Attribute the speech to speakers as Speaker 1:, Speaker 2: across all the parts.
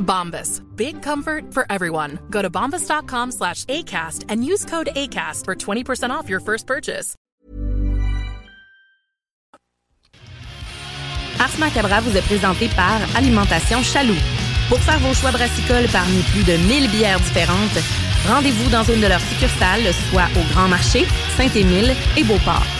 Speaker 1: Bombas. Big comfort for everyone. Go to bombas.com slash ACAST and use code ACAST for 20% off your first purchase.
Speaker 2: Ars Macabra vous est présenté par Alimentation Chaloux. Pour faire vos choix brassicoles parmi plus de 1000 bières différentes, rendez-vous dans une de leurs succursales, soit au Grand Marché, Saint-Émile et Beauport.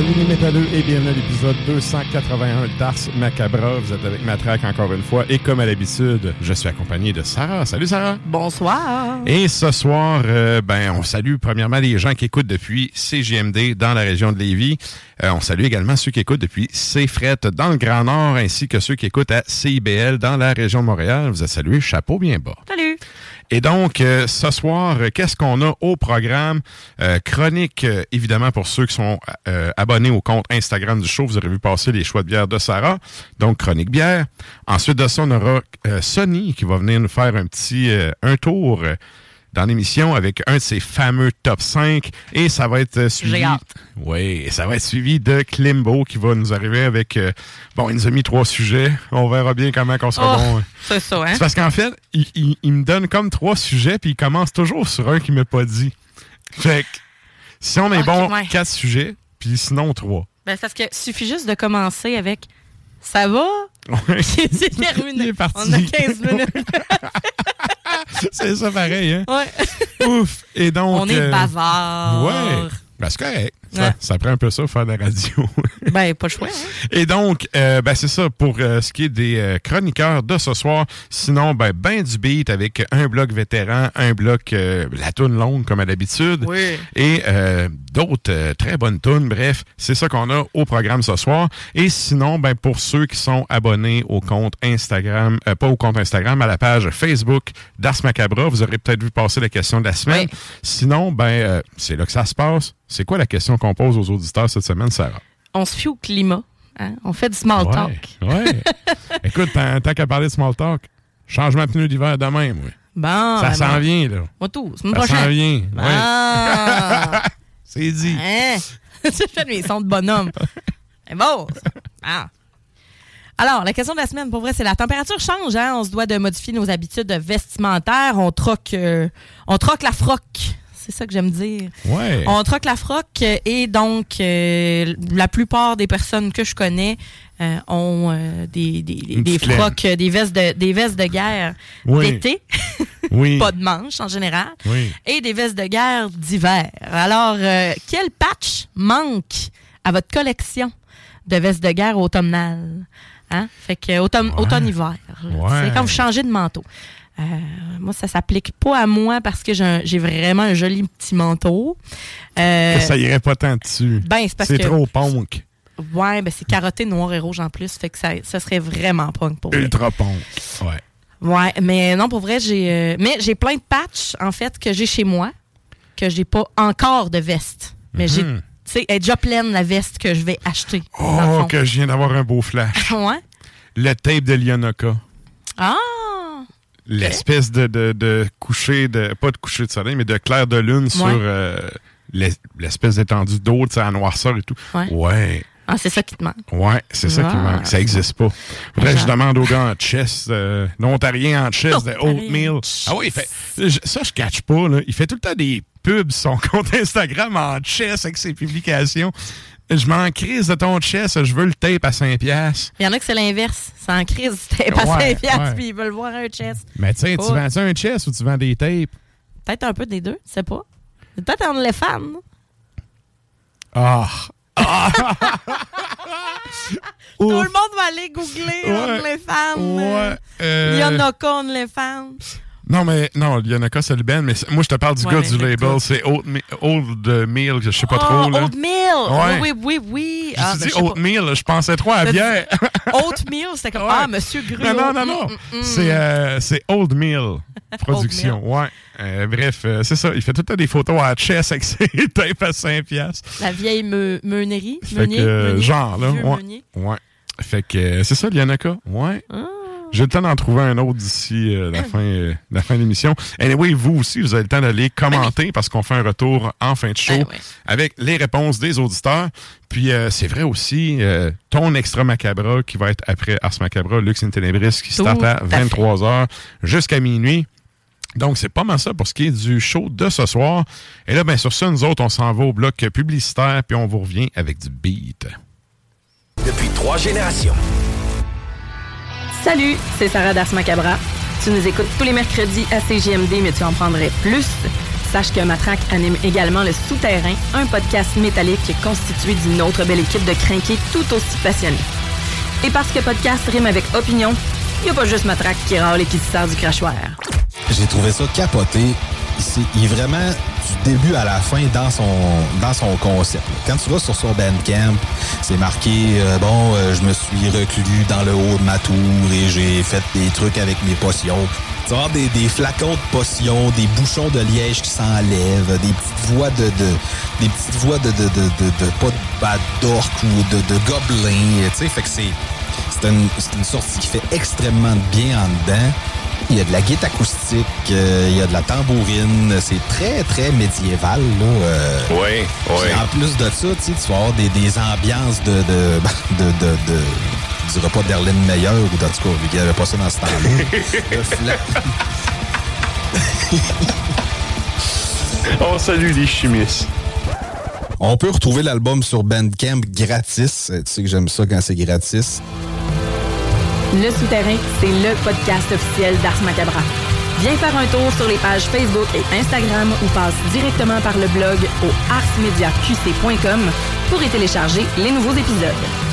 Speaker 3: Salut les métalleux et bienvenue à l'épisode 281 d'Ars Macabra. Vous êtes avec Matraque encore une fois et comme à l'habitude, je suis accompagné de Sarah. Salut Sarah.
Speaker 2: Bonsoir.
Speaker 3: Et ce soir, euh, ben on salue premièrement les gens qui écoutent depuis CGMD dans la région de Lévis. Euh, on salue également ceux qui écoutent depuis CFRET dans le Grand Nord ainsi que ceux qui écoutent à CIBL dans la région de Montréal. Vous êtes salués, chapeau bien bas.
Speaker 2: Salut.
Speaker 3: Et donc, euh, ce soir, euh, qu'est-ce qu'on a au programme? Euh, chronique, euh, évidemment, pour ceux qui sont euh, abonnés au compte Instagram du show, vous aurez vu passer les choix de bière de Sarah. Donc, chronique bière. Ensuite de ça, on aura euh, Sonny qui va venir nous faire un petit un tour dans l'émission avec un de ses fameux top 5 et ça va être euh, suivi oui, ça va être suivi de Klimbo qui va nous arriver avec euh, bon, il nous a mis trois sujets, on verra bien comment qu'on sera
Speaker 2: Oh,
Speaker 3: bon.
Speaker 2: c'est ça, hein?
Speaker 3: C'est parce qu'en fait, il, il- il me donne comme trois sujets, puis il commence toujours sur un qu'il m'a pas dit. Fait que, si on est bon,
Speaker 2: ouais.
Speaker 3: quatre sujets, puis sinon trois.
Speaker 2: Ben, parce que suffit juste de commencer avec Ça va?
Speaker 3: Ouais.
Speaker 2: c'est terminé.
Speaker 3: Il est parti.
Speaker 2: On a 15 minutes.
Speaker 3: C'est ça pareil, hein?
Speaker 2: Ouais.
Speaker 3: Ouf! Et donc.
Speaker 2: On est
Speaker 3: euh,
Speaker 2: bavard.
Speaker 3: Ouais. Ben, c'est correct. Ça,
Speaker 2: Ouais.
Speaker 3: ça prend un peu ça, faire de la radio.
Speaker 2: Ben, pas le choix. Hein?
Speaker 3: Et donc, euh, ben c'est ça pour euh, ce qui est des euh, chroniqueurs de ce soir. Sinon, ben, ben du beat avec un bloc vétéran, un bloc la toune longue comme à l'habitude.
Speaker 2: Oui.
Speaker 3: Et d'autres très bonnes tunes. Bref, c'est ça qu'on a au programme ce soir. Et sinon, ben pour ceux qui sont abonnés au compte Instagram, pas au compte Instagram, à la page Facebook d'Ars Macabra, vous aurez peut-être vu passer la question de la semaine.
Speaker 2: Oui.
Speaker 3: Sinon, ben c'est là que ça se passe. C'est quoi la question? Qu'on pose aux auditeurs cette semaine, Sarah?
Speaker 2: On se fie au climat. hein? On fait du small talk.
Speaker 3: Ouais. ouais. Écoute, tant, qu'à parler de small talk, changement de pneu d'hiver demain, moi.
Speaker 2: Bon.
Speaker 3: ça
Speaker 2: ben
Speaker 3: s'en vient, là.
Speaker 2: Moi, tout. Semaine
Speaker 3: Ça s'en vient.
Speaker 2: Ah!
Speaker 3: C'est dit.
Speaker 2: Hein? Tu fais mes sons de bonhomme. C'est bon. Ah. Alors, la question de la semaine, pour vrai, c'est la température change. Hein? On se doit de modifier nos habitudes vestimentaires. On troque, euh, on troque la froc. C'est ça que j'aime dire.
Speaker 3: Ouais.
Speaker 2: On troque la froc euh, et donc euh, la plupart des personnes que je connais euh, ont euh, des, des, des, frocs, euh, des vestes de, des vestes de guerre
Speaker 3: Oui.
Speaker 2: d'été,
Speaker 3: Oui.
Speaker 2: pas de manches en général,
Speaker 3: Oui.
Speaker 2: et des vestes de guerre d'hiver. Alors, quel patch manque à votre collection de vestes de guerre automnales? Hein? Fait que automne- automne-hiver. là.
Speaker 3: Ouais.
Speaker 2: C'est quand vous changez de manteau. Euh, moi, ça s'applique pas à moi parce que j'ai vraiment un joli petit manteau. Euh,
Speaker 3: Que ça irait pas tant dessus.
Speaker 2: ben, c'est parce
Speaker 3: C'est
Speaker 2: que.
Speaker 3: trop punk.
Speaker 2: Ouais, ben c'est carotté noir et rouge en plus. Fait que ça, ça serait vraiment punk pour vrai.
Speaker 3: Ultra punk. Ouais.
Speaker 2: Ouais, mais non, pour vrai, j'ai. euh, mais j'ai plein de patchs, en fait, que j'ai chez moi, que j'ai pas encore de veste. Mais j'ai.
Speaker 3: Mhm.
Speaker 2: Tu sais, elle est déjà pleine, la veste que je vais acheter.
Speaker 3: Oh, que je viens d'avoir un beau flash.
Speaker 2: ouais.
Speaker 3: Le tape de Lyonoka.
Speaker 2: Ah!
Speaker 3: L'espèce de, de, de coucher, de, pas de coucher de soleil, mais de clair de lune sur euh, l'es- l'espèce d'étendue d'eau, tu sais, à noirceur et tout.
Speaker 2: Ouais.
Speaker 3: Ouais.
Speaker 2: Ah, c'est ça qui te manque.
Speaker 3: Ouais, c'est ça qui
Speaker 2: Ah.
Speaker 3: manque. Ça existe pas. Que je demande au gars en chess, euh, l'Ontarien en chess de Oatmeal.
Speaker 2: en
Speaker 3: Ah oui, il fait, ça, je catch pas, là. Il fait tout le temps des pubs sur son compte Instagram en chess avec ses publications. Je m'en crise de ton chess, je veux le tape à 5 piastres.
Speaker 2: Il y en a que c'est l'inverse. C'est en crise, c'était pas
Speaker 3: Ouais,
Speaker 2: 5 piastres,
Speaker 3: ouais.
Speaker 2: puis ils veulent voir un chest.
Speaker 3: Mais tu sais, tu
Speaker 2: Oh.
Speaker 3: vends un chess ou tu vends des tapes?
Speaker 2: Peut-être un peu des deux, je sais pas. Peut-être un éléphant.
Speaker 3: Ah!
Speaker 2: Tout
Speaker 3: Ouf.
Speaker 2: le monde va aller googler
Speaker 3: Ouais.
Speaker 2: OnlyFans.
Speaker 3: Ouais. euh,
Speaker 2: Il y en a qu'un OnlyFans.
Speaker 3: Non, mais non, Lyonoka, c'est le Ben, mais moi, je te parle du
Speaker 2: Ouais,
Speaker 3: gars du label. C'est Oatmeal, Old Meal, je sais pas
Speaker 2: oh,
Speaker 3: trop. Là.
Speaker 2: Oatmeal!
Speaker 3: Ouais.
Speaker 2: Oui, oui, oui. Ah, ben,
Speaker 3: dit
Speaker 2: je sais pas.
Speaker 3: Oatmeal, je pensais trop à bière.
Speaker 2: Oatmeal, c'était comme,
Speaker 3: Ouais.
Speaker 2: ah, Monsieur Gruau.
Speaker 3: Non, non, non, non.
Speaker 2: Mm, mm, mm.
Speaker 3: C'est euh, c'est Old Meal Production. ouais. Euh, bref, euh, c'est ça. Il fait tout le temps des photos à chess avec ses tapes à 5 piastres.
Speaker 2: La vieille me meunerie. Meunier,
Speaker 3: que, euh,
Speaker 2: meunier,
Speaker 3: genre, là. Ouais. ouais. Fait que euh, c'est ça, Lyanaka. Ouais.
Speaker 2: Ah.
Speaker 3: J'ai le temps d'en trouver un autre d'ici euh, la, fin, euh, la fin de l'émission. Anyway, vous aussi, vous avez le temps d'aller commenter parce qu'on fait un retour en fin de show
Speaker 2: Ben oui.
Speaker 3: avec les réponses des auditeurs. Puis euh, c'est vrai aussi, euh, ton extra macabra qui va être après Ars Macabra, Lux in Tenebris, qui
Speaker 2: Tout
Speaker 3: start à
Speaker 2: à fait.
Speaker 3: 23h jusqu'à minuit. Donc, c'est pas mal ça pour ce qui est du show de ce soir. Et là, bien, sur ça, nous autres, on s'en va au bloc publicitaire, puis on vous revient avec du beat.
Speaker 4: Depuis trois générations.
Speaker 2: Salut, c'est Sarah Das Macabra. Tu nous écoutes tous les mercredis à CGMD, mais tu en prendrais plus. Sache que Matraque anime également Le Souterrain, un podcast métallique constitué d'une autre belle équipe de crinqués tout aussi passionnés. Et parce que podcast rime avec opinion, n'y a pas juste Matraque qui râle et qui se sert du crachoir.
Speaker 5: J'ai trouvé ça capoté. Il est vraiment du début à la fin dans son dans son concept. Quand tu vas sur son Bandcamp, c'est marqué euh, bon, euh, je me suis reclus dans le haut de ma tour et j'ai fait des trucs avec mes potions. Tu vas des, flacons de potions, des bouchons de liège qui s'enlèvent, des petites voix de, de des petites voix de de, de, de, de- pas de d'orc ou de, de gobelins. Tu sais, fait que c'est c'est une, sortie qui fait extrêmement bien en dedans. Il y a de la guitare acoustique, euh, il y a de la tambourine. C'est très, très médiéval. Là, euh.
Speaker 6: Oui,
Speaker 5: Puis En plus de ça, tu vas avoir des, des ambiances de, de, de, de, de je dirais pas d'Erlin Meyer ou en tout cas, vu qu'il n'y avait pas ça dans ce temps-là.
Speaker 6: On salue les chimistes.
Speaker 5: On peut retrouver l'album sur Bandcamp gratis. Euh, Tu sais que j'aime ça quand c'est gratis.
Speaker 2: Le Souterrain, c'est le podcast officiel d'Ars Macabra. Viens faire un tour sur les pages Facebook et Instagram ou passe directement par le blog au arsmediaqc.com pour y télécharger les nouveaux épisodes.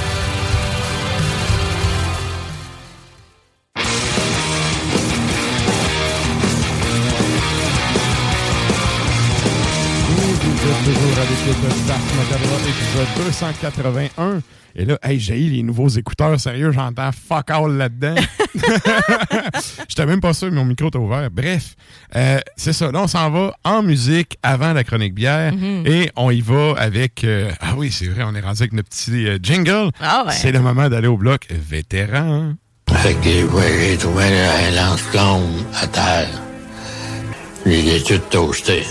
Speaker 3: Toujours avec l'épisode d'Ars Macabra, épisode 281. Et là, hey, j'ai eu les nouveaux écouteurs, sérieux, j'entends fuck all là-dedans. J'étais même pas sûr, mon micro était ouvert. Bref, euh, c'est ça. Là, on s'en va en musique avant la chronique bière et on y va avec... euh, ah oui, c'est vrai, on est rendu avec notre petit euh, jingle.
Speaker 2: Ah ouais.
Speaker 3: C'est le moment d'aller au bloc vétéran.
Speaker 7: Fait que ouais, j'ai trouvé un lance-flamme à terre. Il est tout toasté.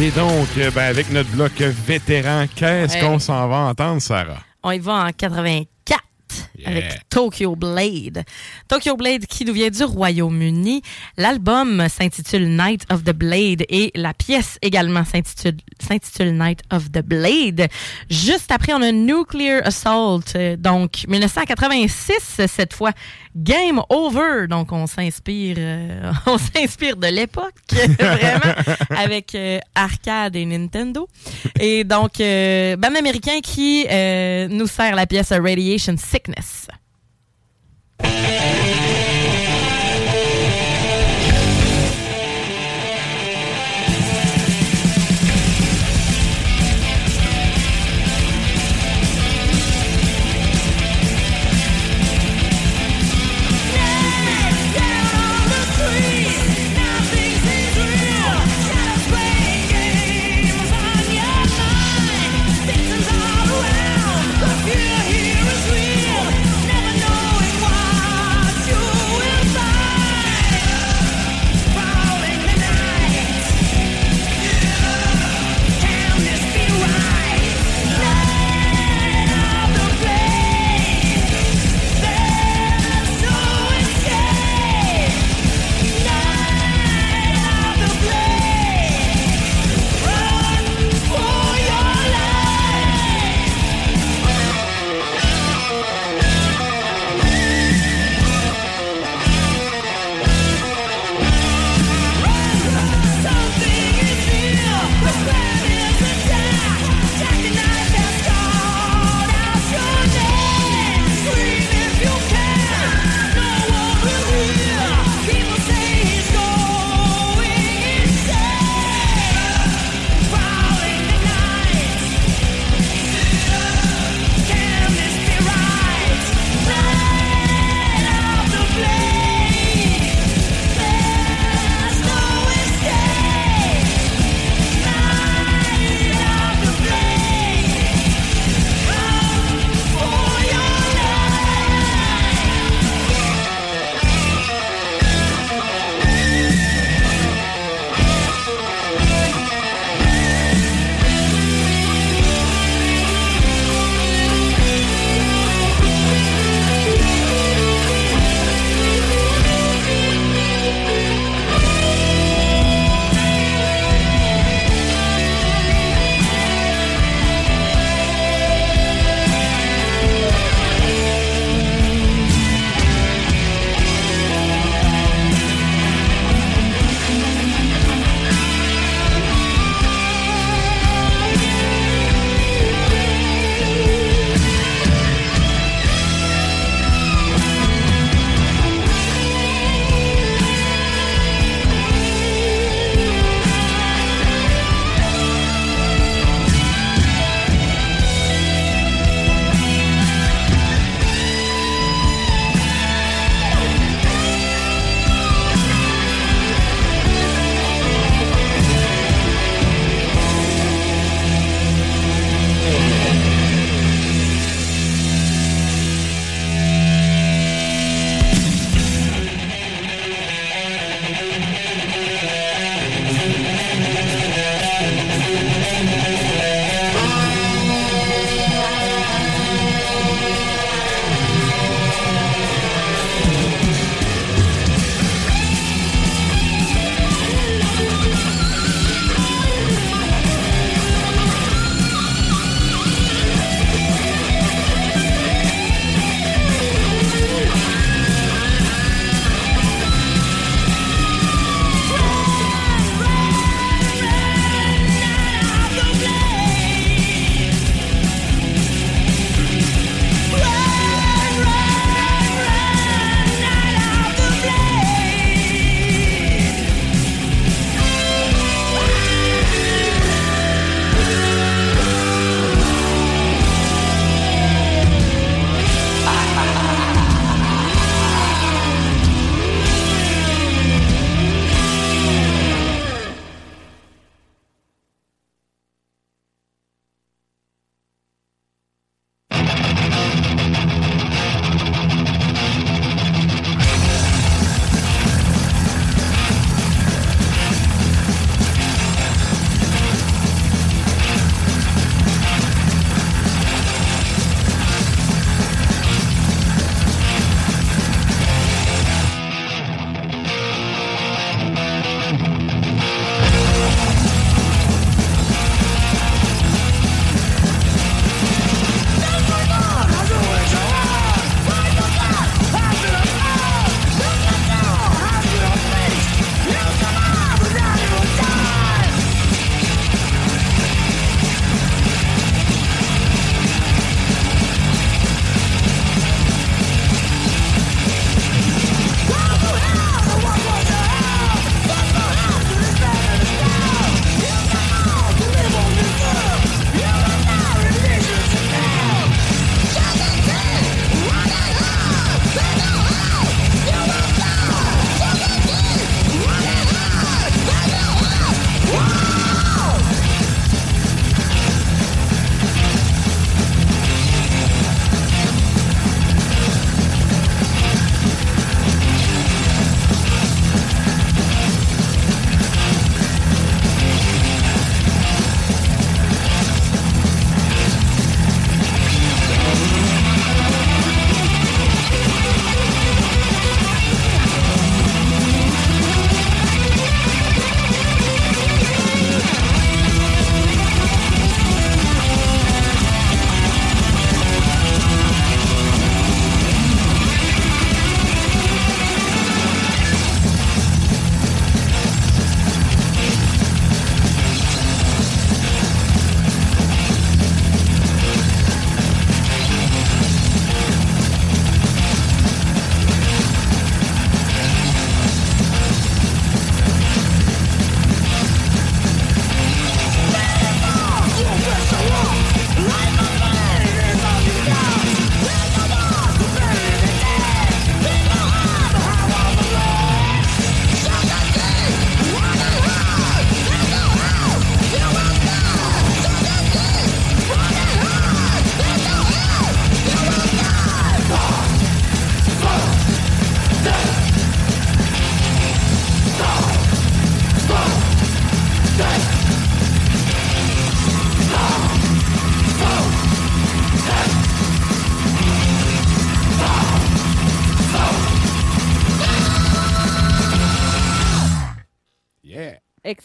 Speaker 3: Et donc, euh, ben, avec notre bloc vétéran, qu'est-ce
Speaker 2: Ouais.
Speaker 3: qu'on s'en va entendre, Sarah?
Speaker 2: On y va en 84 avec Tokyo Blade. Tokyo Blade qui nous vient du Royaume-Uni. L'album s'intitule Night of the Blade et la pièce également s'intitule s'intitule Night of the Blade. Juste après, on a Nuclear Assault, euh, donc 1986 cette fois. Game Over, donc on s'inspire, euh, on s'inspire de l'époque vraiment avec euh, arcade et Nintendo. Et donc euh, band américain qui euh, nous sert la pièce Radiation Sickness.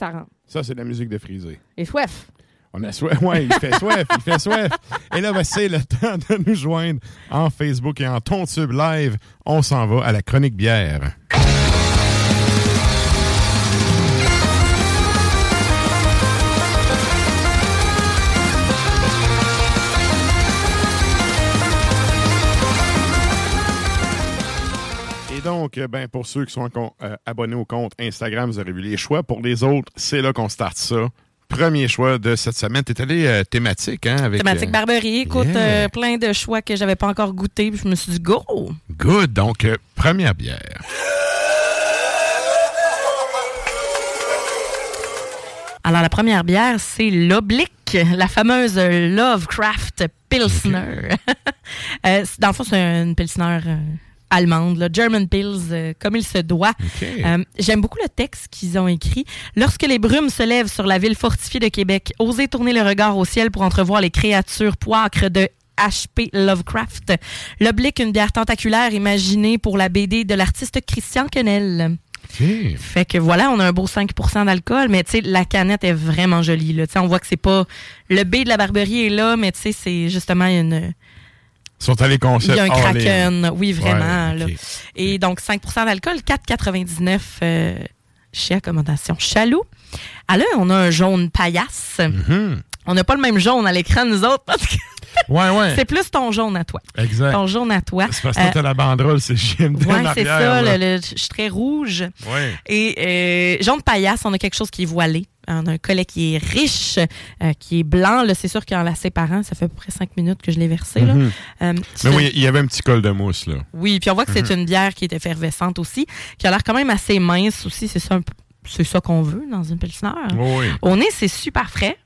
Speaker 2: Ça rentre.
Speaker 3: Ça, c'est de la musique de frisée.
Speaker 2: Et soif.
Speaker 3: On a soif. Oui, il fait soif. Il fait soif. Et là, ben, c'est le temps de nous joindre en Facebook et en ton tube live. On s'en va à la chronique bière. Donc, ben, pour ceux qui sont euh, abonnés au compte Instagram, vous aurez vu les choix. Pour les autres, c'est là qu'on starte ça. Premier choix de cette semaine. T'es allé euh, thématique, hein? Avec,
Speaker 2: Thématique
Speaker 3: euh,
Speaker 2: Barberie. Écoute,
Speaker 3: yeah.
Speaker 2: euh, plein de choix que j'avais pas encore goûté. Puis je me suis dit, go!
Speaker 3: Good. Donc, première bière.
Speaker 2: Alors, la première bière, c'est l'Oblique, la fameuse Lovecraft Pilsner. Dans le fond, c'est une Pilsner allemande, là, German Pils, euh, comme il se doit. Euh, J'aime beaucoup le texte qu'ils ont écrit. Lorsque les brumes se lèvent sur la ville fortifiée de Québec, osez tourner le regard au ciel pour entrevoir les créatures poâcres de H.P. Lovecraft. L'Oblique, une bière tentaculaire imaginée pour la BD de l'artiste Christian Quenel. Fait que voilà, on a un beau 5% d'alcool, mais tu sais, la canette est vraiment jolie. Là. Tu sais, On voit que c'est pas. Le B de la Barberie est là, mais tu sais, c'est justement une.
Speaker 3: Sont allés
Speaker 2: Il y a un kraken, oui, vraiment.
Speaker 3: Ouais,
Speaker 2: là.
Speaker 3: ok.
Speaker 2: Et donc, 5% d'alcool, 4,99 euh, chez Accommodation Chaloux. Là, on a un jaune paillasse.
Speaker 3: Mhm.
Speaker 2: On n'a pas le même jaune à l'écran, nous autres, parce que
Speaker 3: Ouais, ouais.
Speaker 2: c'est plus ton jaune à toi.
Speaker 3: Exact.
Speaker 2: Ton jaune à toi.
Speaker 3: C'est parce que
Speaker 2: Euh,
Speaker 3: t'as la banderole, c'est JMD
Speaker 2: Ouais, c'est ça. le- le- je suis très rouge.
Speaker 3: Ouais.
Speaker 2: Et euh, jaune paillasse, on a quelque chose qui est voilé. On a un collet qui est riche, euh, qui est blanc. Là, c'est sûr qu'en la séparant, ça fait à peu près cinq minutes que je l'ai versé. là.
Speaker 3: Mhm.
Speaker 2: Euh,
Speaker 3: Mais oui, il y avait un petit col de mousse, là.
Speaker 2: oui, puis on voit que c'est
Speaker 3: Mhm.
Speaker 2: une bière qui est effervescente aussi, qui a l'air quand même assez mince aussi. C'est ça, c'est ça qu'on veut dans une pilsner.
Speaker 3: Oui.
Speaker 2: Au nez, c'est super frais.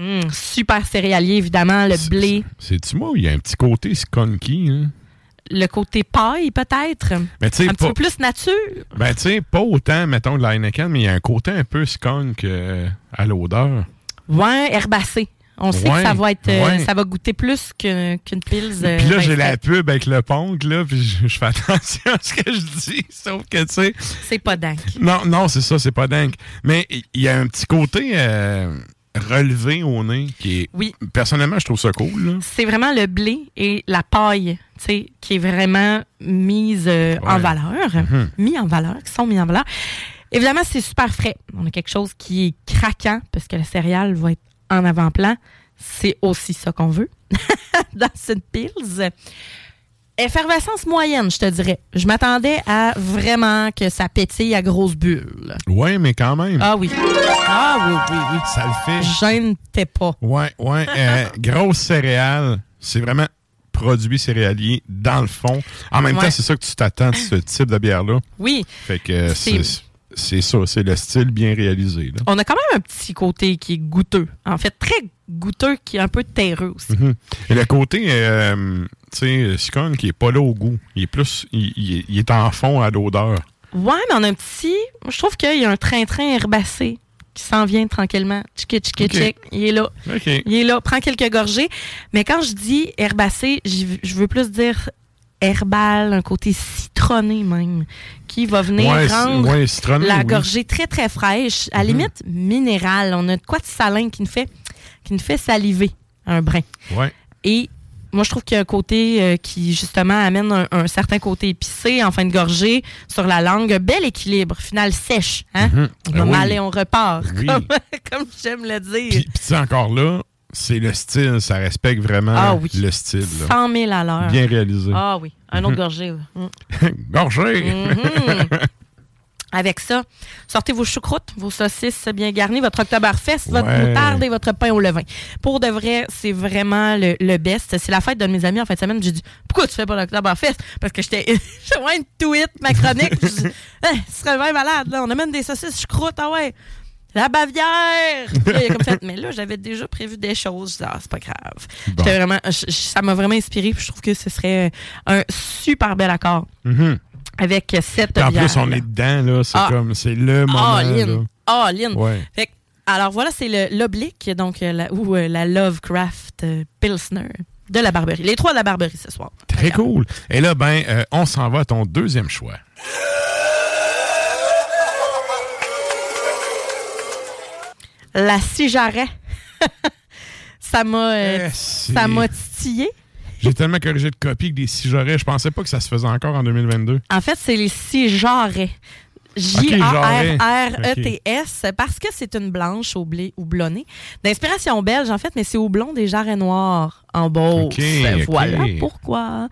Speaker 2: Hum, super céréalier, évidemment. Le blé,
Speaker 3: C'est-tu moi, il y a un petit côté skunky, hein?
Speaker 2: le côté paille, peut-être?
Speaker 3: Mais sais,
Speaker 2: un petit peu plus nature?
Speaker 3: Ben, tu sais, pas autant, mettons, de la Heineken, mais il y a un côté un peu skunk euh, à l'odeur.
Speaker 2: Ouais, herbacé. On sait
Speaker 3: Ouais,
Speaker 2: que ça va être, euh,
Speaker 3: ouais.
Speaker 2: ça va goûter plus qu'une qu'une pils. euh,
Speaker 3: Puis là,
Speaker 2: ben
Speaker 3: j'ai la pub avec le punk, là, puis je, je fais attention à ce que je dis, sauf que, tu sais...
Speaker 2: C'est pas dingue.
Speaker 3: Non, non, c'est ça, c'est pas dingue. Mais il y a un petit côté euh, relevé au nez qui est...
Speaker 2: Oui.
Speaker 3: Personnellement, je trouve ça cool.
Speaker 2: C'est vraiment le blé et la paille, tu sais, qui est vraiment mise euh, en valeur,
Speaker 3: Mhm.
Speaker 2: mis en valeur, qui sont mis en valeur. Évidemment, c'est super frais. On a quelque chose qui est craquant parce que le céréale va être en avant-plan. C'est aussi ça qu'on veut dans cette pils. Effervescence moyenne, je te dirais. Je m'attendais à vraiment que ça pétille à grosses bulles.
Speaker 3: Ouais, mais quand même.
Speaker 2: Ah oui. Ah oui, oui, oui.
Speaker 3: Ça le fait.
Speaker 2: Gêne t'es pas.
Speaker 3: Ouais, ouais. euh, grosse céréale, c'est vraiment produit céréalier dans le fond. En même
Speaker 2: Ouais.
Speaker 3: temps, c'est ça que tu t'attends de ce type de bière-là.
Speaker 2: Oui.
Speaker 3: Fait que euh,
Speaker 2: C'est-
Speaker 3: c'est ça, c'est le style bien réalisé. Là.
Speaker 2: On a quand même un petit côté qui est goûteux. En fait, très goûteux, qui est un peu terreux aussi.
Speaker 3: Mhm. Et le côté, euh, tu sais, scone qui est pas là au goût. Il est plus, il, il est- il est en fond à l'odeur.
Speaker 2: Ouais, mais on a un petit. Je trouve qu'il y a un train-train herbacé qui s'en vient tranquillement. Tchic, tchic,
Speaker 3: Ok.
Speaker 2: tchic. Il est là. Il est là. Prends quelques gorgées. Mais quand je dis herbacé, je veux plus dire herbal, un côté citronné même, qui va venir
Speaker 3: Ouais,
Speaker 2: rendre
Speaker 3: ouais, citronné,
Speaker 2: la
Speaker 3: oui.
Speaker 2: gorgée très, très fraîche. À la
Speaker 3: Mhm.
Speaker 2: limite, minérale. On a de quoi de salin qui nous fait, qui nous fait saliver un brin.
Speaker 3: Ouais.
Speaker 2: Et moi, je trouve qu'il y a un côté euh, qui, justement, amène un, un certain côté épicé en fin de gorgée sur la langue. Bel équilibre, final sèche. Hein?
Speaker 3: Mhm.
Speaker 2: On
Speaker 3: Ah
Speaker 2: va
Speaker 3: oui.
Speaker 2: mal et on repart,
Speaker 3: Oui.
Speaker 2: comme, comme j'aime le dire.
Speaker 3: Puis, encore là, c'est le style. Ça respecte vraiment
Speaker 2: Ah oui.
Speaker 3: le style. là.
Speaker 2: 100 000 à l'heure.
Speaker 3: Bien réalisé.
Speaker 2: Ah oui, un autre
Speaker 3: Mhm.
Speaker 2: gorgée. Mm.
Speaker 3: Gorgé!
Speaker 2: Mhm. Avec ça, sortez vos choucroutes, vos saucisses bien garnies, votre Oktoberfest, votre
Speaker 3: Ouais.
Speaker 2: moutarde et votre pain au levain. Pour de vrai, c'est vraiment le, le best. C'est la fête de mes amis en fin de semaine. J'ai dit, pourquoi tu fais pas l'Oktoberfest? Parce que j'étais, j'ai moins de tweet ma chronique. Dit, Hey, ce serait bien malade, là. On amène des saucisses choucroutes, ah ouais. La Bavière! Puis là, il a comme fait, mais là, j'avais déjà prévu des choses. Je dis, ah, c'est pas grave.
Speaker 3: Bon.
Speaker 2: J'étais vraiment, je- je- ça m'a vraiment inspiré. Puis je trouve que ce serait un super bel accord
Speaker 3: Mhm.
Speaker 2: Avec cette
Speaker 3: en plus, on est dedans, là. C'est
Speaker 2: Ah.
Speaker 3: comme, c'est le moment.
Speaker 2: All in.
Speaker 3: là.
Speaker 2: All in.
Speaker 3: Ouais.
Speaker 2: Fait que, alors voilà, c'est l'oblique, donc, euh, la, ou euh, la Lovecraft euh, Pilsner de la Barberie. Les trois de la Barberie ce soir.
Speaker 3: Très cool. Et là, ben, euh, on s'en va à ton deuxième choix.
Speaker 2: La cigarette. ça m'a
Speaker 3: Eh,
Speaker 2: ça m'a titillé.
Speaker 3: J'ai tellement corrigé de copies que des cigarets, je pensais pas que ça se faisait encore en 2022.
Speaker 2: En fait, c'est les cigarets. J-A-R-R-E-T-S, parce que c'est une blanche au blé houblonnée. D'inspiration belge, en fait, mais c'est houblon des jarrets noirs en
Speaker 3: ok.
Speaker 2: Voilà pourquoi.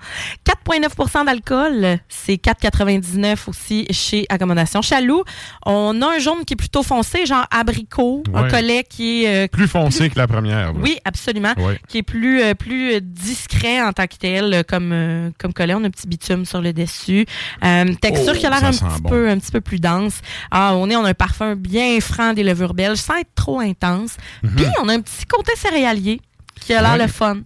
Speaker 2: 4,9% d'alcool. C'est 4,99 aussi chez Accommodation Chaloux. On a un jaune qui est plutôt foncé, genre abricot. Un collet qui est... euh,
Speaker 3: Plus foncé que la première.
Speaker 2: oui, absolument.
Speaker 3: Ouais.
Speaker 2: Qui est plus, euh, plus euh, discret en tant que tel, comme, euh, comme collet. On a un petit bitume sur le dessus. Texture
Speaker 3: Oh,
Speaker 2: qui a l'air un petit,
Speaker 3: bon.
Speaker 2: peu, un petit peu plus dense. Ah, on est, on a un parfum bien franc des levures belges, sans être trop intense. Puis, on a un petit côté céréalier qui a l'air.
Speaker 3: Ouais.
Speaker 2: le fun.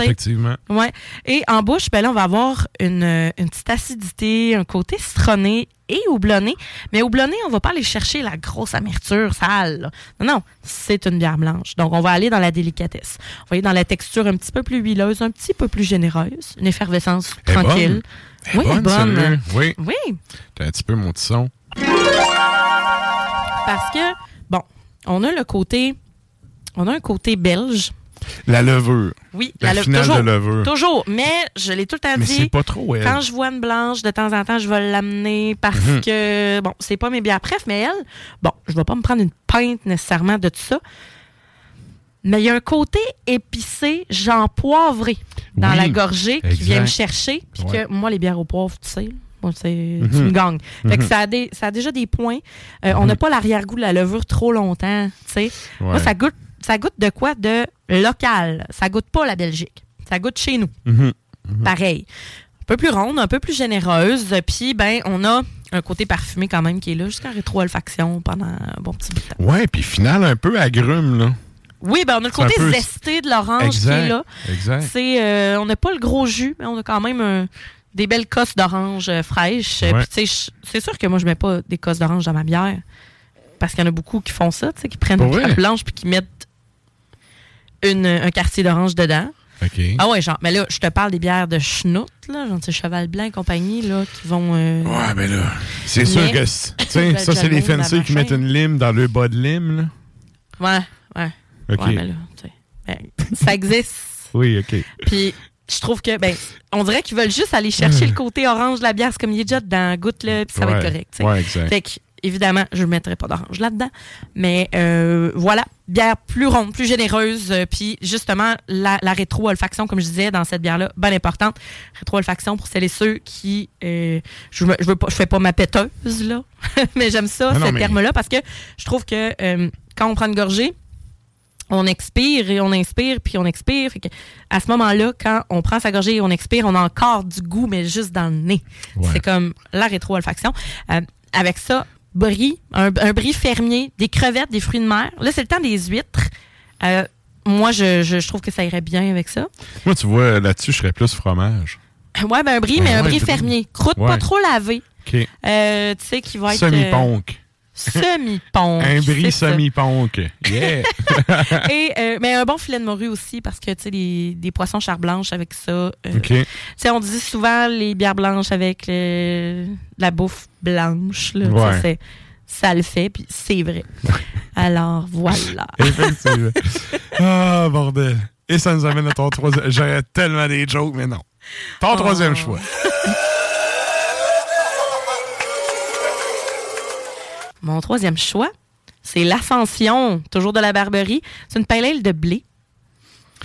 Speaker 3: Effectivement.
Speaker 2: Ouais. Et en bouche, ben là, on va avoir une, une petite acidité, un côté citronné et houblonné. Mais houblonné, on va pas aller chercher la grosse amertume sale. là. Non, non, c'est une bière blanche. Donc, on va aller dans la délicatesse. On va aller dans la texture un petit peu plus huileuse, un petit peu plus généreuse. Une effervescence
Speaker 3: Elle
Speaker 2: tranquille.
Speaker 3: bonne.
Speaker 2: Oui,
Speaker 3: bonne,
Speaker 2: bonne.
Speaker 3: Oui.
Speaker 2: Oui,
Speaker 3: T'as un petit peu mon petit son.
Speaker 2: parce que, bon, on a le côté... On a un côté belge.
Speaker 3: La levure.
Speaker 2: Oui,
Speaker 3: La
Speaker 2: le-
Speaker 3: finale
Speaker 2: toujours,
Speaker 3: de levure.
Speaker 2: Toujours, mais je l'ai tout le temps
Speaker 3: Mais
Speaker 2: dit.
Speaker 3: c'est pas trop, elle.
Speaker 2: Quand je vois une blanche, de temps en temps, je vais l'amener parce
Speaker 3: Mhm.
Speaker 2: que, bon, c'est pas mes bières préf, mais elle, bon, je vais pas me prendre une pinte nécessairement de tout ça. Mais il y a un côté épicé, genre poivré, dans
Speaker 3: Oui,
Speaker 2: la gorgée qui vient me chercher. Puis
Speaker 3: Ouais.
Speaker 2: que moi, les bières au poivre, tu sais, c'est, tu
Speaker 3: Mhm.
Speaker 2: gagnes. Fait que
Speaker 3: Mhm.
Speaker 2: ça a, des, ça a déjà des points. Euh, On n'a pas l'arrière-goût de la levure trop longtemps, tu sais. Moi,
Speaker 3: Ouais.
Speaker 2: ça goûte, ça goûte de quoi? De local? Ça goûte pas la Belgique. Ça goûte chez nous.
Speaker 3: Mhm.
Speaker 2: Pareil. Un peu plus ronde, un peu plus généreuse. Puis, ben, on a un côté parfumé quand même qui est là jusqu'à rétro-olfaction pendant un bon petit bout de temps.
Speaker 3: Ouais, puis final un peu agrume, là.
Speaker 2: Oui, ben, on a le côté
Speaker 3: peu-
Speaker 2: zesté de l'orange qui est là.
Speaker 3: exact.
Speaker 2: Euh, on n'a pas le gros jus, mais on a quand même un- des belles cosses d'orange euh, fraîches.
Speaker 3: Ouais.
Speaker 2: Puis, tu sais, je- c'est sûr que moi, je mets pas des cosses d'orange dans ma bière. Parce qu'il y en a beaucoup qui font ça, tu sais, qui prennent une bière blanche puis qui mettent une- un quartier d'orange dedans. Ah ouais, genre, mais là, je te parle des bières de schnout, là, genre, Cheval Blanc et compagnie, là, qui vont... euh,
Speaker 3: Ouais, ben là, c'est sûr que, c'est- tu sais,
Speaker 2: Ben,
Speaker 3: ça, c'est les fancy qui mettent une lime dans le bas de lime, là.
Speaker 2: Ouais, ouais.
Speaker 3: OK.
Speaker 2: Ouais, mais là, tu ben, ça existe.
Speaker 3: Oui, OK.
Speaker 2: Puis, je trouve que, ben, on dirait qu'ils veulent juste aller chercher le côté orange de la bière. C'est comme il est déjà dedans, goûte-le, puis ça va être correct, tu sais.
Speaker 3: Ouais, exact.
Speaker 2: Fait que, évidemment, je ne mettrai pas d'orange là-dedans. Mais euh, voilà, bière plus ronde, plus généreuse. euh, Puis justement, la, la rétro-olfaction, comme je disais, dans cette bière-là, bonne importante. Rétro-olfaction pour celles et ceux qui... euh, je ne je je fais pas ma péteuse, là. mais j'aime ça,
Speaker 3: Non,
Speaker 2: ce
Speaker 3: mais-
Speaker 2: terme-là, parce que je trouve que quand on prend une gorgée, on expire et on inspire, puis on expire. Fait que à ce moment-là, quand on prend sa gorgée et on expire, on a encore du goût, mais juste dans le nez.
Speaker 3: Ouais.
Speaker 2: C'est comme la rétro-olfaction. Euh, avec ça, brie, un, un brie fermier, des crevettes, des fruits de mer. Là, c'est le temps des huîtres. Euh, moi, je, je- je trouve que ça irait bien avec ça.
Speaker 3: Moi, tu vois, là-dessus, je serais plus fromage.
Speaker 2: Ouais, ben un brie,
Speaker 3: Ouais,
Speaker 2: mais un brie
Speaker 3: brie.
Speaker 2: fermier. Croûte
Speaker 3: Ouais.
Speaker 2: pas trop lavée.
Speaker 3: OK.
Speaker 2: Euh, tu sais, qui va être...
Speaker 3: Semi-ponk.
Speaker 2: Semi-ponk.
Speaker 3: Un bris semi-ponk. Yeah!
Speaker 2: Et, euh, mais un bon filet de morue aussi, parce que, tu sais, des, des poissons char blanche avec ça. euh,
Speaker 3: OK.
Speaker 2: Tu sais, on dit souvent les bières blanches avec le- la bouffe blanche. Là,
Speaker 3: Ouais.
Speaker 2: c'est- ça le fait, puis c'est vrai. Alors, voilà.
Speaker 3: Effectivement. Ah, bordel. Et ça nous amène à ton troisième. J'aurais tellement des jokes, mais non. Ton
Speaker 2: Oh.
Speaker 3: troisième choix.
Speaker 2: Mon troisième choix, c'est l'Ascension, toujours de la Barberie. C'est une pale ale de blé.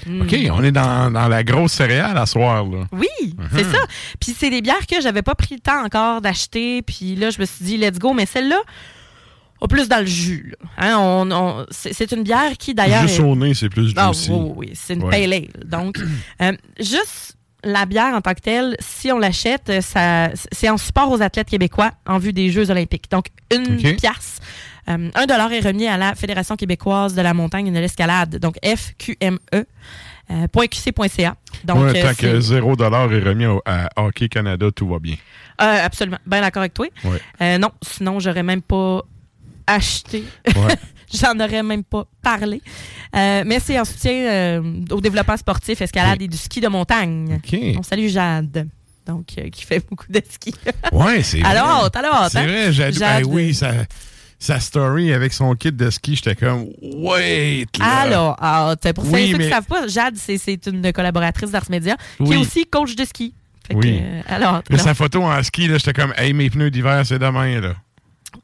Speaker 2: Mm.
Speaker 3: OK, on est dans, dans la grosse céréale à soir, là.
Speaker 2: Oui, c'est
Speaker 3: Mhm.
Speaker 2: ça. Puis c'est des bières que j'avais pas pris le temps encore d'acheter. Puis là, je me suis dit, let's go. Mais celle-là, au plus dans le jus. Hein, on- on- c'est c'est une bière qui, d'ailleurs...
Speaker 3: Juste
Speaker 2: est-
Speaker 3: au nez, c'est plus
Speaker 2: Ah,
Speaker 3: juicy.
Speaker 2: oui, oui, oui, c'est une
Speaker 3: Ouais.
Speaker 2: pale ale. Donc, euh, juste la bière en tant que telle, si on l'achète, ça, c'est en support aux athlètes québécois en vue des Jeux olympiques. Donc, une pièce. Euh, un dollar est remis à la Fédération québécoise de la montagne et de l'escalade, donc FQME. euh, .qc.ca. Donc,
Speaker 3: ouais,
Speaker 2: euh,
Speaker 3: tant que 0 est remis à Hockey Canada, tout va bien.
Speaker 2: euh, absolument. Bien d'accord avec toi.
Speaker 3: Ouais.
Speaker 2: Non, sinon, j'aurais même pas acheté.
Speaker 3: Ouais.
Speaker 2: J'en aurais même pas parlé. Euh, mais c'est en soutien euh, au développement sportif, escalade et du ski de montagne. On salue Jade, donc euh, qui fait beaucoup de ski.
Speaker 3: Ouais, c'est
Speaker 2: Alors,
Speaker 3: vrai.
Speaker 2: alors hâte,
Speaker 3: C'est
Speaker 2: hein?
Speaker 3: vrai,
Speaker 2: Jade.
Speaker 3: oui, ça, sa story avec son kit de ski, j'étais comme, wait! Là.
Speaker 2: Alors, t'sais, pour
Speaker 3: Oui,
Speaker 2: ceux qui ne savent pas, Jade, c'est- une collaboratrice d'Ars Media qui
Speaker 3: Oui.
Speaker 2: est aussi coach de ski. Fait
Speaker 3: Oui.
Speaker 2: alors,
Speaker 3: sa photo en ski, j'étais comme, hey, mes pneus d'hiver, c'est demain, là.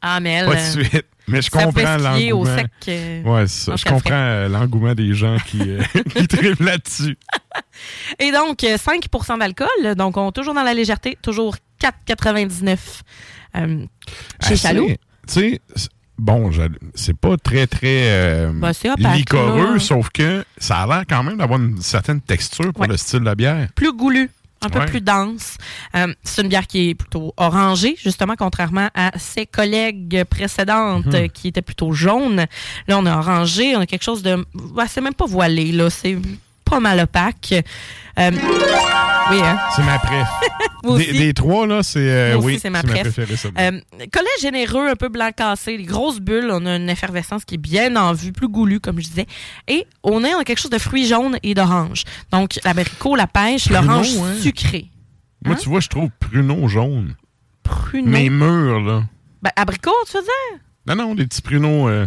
Speaker 2: ah, mais elle,
Speaker 3: Pas de suite. Mais je comprends l'engouement.
Speaker 2: euh,
Speaker 3: Ouais, c'est ça. Je comprends euh, l'engouement des gens qui, euh, qui triment là-dessus.
Speaker 2: Et donc, euh, 5% d'alcool. Donc, on toujours dans la légèreté, toujours 4,99 euh, chez Chaloux.
Speaker 3: Tu sais, bon, c'est pas très, très euh,
Speaker 2: Ben, opaque,
Speaker 3: liquoreux,
Speaker 2: là.
Speaker 3: sauf que ça a l'air quand même d'avoir une certaine texture pour
Speaker 2: Ouais.
Speaker 3: le style de la bière.
Speaker 2: Plus goulu, un peu
Speaker 3: Ouais.
Speaker 2: plus dense. Euh, c'est une bière qui est plutôt orangée, justement, contrairement à ses collègues précédentes
Speaker 3: Mhm.
Speaker 2: qui étaient plutôt jaunes. Là, on a orangé, on a quelque chose de... c'est même pas voilé, là. C'est pas mal opaque. Euh, oui, hein?
Speaker 3: C'est ma préf.
Speaker 2: Moi
Speaker 3: des, des trois, là, c'est euh, oui,
Speaker 2: c'est ma préf.
Speaker 3: préférée, ça.
Speaker 2: Euh, collet généreux, un peu blanc cassé, les grosses bulles. On a une effervescence qui est bien en vue, plus goulue, comme je disais. Et on a, on a quelque chose de fruits jaunes et d'orange. Donc, l'abricot, la pêche,
Speaker 3: Pruneau,
Speaker 2: l'orange
Speaker 3: hein?
Speaker 2: sucré.
Speaker 3: Moi,
Speaker 2: hein?
Speaker 3: tu vois, je trouve pruneaux jaunes.
Speaker 2: Pruneau?
Speaker 3: Mes murs, là.
Speaker 2: Ben, abricot, tu veux dire?
Speaker 3: Non, non, des petits pruneaux euh,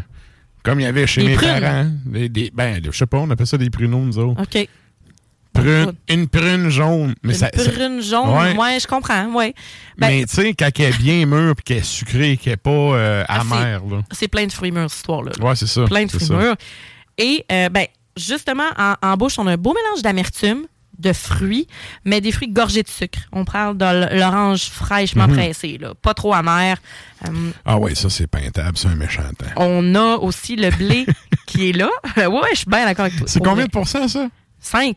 Speaker 3: comme il y avait chez
Speaker 2: Des
Speaker 3: mes
Speaker 2: prunes?
Speaker 3: parents. Des, des- ben, je sais pas, on appelle ça des pruneaux, nous autres.
Speaker 2: OK.
Speaker 3: Prune- une prune jaune. Mais
Speaker 2: Une
Speaker 3: ça, ça-
Speaker 2: prune jaune,
Speaker 3: Ouais.
Speaker 2: ouais. je comprends, ouais. Ben,
Speaker 3: mais tu sais, quand elle est bien mûre et qu'elle est sucrée, qu'elle n'est pas euh,
Speaker 2: Ah,
Speaker 3: amère, là.
Speaker 2: c'est plein de fruits mûrs, cette histoire-là.
Speaker 3: Ouais, c'est ça.
Speaker 2: Plein de fruits mûrs. Et, euh, ben, justement, en, en bouche, on a un beau mélange d'amertume, de fruits, mais des fruits gorgés de sucre. On parle de l'orange fraîchement
Speaker 3: Mhm.
Speaker 2: pressée, là. Pas trop amer. Euh,
Speaker 3: Ah ouais, ça, c'est peintable, c'est un méchant temps.
Speaker 2: on a aussi le blé qui est là. ouais, je suis bien d'accord avec toi.
Speaker 3: C'est combien de pourcents, ça?
Speaker 2: 5.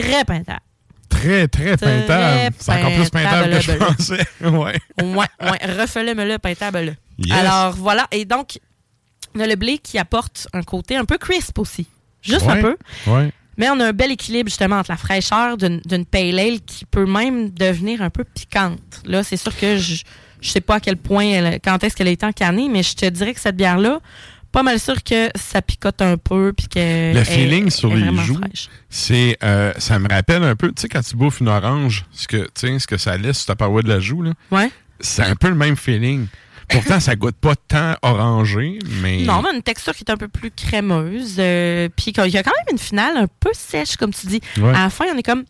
Speaker 2: Très peintable.
Speaker 3: Très, très
Speaker 2: Très
Speaker 3: peintable. C'est encore plus peintable que je pensais. ouais.
Speaker 2: Ouais, ouais. Refais-le-me le peintable.
Speaker 3: Yes.
Speaker 2: Alors, voilà. Et donc, on a le blé qui apporte un côté un peu crisp aussi. Juste un peu.
Speaker 3: Ouais.
Speaker 2: Mais on a un bel équilibre justement entre la fraîcheur d'une pale ale qui peut même devenir un peu piquante. Là, c'est sûr que je je sais pas à quel point, elle- quand est-ce qu'elle a été encanée, mais je te dirais que cette bière-là, pas mal sûr que ça picote un peu. Puis que
Speaker 3: Le feeling sur
Speaker 2: est
Speaker 3: les joues, c'est, euh, ça me rappelle un peu, tu sais, quand tu bouffes une orange, ce que, ce que ça laisse sur ta paroi de la joue, là,
Speaker 2: Ouais.
Speaker 3: c'est un peu le même feeling. Pourtant, ça goûte pas tant orangé, mais.
Speaker 2: Non, mais une texture qui est un peu plus crémeuse. euh, puis qu'il y a quand même une finale un peu sèche, comme tu dis.
Speaker 3: Ouais.
Speaker 2: À la fin, on est comme.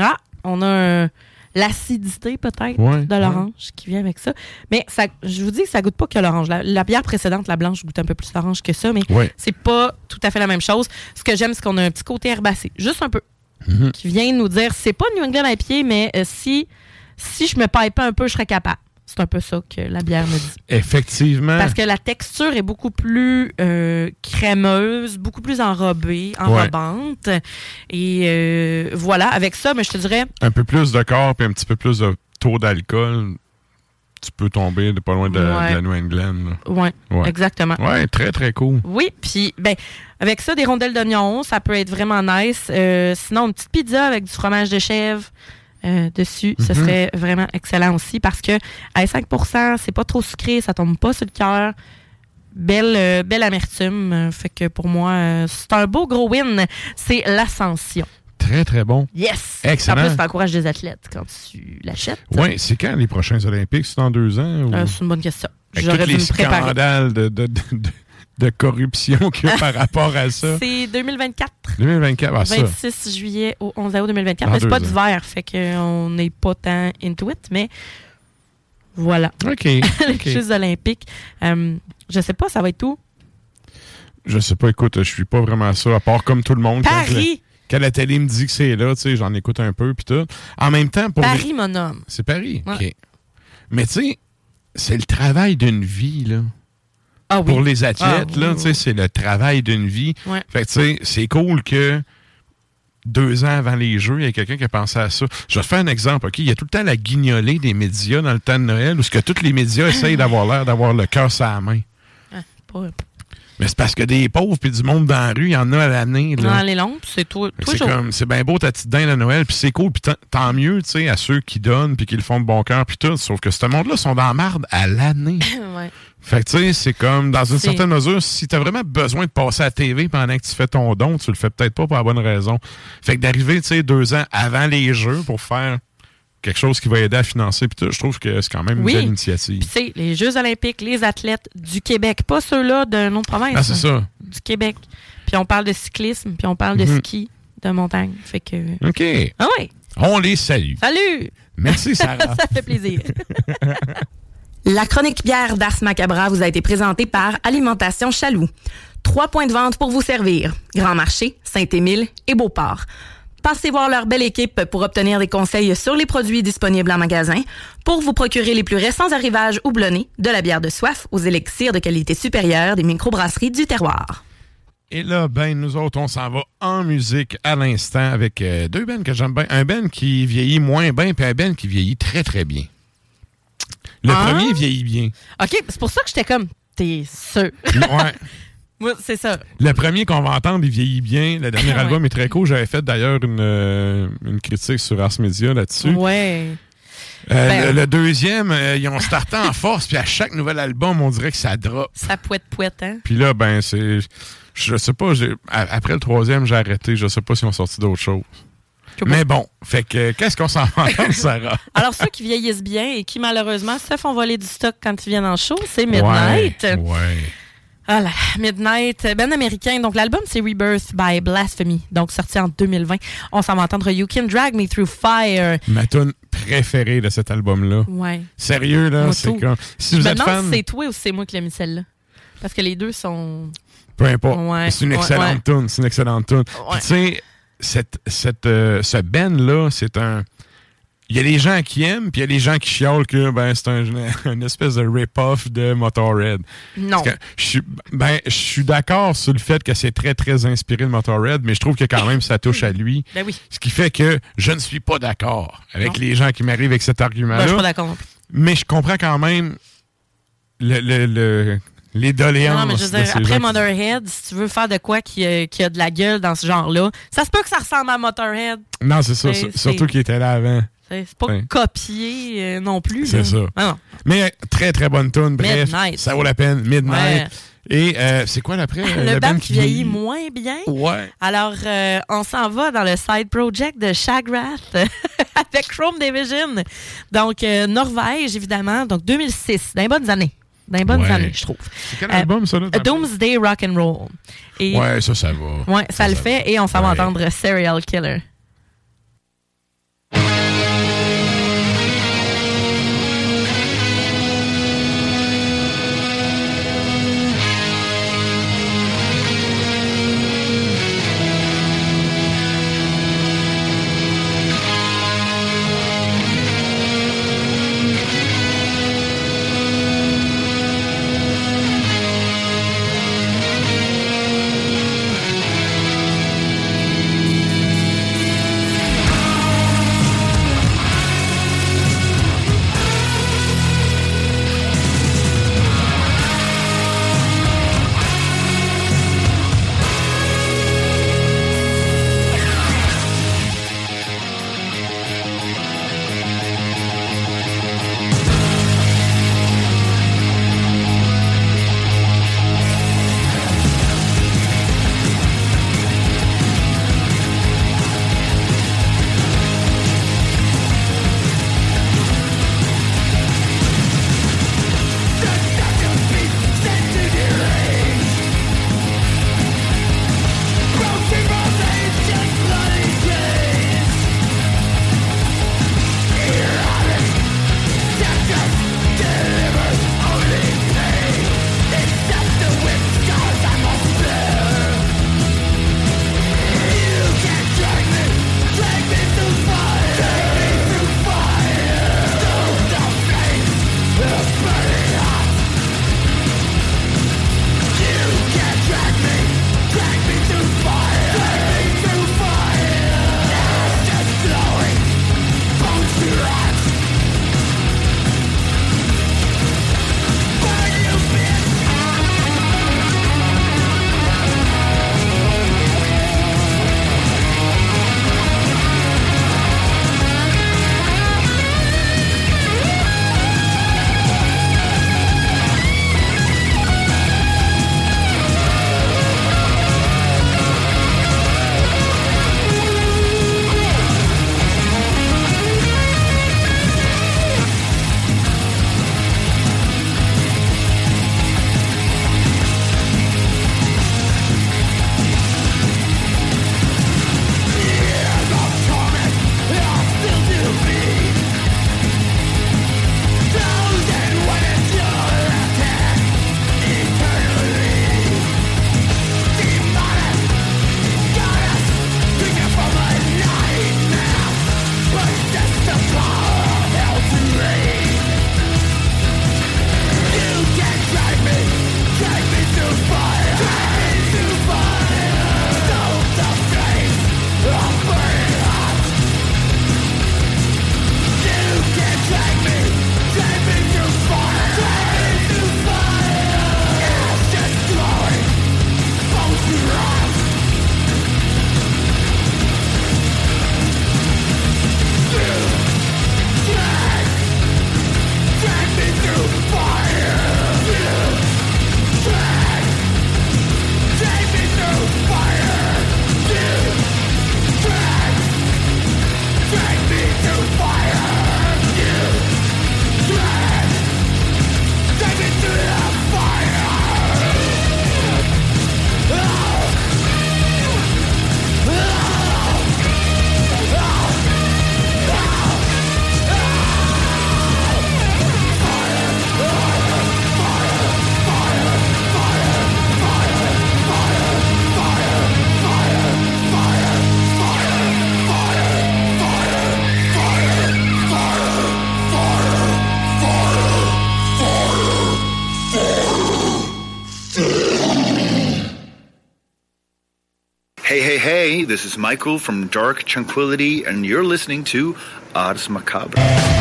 Speaker 2: Ah, on a un- l'acidité peut-être
Speaker 3: Ouais,
Speaker 2: de l'orange qui vient avec ça. Mais ça, je vous dis que ça goûte pas que l'orange. La, la bière précédente, la blanche, goûte un peu plus l'orange que ça, mais
Speaker 3: Ouais.
Speaker 2: c'est pas tout à fait la même chose. Ce que j'aime, c'est qu'on a un petit côté herbacé, juste un peu,
Speaker 3: Mhm.
Speaker 2: qui vient nous dire c'est pas New England à pied, mais euh, si, si je me paille pas un peu, je serais capable. C'est un peu ça que la bière me dit.
Speaker 3: Effectivement.
Speaker 2: Parce que la texture est beaucoup plus euh, crémeuse, beaucoup plus enrobée, enrobante. Et euh, voilà, avec ça, mais je te dirais,
Speaker 3: Un peu plus de corps puis un petit peu plus de taux d'alcool, tu peux tomber de pas loin de, la-
Speaker 2: Ouais.
Speaker 3: de la New England. là.
Speaker 2: ouais, exactement.
Speaker 3: Ouais, très, très cool.
Speaker 2: Oui, puis ben avec ça, des rondelles d'oignon, ça peut être vraiment nice. Euh, sinon, une petite pizza avec du fromage de chèvre euh, dessus, ce
Speaker 3: Mhm.
Speaker 2: serait vraiment excellent aussi parce que à 5% c'est pas trop sucré, ça tombe pas sur le cœur. Belle, euh, belle amertume. Euh, fait que pour moi, euh, c'est un beau gros win. C'est l'ascension.
Speaker 3: Très, très bon.
Speaker 2: Yes!
Speaker 3: Excellent.
Speaker 2: En plus, ça encourage des athlètes quand tu l'achètes.
Speaker 3: Oui, c'est quand les prochains Olympiques? C'est dans deux ans? ou-
Speaker 2: c'est une bonne question. J'aurais dû
Speaker 3: les
Speaker 2: me préparer.
Speaker 3: scandales de, de, de, de- de corruption qu'il y a par rapport à ça.
Speaker 2: C'est 2024.
Speaker 3: 2024, ah, ça.
Speaker 2: 26 juillet au 11 août 2024.
Speaker 3: Dans
Speaker 2: Mais c'est pas d'hiver, fait qu'on n'est pas tant into it, mais voilà.
Speaker 3: OK.
Speaker 2: Les
Speaker 3: OK.
Speaker 2: Jeux olympiques. Euh, je sais pas, ça va être tout.
Speaker 3: Je sais pas, écoute, je suis pas vraiment ça, à part comme tout le monde.
Speaker 2: Paris!
Speaker 3: Quand la télé me dit que c'est là, tu sais, j'en écoute un peu, puis tout. En même temps, pour... les-
Speaker 2: Paris, mon homme.
Speaker 3: C'est Paris,
Speaker 2: Ouais.
Speaker 3: OK. Mais tu sais, c'est le travail d'une vie, là.
Speaker 2: Ah oui.
Speaker 3: Pour les athlètes,
Speaker 2: Ah,
Speaker 3: là,
Speaker 2: oui,
Speaker 3: tu sais, c'est le travail d'une vie.
Speaker 2: Ouais.
Speaker 3: Fait que, tu sais, c'est cool que deux ans avant les Jeux, il y a quelqu'un qui a pensé à ça. Je vais te faire un exemple, OK? Il y a tout le temps la guignolée des médias dans le temps de Noël où ce que tous les médias essayent d'avoir l'air d'avoir le cœur sur la main.
Speaker 2: Ah, pas-
Speaker 3: Mais c'est parce que des pauvres puis du monde dans la rue, il y en a à l'année. là.
Speaker 2: Dans les longues, c'est tout.
Speaker 3: Que C'est
Speaker 2: Toujours.
Speaker 3: comme c'est bien beau ta petite dinde à Noël, puis c'est cool, puis tant, tant mieux, tu sais, à ceux qui donnent puis qui le font de bon cœur puis tout. Sauf que ce monde-là sont dans la marde à l'année.
Speaker 2: ouais.
Speaker 3: Fait que tu sais, c'est comme dans une
Speaker 2: C'est-
Speaker 3: certaine mesure, si t'as vraiment besoin de passer à la TV pendant que tu fais ton don, tu le fais peut-être pas pour la bonne raison. Fait que d'arriver, tu sais, deux ans avant les Jeux pour faire quelque chose qui va aider à financer. Puis tout, je trouve que c'est quand même
Speaker 2: Oui.
Speaker 3: une belle initiative.
Speaker 2: Sais, les Jeux olympiques, les athlètes du Québec, pas ceux-là d'une autre province.
Speaker 3: Ah, c'est ça.
Speaker 2: Du Québec. Puis on parle de cyclisme, puis on parle de
Speaker 3: Mhm.
Speaker 2: ski, de montagne. Fait que...
Speaker 3: OK.
Speaker 2: Ah ouais.
Speaker 3: On les salue.
Speaker 2: Salut!
Speaker 3: Merci, Sarah.
Speaker 2: Ça fait plaisir. La chronique bière d'Ars Macabra vous a été présentée par Alimentation Chaloux. Trois points de vente pour vous servir. Grand Marché, Saint-Émile et Beauport. Passez voir leur belle équipe pour obtenir des conseils sur les produits disponibles en magasin, pour vous procurer les plus récents arrivages houblonnés, de la bière de soif aux élixirs de qualité supérieure des microbrasseries du terroir.
Speaker 3: Et là, ben, nous autres, on s'en va en musique à l'instant avec euh, deux bennes que j'aime bien. Un ben qui vieillit moins bien, puis un ben qui vieillit très, très bien. Le
Speaker 2: Ah.
Speaker 3: premier vieillit bien.
Speaker 2: OK, c'est pour ça que j'étais comme, t'es sûr?
Speaker 3: Ouais.
Speaker 2: Moi, c'est ça.
Speaker 3: Le premier qu'on va entendre, il vieillit bien. Le dernier
Speaker 2: Ouais.
Speaker 3: album est très cool. J'avais fait d'ailleurs une, euh, une critique sur Ars Media là-dessus.
Speaker 2: Ouais.
Speaker 3: Euh,
Speaker 2: Ben,
Speaker 3: le, le deuxième, euh, ils ont starté en force, puis à chaque nouvel album, on dirait que ça drop.
Speaker 2: Ça pouette pouette, hein?
Speaker 3: Puis là, ben, c'est. Je sais pas, après le troisième, j'ai arrêté. Je sais pas si on sorti d'autres choses. Mais bon, fait que qu'est-ce qu'on s'en va entendre, Sarah?
Speaker 2: Alors, ceux qui vieillissent bien et qui, malheureusement, se font voler du stock quand ils viennent en show, c'est Midnight.
Speaker 3: Ouais. ouais.
Speaker 2: Ah là, Midnight, ben américain. Donc, l'album, c'est Rebirth by Blasphemy, donc sorti en 2020. On s'en va entendre You Can Drag Me Through Fire.
Speaker 3: Ma tune préférée de cet album-là.
Speaker 2: Ouais.
Speaker 3: Sérieux, là, c'est comme. Si vous
Speaker 2: me
Speaker 3: êtes
Speaker 2: demande
Speaker 3: fan,
Speaker 2: c'est toi ou c'est moi qui l'ai mis celle-là. Parce que les deux sont.
Speaker 3: peu importe.
Speaker 2: Ouais,
Speaker 3: c'est une excellente
Speaker 2: ouais.
Speaker 3: tune. C'est une excellente tune. Tu sais, cette, cette, euh, ce band-là, c'est un. Il y a des gens qui aiment, puis il y a des gens qui chiolent que ben, c'est un, une espèce de rip-off de Motorhead.
Speaker 2: Non.
Speaker 3: Je ben, je suis d'accord sur le fait que c'est très, très inspiré de Motorhead, mais je trouve que quand même ça touche à lui.
Speaker 2: Ben oui.
Speaker 3: Ce qui fait que je ne suis pas d'accord avec
Speaker 2: Non.
Speaker 3: les gens qui m'arrivent avec cet
Speaker 2: Ben,
Speaker 3: argument-là.
Speaker 2: je suis pas d'accord.
Speaker 3: mais je comprends quand même le, le, le- les doléances.
Speaker 2: Non, mais je veux dire, après
Speaker 3: qui-
Speaker 2: Motherhead, si tu veux faire de quoi qui, euh, qui a de la gueule dans ce genre-là, ça se peut que ça ressemble à Motorhead.
Speaker 3: Non, c'est ça. Surtout qu'il était là avant.
Speaker 2: C'est pas
Speaker 3: Ouais.
Speaker 2: copié euh, non plus.
Speaker 3: C'est ça.
Speaker 2: Ah non.
Speaker 3: Mais euh, très, très bonne tune. Bref,
Speaker 2: Midnight.
Speaker 3: ça vaut la peine. Midnight.
Speaker 2: Ouais.
Speaker 3: Et euh, c'est quoi l'après?
Speaker 2: Le band qui vieillit? moins bien.
Speaker 3: Ouais.
Speaker 2: Alors, euh, on s'en va dans le side project de Shagrath avec Chrome Division. Donc, euh, Norvège, évidemment. Donc, 2006, dans les bonnes années. Dans les bonnes
Speaker 3: Ouais.
Speaker 2: années, je trouve.
Speaker 3: C'est quel album, ça? Là,
Speaker 2: Doomsday Rock and Roll. Et,
Speaker 3: Ouais, ça, ça va.
Speaker 2: ouais, ça, le fait. Et on s'en va
Speaker 3: Ouais.
Speaker 2: entendre Serial Killer.
Speaker 8: This is Michael from Dark Tranquility, and you're listening to Ars Macabre.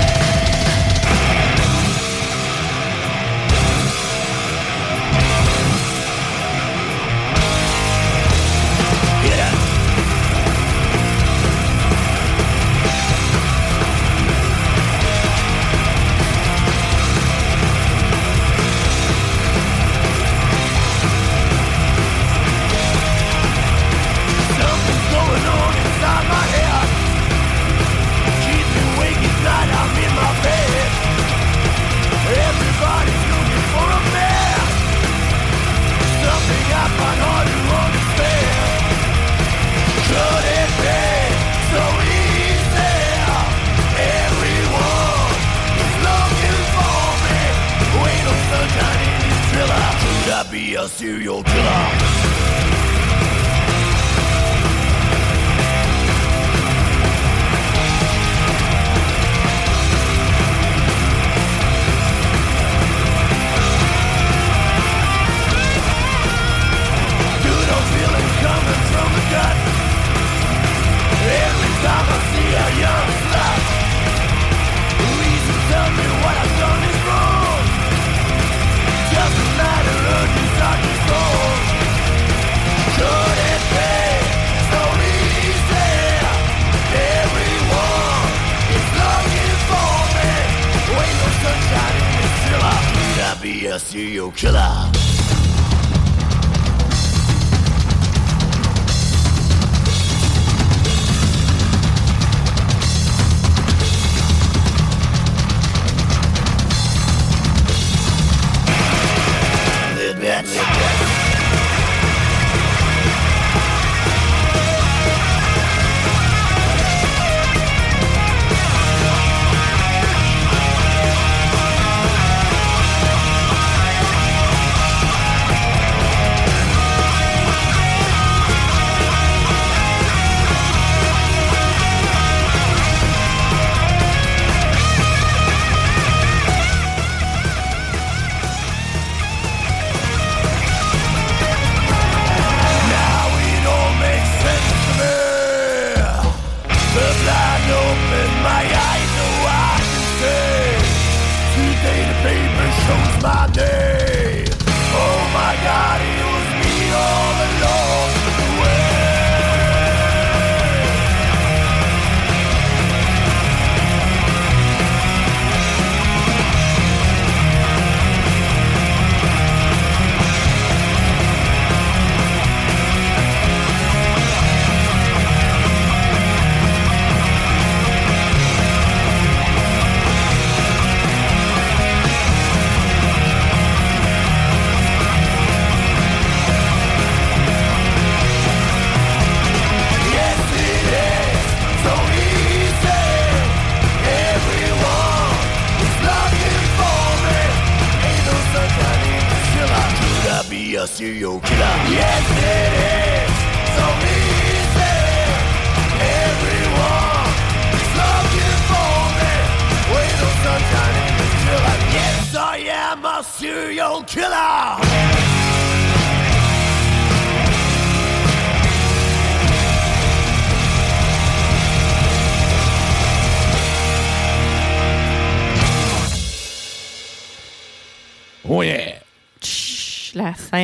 Speaker 9: Serial killer?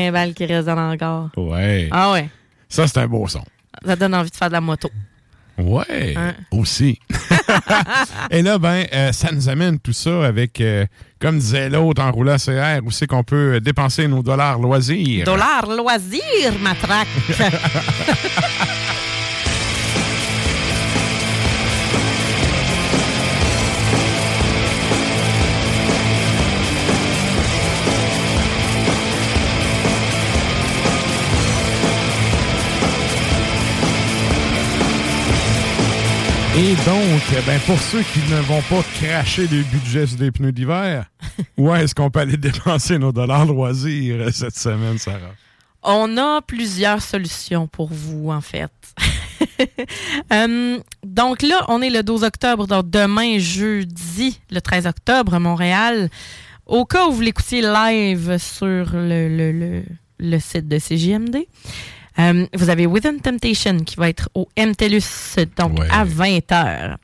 Speaker 2: 20 balles qui résonnent encore.
Speaker 3: Ouais.
Speaker 2: Ah ouais.
Speaker 3: Ça, c'est un beau son.
Speaker 2: Ça donne envie de faire de la moto.
Speaker 3: Ouais,
Speaker 2: hein?
Speaker 3: aussi. Et là, ben, euh, ça nous amène tout ça avec, euh, comme disait l'autre en roulant CR, où c'est qu'on peut dépenser nos dollars loisirs.
Speaker 2: Dollars loisirs, matraque.
Speaker 3: Et donc, ben, pour ceux qui ne vont pas cracher des budgets sur des pneus d'hiver, où est-ce qu'on peut aller dépenser nos dollars loisirs cette semaine, Sarah?
Speaker 2: On a plusieurs solutions pour vous, en fait. Euh, donc là, on est le 12 octobre, donc demain, jeudi, le 13 octobre, Montréal. Au cas où vous l'écoutiez live sur le, le- le- le site de CJMD, Euh, vous avez Within Temptation qui va être au MTLUS, donc à 20h.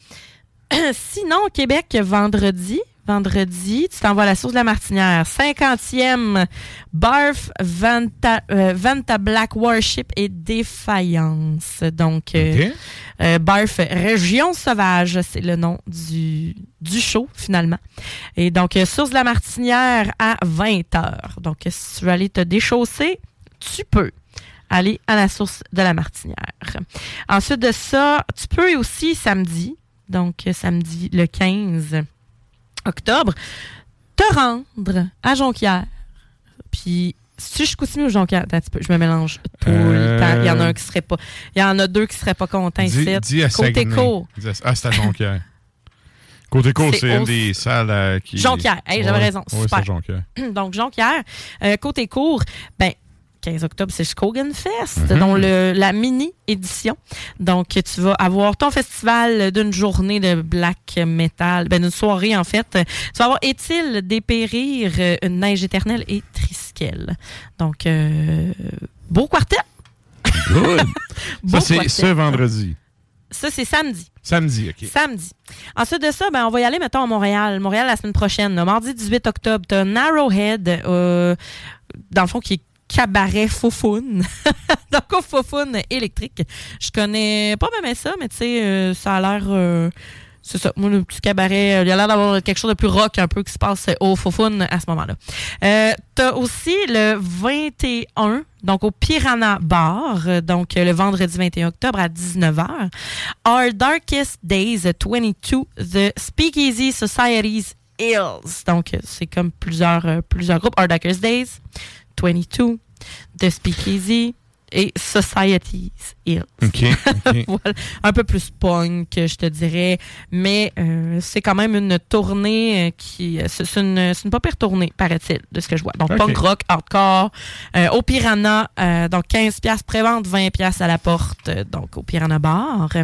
Speaker 2: Sinon, au Québec, vendredi, vendredi, tu t'envoies à la source de la Martinière. 50e Barf, Vanta, euh, Vanta Black Worship et Défaillance. Donc, euh, euh, Barf Région Sauvage, c'est le nom du, du show, finalement. Et donc, source de la Martinière à 20h. Donc, si tu veux aller te déchausser, tu peux aller à la source de la Martinière. Ensuite de ça, tu peux aussi samedi, donc samedi le 15 octobre, te rendre à Jonquière. Puis, si je continue au Jonquière, attends je me mélange tout le temps. Il y en a un qui serait pas. Il y en a deux qui seraient pas contents
Speaker 3: Dis,
Speaker 2: ici.
Speaker 3: dis à
Speaker 2: Côté court.
Speaker 3: Ah, c'est à Jonquière. Côté court,
Speaker 2: C'est
Speaker 3: une des salles euh, qui.
Speaker 2: Jonquière. Hey, j'avais
Speaker 3: Ouais.
Speaker 2: raison.
Speaker 3: Ouais,
Speaker 2: Super.
Speaker 3: c'est Jonquière.
Speaker 2: Donc, Jonquière. Euh, côté court, ben, 15 octobre, c'est Skogan Fest, donc le- la mini-édition. Donc, tu vas avoir ton festival d'une journée de black metal, ben, d'une soirée, en fait. Tu vas avoir Est-il dépérir, euh, une neige éternelle et Triskel? Donc, euh, beau quartet.
Speaker 3: Good.
Speaker 2: Beau
Speaker 3: Ça, c'est ce vendredi.
Speaker 2: Ça, c'est samedi.
Speaker 3: Samedi, OK.
Speaker 2: Samedi. Ensuite de ça, ben, on va y aller, mettons, à Montréal. Montréal la semaine prochaine. là. mardi 18 octobre, tu as Narrowhead, euh, dans le fond, qui est cabaret foufoune. Donc, au foufoune électrique. Je connais pas même ça, mais tu sais, euh, ça a l'air... euh, c'est ça, moi, le petit cabaret, euh, il a l'air d'avoir quelque chose de plus rock un peu qui se passe au Foufoune à ce moment-là. T'as aussi le 21, donc au Piranha Bar, donc le vendredi 21 octobre à 19h. Our Darkest Days 22, The Speakeasy Society's Hills. Donc, c'est comme plusieurs, plusieurs groupes. Our Darkest Days, 22, The Speakeasy et Society's Hills. Voilà. Un peu plus punk, je te dirais. Mais euh, c'est quand même une tournée euh, qui. C'est c'est une, une pas pire tournée, paraît-il, de ce que je vois. Donc, punk rock, hardcore, euh, au Piranha, euh, donc 15$ piastres pré-vente, 20$ piastres à la porte, euh, donc au Piranha Bar. Euh,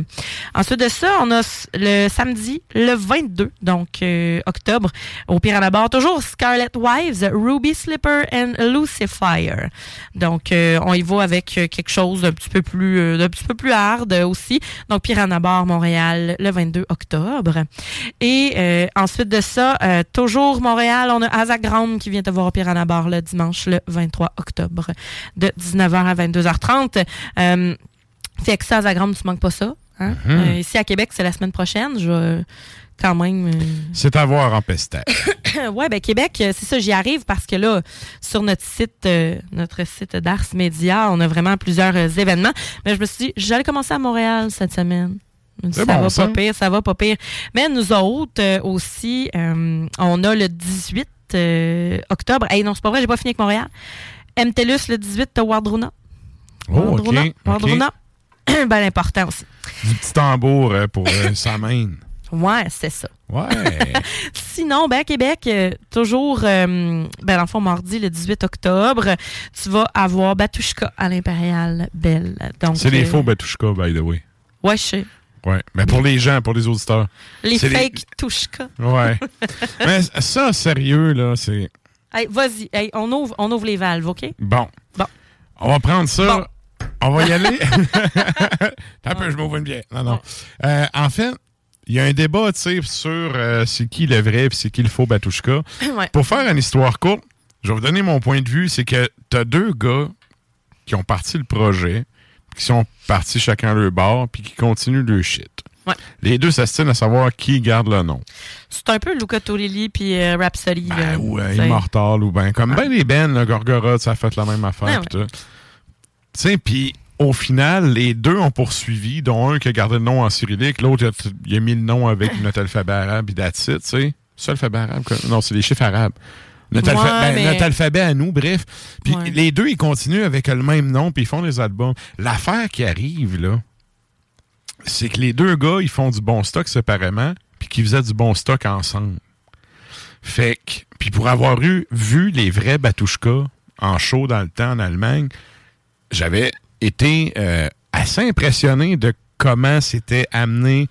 Speaker 2: Ensuite de ça, on a le samedi, le 22, donc euh, octobre, au Piranha Bar, toujours Scarlet Wives, Ruby Slipper and Lucifer. Donc, euh, on y va avec euh, quelque chose d'un petit peu plus, d'un petit peu plus hard aussi. Donc, Piranha Bar Montréal, le 22 octobre. Et euh, ensuite de ça, euh, toujours Montréal, on a Azagram qui vient te voir au Piranha Bar le dimanche, le 23 octobre, de 19h à 22h30. Euh, fait que ça, Azagram, tu manques pas ça. Hein?
Speaker 3: Mhm.
Speaker 2: Euh, ici à Québec, c'est la semaine prochaine. Je quand même... euh,
Speaker 3: C'est à voir en pestac.
Speaker 2: ouais, ben Québec, euh, c'est ça, j'y arrive parce que là, sur notre site, euh, notre site d'Ars Media, on a vraiment plusieurs euh, événements. Mais je me suis dit, j'allais commencer à Montréal cette semaine. Ça
Speaker 3: bon,
Speaker 2: va
Speaker 3: ça.
Speaker 2: pas pire, ça va pas pire. Mais nous autres euh, aussi, on a le 18 euh, octobre. Hey, non, c'est pas vrai, j'ai pas fini avec Montréal. MTLUS le 18 de Wardruna.
Speaker 3: Oh.
Speaker 2: Wardruna. Wardruna. ben, l'important aussi.
Speaker 3: Du petit tambour pour sa main.
Speaker 2: Ouais, c'est ça.
Speaker 3: Ouais.
Speaker 2: Sinon, ben, à Québec, euh, toujours, euh, ben, dans le fond, mardi, le 18 octobre, tu vas avoir Batushka à l'Impérial Belle. Donc,
Speaker 3: C'est des
Speaker 2: euh,
Speaker 3: faux Batushka, by the way.
Speaker 2: Ouais, je sais.
Speaker 3: Ouais. Mais pour les gens, pour les auditeurs.
Speaker 2: Les fake Tushka.
Speaker 3: Ouais. Mais ça, sérieux, là, c'est.
Speaker 2: Hey, vas-y, hey, on, ouvre, on ouvre les valves, OK?
Speaker 3: Bon.
Speaker 2: Bon.
Speaker 3: On va prendre ça.
Speaker 2: Bon.
Speaker 3: On va y aller. T'as un peu, je m'ouvre une bière. Non, non. En fait, il y a un débat, tu sur euh, c'est qui le vrai et c'est qui le faux Batushka.
Speaker 2: Ouais.
Speaker 3: Pour faire une histoire courte, je vais vous donner mon point de vue. C'est que t'as deux gars qui ont parti le projet, qui sont partis chacun leur bord, puis qui continuent le shit.
Speaker 2: Ouais.
Speaker 3: Les deux s'astinent à savoir qui garde le nom.
Speaker 2: C'est un peu Luca Tolili puis euh, Rhapsody.
Speaker 3: Ben, ou euh,
Speaker 2: tu sais.
Speaker 3: Immortal, ou ben comme ben les Ben, Gorgoroth, ça a fait la même affaire. Tu sais, puis au final, les deux ont poursuivi, dont un qui a gardé le nom en cyrillique, l'autre, il a, il a mis le nom avec notre alphabet arabe, puis that's it, tu sais. C'est l'alphabet arabe? quoi? Non, c'est les chiffres arabes. Notre,
Speaker 2: Ouais,
Speaker 3: alpha- ben,
Speaker 2: mais-
Speaker 3: notre alphabet à nous, bref. Puis
Speaker 2: Ouais.
Speaker 3: les deux, ils continuent avec le même nom, puis ils font des albums. L'affaire qui arrive, là, c'est que les deux gars, ils font du bon stock séparément, puis qu'ils faisaient du bon stock ensemble. Fait que, puis pour avoir eu, vu les vrais Batushka en show dans le temps en Allemagne, j'avais été euh, assez impressionné de comment c'était amené.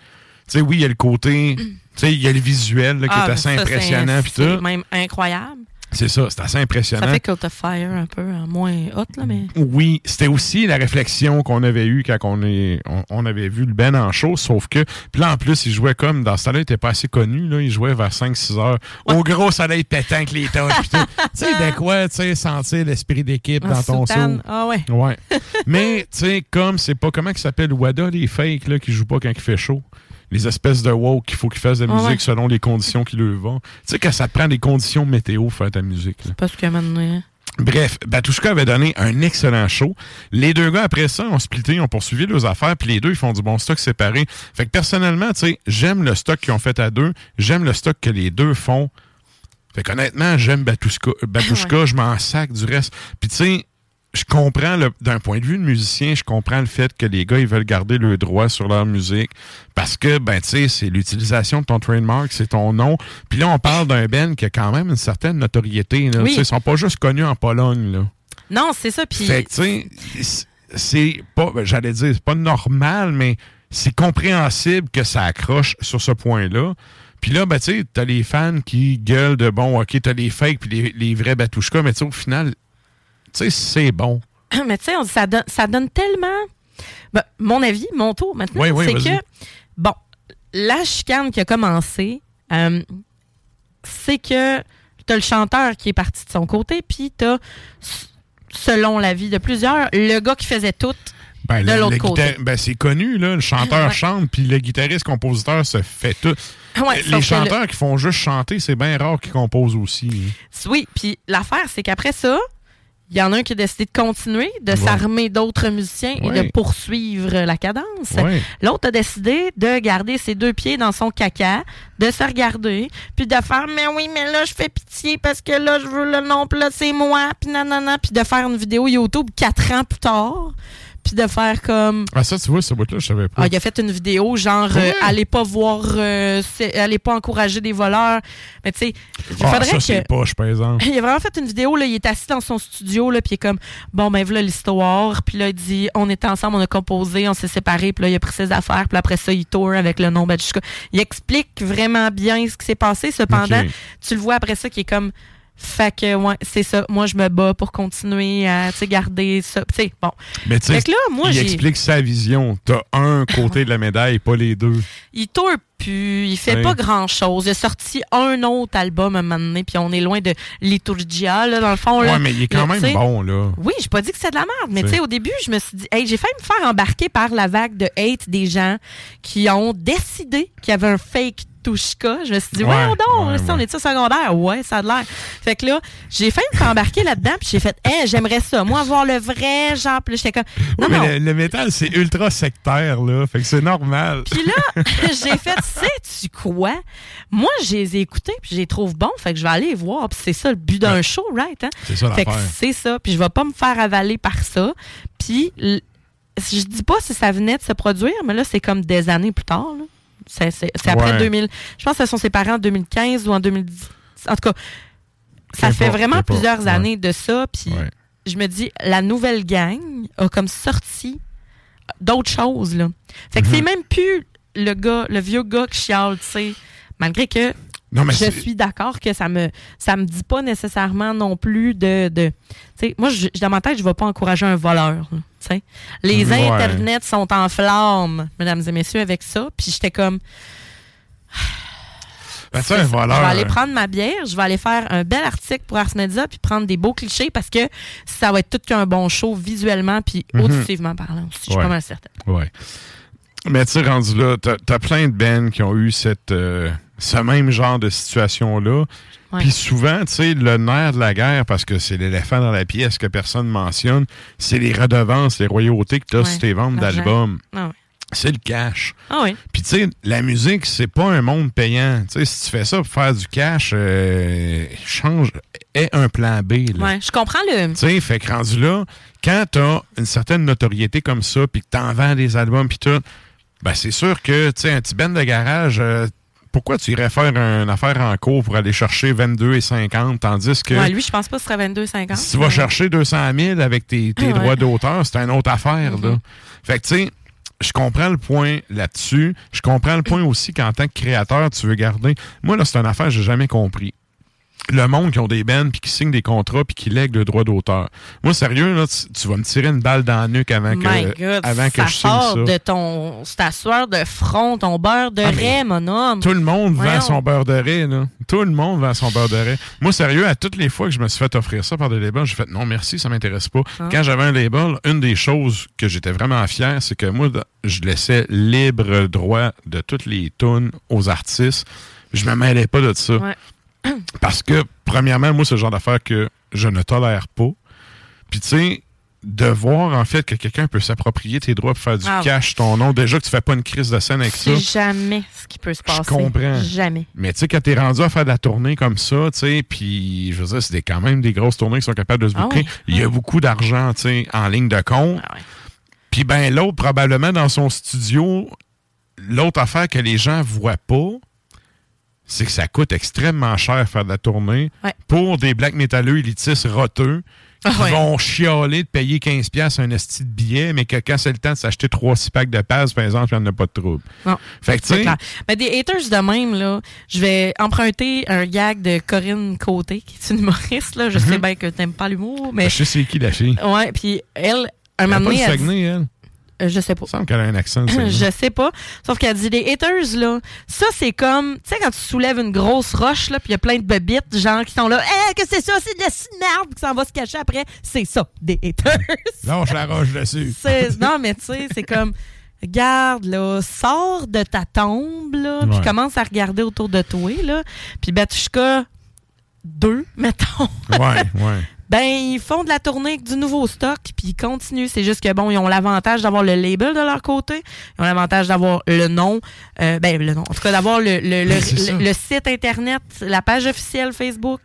Speaker 3: Tu sais, oui, il y a le côté, tu sais, il y a le visuel là, qui
Speaker 2: Ah,
Speaker 3: est assez impressionnant.
Speaker 2: C'est même incroyable.
Speaker 3: C'est ça, c'est assez impressionnant.
Speaker 2: Ça fait Cult of Fire un peu en moins hot, là, mais.
Speaker 3: Oui, c'était aussi la réflexion qu'on avait eue quand on, est, on, on avait vu le Ben en show, sauf que, puis là, en plus, il jouait comme, dans ce temps-là, il était pas assez connu, là, il jouait vers 5-6 heures, au gros soleil pétant avec les toches, pis tout. Tu sais, de quoi, tu sais, sentir l'esprit d'équipe
Speaker 2: En
Speaker 3: dans ton saut.
Speaker 2: Ah ouais.
Speaker 3: Ouais. Mais, tu sais, comme c'est pas, comment il s'appelle, Wada, les fakes, là, qui jouent pas quand il fait chaud. Les espèces de woke qu'il faut qu'ils fassent de la musique
Speaker 2: ouais.
Speaker 3: selon les conditions qui leur vont. Tu sais, que ça te prend des conditions météo pour faire ta musique. là.
Speaker 2: Parce que maintenant.
Speaker 3: Bref, Batushka avait donné un excellent show. Les deux gars, après ça, ont splitté, ont poursuivi leurs affaires, puis les deux, ils font du bon stock séparé. Fait que personnellement, tu sais, j'aime le stock qu'ils ont fait à deux, j'aime le stock que les deux font. Fait qu'honnêtement, j'aime Batushka, Batushka je m'en sac du reste. Puis tu sais, je comprends, d'un point de vue de musicien, je comprends le fait que les gars, ils veulent garder le droit sur leur musique parce que, ben, tu sais, c'est l'utilisation de ton trademark, c'est ton nom. Puis là, on parle d'un Ben qui a quand même une certaine notoriété. Là.
Speaker 2: Oui.
Speaker 3: Ils sont pas juste connus en Pologne, là.
Speaker 2: Non, c'est ça. Puis.
Speaker 3: Fait que, tu sais, c'est pas, ben, j'allais dire, c'est pas normal, mais c'est compréhensible que ça accroche sur ce point-là. Puis là, ben, tu sais, t'as les fans qui gueulent de bon, OK, t'as les fakes puis les, les vrais Batushka, mais tu sais, au final, tu sais, c'est bon.
Speaker 2: Mais tu sais, ça, donne, ça donne tellement. Ben, mon avis, mon tour maintenant,
Speaker 3: Oui, oui,
Speaker 2: c'est que, bon, la chicane qui a commencé, euh, c'est que t'as le chanteur qui est parti de son côté, puis t'as, selon l'avis de plusieurs, le gars qui faisait tout
Speaker 3: Ben,
Speaker 2: de
Speaker 3: le-
Speaker 2: l'autre côté.
Speaker 3: ben, c'est connu, là. Le chanteur
Speaker 2: Ouais.
Speaker 3: chante, puis le guitariste-compositeur se fait tout.
Speaker 2: Ouais, sauf
Speaker 3: les chanteurs qui font juste chanter, c'est bien rare qu'ils composent aussi.
Speaker 2: Oui, puis l'affaire, c'est qu'après ça, il y en a un qui a décidé de continuer, de
Speaker 3: Ouais.
Speaker 2: s'armer d'autres musiciens et de poursuivre la cadence.
Speaker 3: Ouais.
Speaker 2: L'autre a décidé de garder ses deux pieds dans son caca, de se regarder, puis de faire Mais oui, mais là, je fais pitié parce que là, je veux le nom, puis là, c'est moi, puis nanana, puis de faire une vidéo YouTube quatre ans plus tard, puis de faire comme.
Speaker 3: Ah, ça, tu vois, ce bout-là, je savais pas.
Speaker 2: Ah, il a fait une vidéo genre
Speaker 3: Ouais.
Speaker 2: euh, allez pas voir euh, allez pas encourager des voleurs mais tu sais il
Speaker 3: Ah,
Speaker 2: faudrait
Speaker 3: ça,
Speaker 2: que
Speaker 3: c'est poche, par exemple.
Speaker 2: il a vraiment fait une vidéo, là, il est assis dans son studio, là, puis il est comme, bon, ben voilà l'histoire. Puis là, il dit, on était ensemble, on a composé, on s'est séparés, puis là, il a pris ses affaires, puis après ça, il tourne avec le nom Badushka. Il explique vraiment bien ce qui s'est passé. Cependant, tu le vois après ça qui est comme, fait que, ouais, c'est ça. Moi, je me bats pour continuer à, garder ça. Tu sais, bon.
Speaker 3: Mais tu sais,
Speaker 2: là,
Speaker 3: il explique sa vision. T'as un côté de la médaille, pas les deux.
Speaker 2: Il tourne plus, il fait
Speaker 3: Ouais.
Speaker 2: pas grand chose. Il a sorti un autre album à un moment donné, puis on est loin de Liturgia, là, dans le fond. là.
Speaker 3: Ouais, mais il est quand
Speaker 2: Là,
Speaker 3: même bon, là.
Speaker 2: Oui, j'ai pas dit que c'est de la merde, mais tu sais, au début, je me suis dit, hey, j'ai failli me faire embarquer par la vague de hate des gens qui ont décidé qu'il y avait un fake Touchka. Je me suis dit,
Speaker 3: Ouais,
Speaker 2: ouais, donc,
Speaker 3: ouais,
Speaker 2: si on est ça secondaire? Ouais, ça a de l'air. Fait que là, j'ai failli me embarquer là-dedans, puis j'ai fait, hey, j'aimerais ça. Moi, voir le vrai, genre, puis j'étais comme, non, non.
Speaker 3: mais le, le métal, c'est ultra sectaire, là. Fait que c'est normal.
Speaker 2: Puis là, j'ai fait, sais-tu quoi? Moi, je les ai écoutés, puis je les trouve bons, fait que je vais aller les voir. Puis c'est ça le but d'un show, right? Hein?
Speaker 3: C'est ça
Speaker 2: Fait que c'est ça. Puis je vais pas me faire avaler par ça. Puis je dis pas si ça venait de se produire, mais là, c'est comme des années plus tard. là. C'est après
Speaker 3: Ouais.
Speaker 2: 2000. Je pense que ce sont ses parents en 2015 ou en 2010. En tout cas, ça fait vraiment plusieurs
Speaker 3: ouais.
Speaker 2: années de ça. Puis
Speaker 3: Ouais.
Speaker 2: je me dis, la nouvelle gang a comme sorti d'autres choses. Là. Fait que c'est même plus le gars, le vieux gars qui chiale, tu sais. Malgré que
Speaker 3: Non, mais
Speaker 2: je suis d'accord que ça me ça me dit pas nécessairement non plus de. de tu sais, moi, je, dans ma tête, je vais pas encourager un voleur. là, Les
Speaker 3: Ouais.
Speaker 2: internets sont en flammes, mesdames et messieurs, avec ça. Puis j'étais comme.
Speaker 3: Ben, un
Speaker 2: Je vais aller prendre ma bière, je vais aller faire un bel article pour Ars Media puis prendre des beaux clichés parce que ça va être tout qu'un bon show visuellement puis
Speaker 3: Mhm.
Speaker 2: auditivement parlant aussi. Je suis
Speaker 3: Ouais.
Speaker 2: pas mal certaine.
Speaker 3: Ouais. Mais tu sais, rendu là, t'as as plein de bands qui ont eu cette, euh, ce même genre de situation-là.
Speaker 2: Ouais.
Speaker 3: Puis souvent, tu sais, le nerf de la guerre, parce que c'est l'éléphant dans la pièce que personne mentionne, c'est les redevances, les royautés que tu as
Speaker 2: Ouais,
Speaker 3: sur tes ventes d'albums.
Speaker 2: Ah ouais.
Speaker 3: C'est le cash.
Speaker 2: Ah oui.
Speaker 3: Puis tu sais, la musique, c'est pas un monde payant. Tu sais, si tu fais ça pour faire du cash, euh, change, est un plan B. Là.
Speaker 2: Ouais, je comprends le.
Speaker 3: Tu sais, fait que rendu là, quand t'as une certaine notoriété comme ça, puis que t'en vends des albums, puis tout, ben c'est sûr que, tu sais, un petit ben de garage, euh, pourquoi tu irais faire une affaire en cours pour aller chercher 22 et 50, tandis que
Speaker 2: Ouais, lui, je pense pas que ce serait 22,50.
Speaker 3: si tu vas chercher 200 000 avec tes, tes
Speaker 2: Ah ouais.
Speaker 3: droits d'auteur, c'est une autre affaire, là.
Speaker 2: Mhm.
Speaker 3: Fait que, tu sais, je comprends le point là-dessus. Je comprends le point aussi qu'en tant que créateur, tu veux garder. Moi, là, c'est une affaire que j'ai jamais compris. Le monde qui ont des bands puis qui signent des contrats puis qui lèguent le droit d'auteur. Moi, sérieux, là, tu, tu vas me tirer une balle dans la nuque avant que,
Speaker 2: God,
Speaker 3: avant que je signe ça.
Speaker 2: de ton... C'est ta sueur de front, ton beurre de
Speaker 3: Ah,
Speaker 2: raie, mon homme.
Speaker 3: Tout le monde vend son beurre de raie, là. Tout le monde vend son beurre de raie. Moi, sérieux, à toutes les fois que je me suis fait offrir ça par des labels, j'ai fait non, merci, ça m'intéresse pas.
Speaker 2: Ah.
Speaker 3: Quand j'avais un label, une des choses que j'étais vraiment fier, c'est que moi, je laissais libre droit de toutes les tunes aux artistes. Je me mêlais pas de ça.
Speaker 2: Ouais.
Speaker 3: Parce que, premièrement, moi, c'est le genre d'affaire que je ne tolère pas. Puis, tu sais, de voir, en fait, que quelqu'un peut s'approprier tes droits pour faire du
Speaker 2: Ah
Speaker 3: cash, ton nom, déjà que tu fais pas une crise de scène avec ça.
Speaker 2: C'est jamais ce qui peut se passer.
Speaker 3: comprends.
Speaker 2: Jamais.
Speaker 3: Mais tu sais, quand t'es rendu à faire de la tournée comme ça, tu sais, puis je veux dire, c'est quand même des grosses tournées qui sont capables de se
Speaker 2: Ah
Speaker 3: boucler. Il y a beaucoup d'argent, tu sais, en ligne de compte.
Speaker 2: Ah.
Speaker 3: Puis ben l'autre, probablement dans son studio, l'autre affaire que les gens voient pas, c'est que ça coûte extrêmement cher faire de la tournée
Speaker 2: Ouais.
Speaker 3: pour des black métalleux élitistes roteux qui
Speaker 2: Ah ouais.
Speaker 3: vont chialer de payer 15$ piastres un esti de billet, mais que quand c'est le temps de s'acheter 3-6 packs de passes, par exemple, il n'y en a pas de trouble.
Speaker 2: Non.
Speaker 3: Fait que tu.
Speaker 2: Mais des haters de même, là, je vais emprunter un gag de Corinne Côté, qui est une humoriste. Là. Je sais bien que t'aimes pas l'humour, mais.
Speaker 3: je sais c'est qui la fille.
Speaker 2: Ouais, puis elle, un moment donné,
Speaker 3: le
Speaker 2: elle je sais pas.
Speaker 3: Il semble qu'elle a un accent.
Speaker 2: je sais pas. Sauf qu'elle dit des haters, là. Ça, c'est comme, tu sais, quand tu soulèves une grosse roche, là, puis il y a plein de bebites, genre, qui sont là, eh, que c'est ça, c'est de la merde, qui s'en va se cacher après. C'est ça, des haters.
Speaker 3: Lâche la roche dessus.
Speaker 2: Non, mais tu sais, c'est comme, regarde, là, sors de ta tombe, là, puis commence à regarder autour de toi, là. Puis Batushka 2, mettons.
Speaker 3: Ouais, ouais.
Speaker 2: Ben, ils font de la tournée avec du nouveau stock, puis ils continuent. C'est juste que, bon, ils ont l'avantage d'avoir le label de leur côté. Ils ont l'avantage d'avoir le nom. euh, ben, le nom. En tout cas, d'avoir le, le, le-
Speaker 3: Ben, c'est
Speaker 2: le- le site Internet, la page officielle Facebook,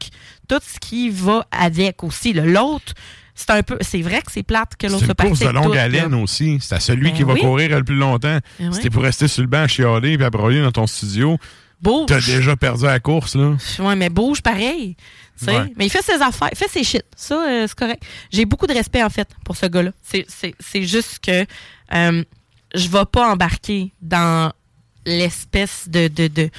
Speaker 2: tout ce qui va avec aussi. là. L'autre, c'est un peu. C'est vrai que c'est plate que l'autre
Speaker 3: C'est
Speaker 2: soit
Speaker 3: une course de longue
Speaker 2: là.
Speaker 3: haleine aussi. C'est à celui
Speaker 2: Ben
Speaker 3: qui va
Speaker 2: oui.
Speaker 3: courir le plus longtemps.
Speaker 2: Ben oui.
Speaker 3: T'es pour rester sur le banc à chialer et à broyer dans ton studio,
Speaker 2: Bouge.
Speaker 3: t'as déjà perdu la course, là.
Speaker 2: Ouais, mais bouge pareil.
Speaker 3: Ouais.
Speaker 2: Mais il fait ses affaires, il fait ses shit. Ça, euh, c'est correct. J'ai beaucoup de respect, en fait, pour ce gars-là. C'est- juste que euh, je vais pas embarquer dans l'espèce de, de, de,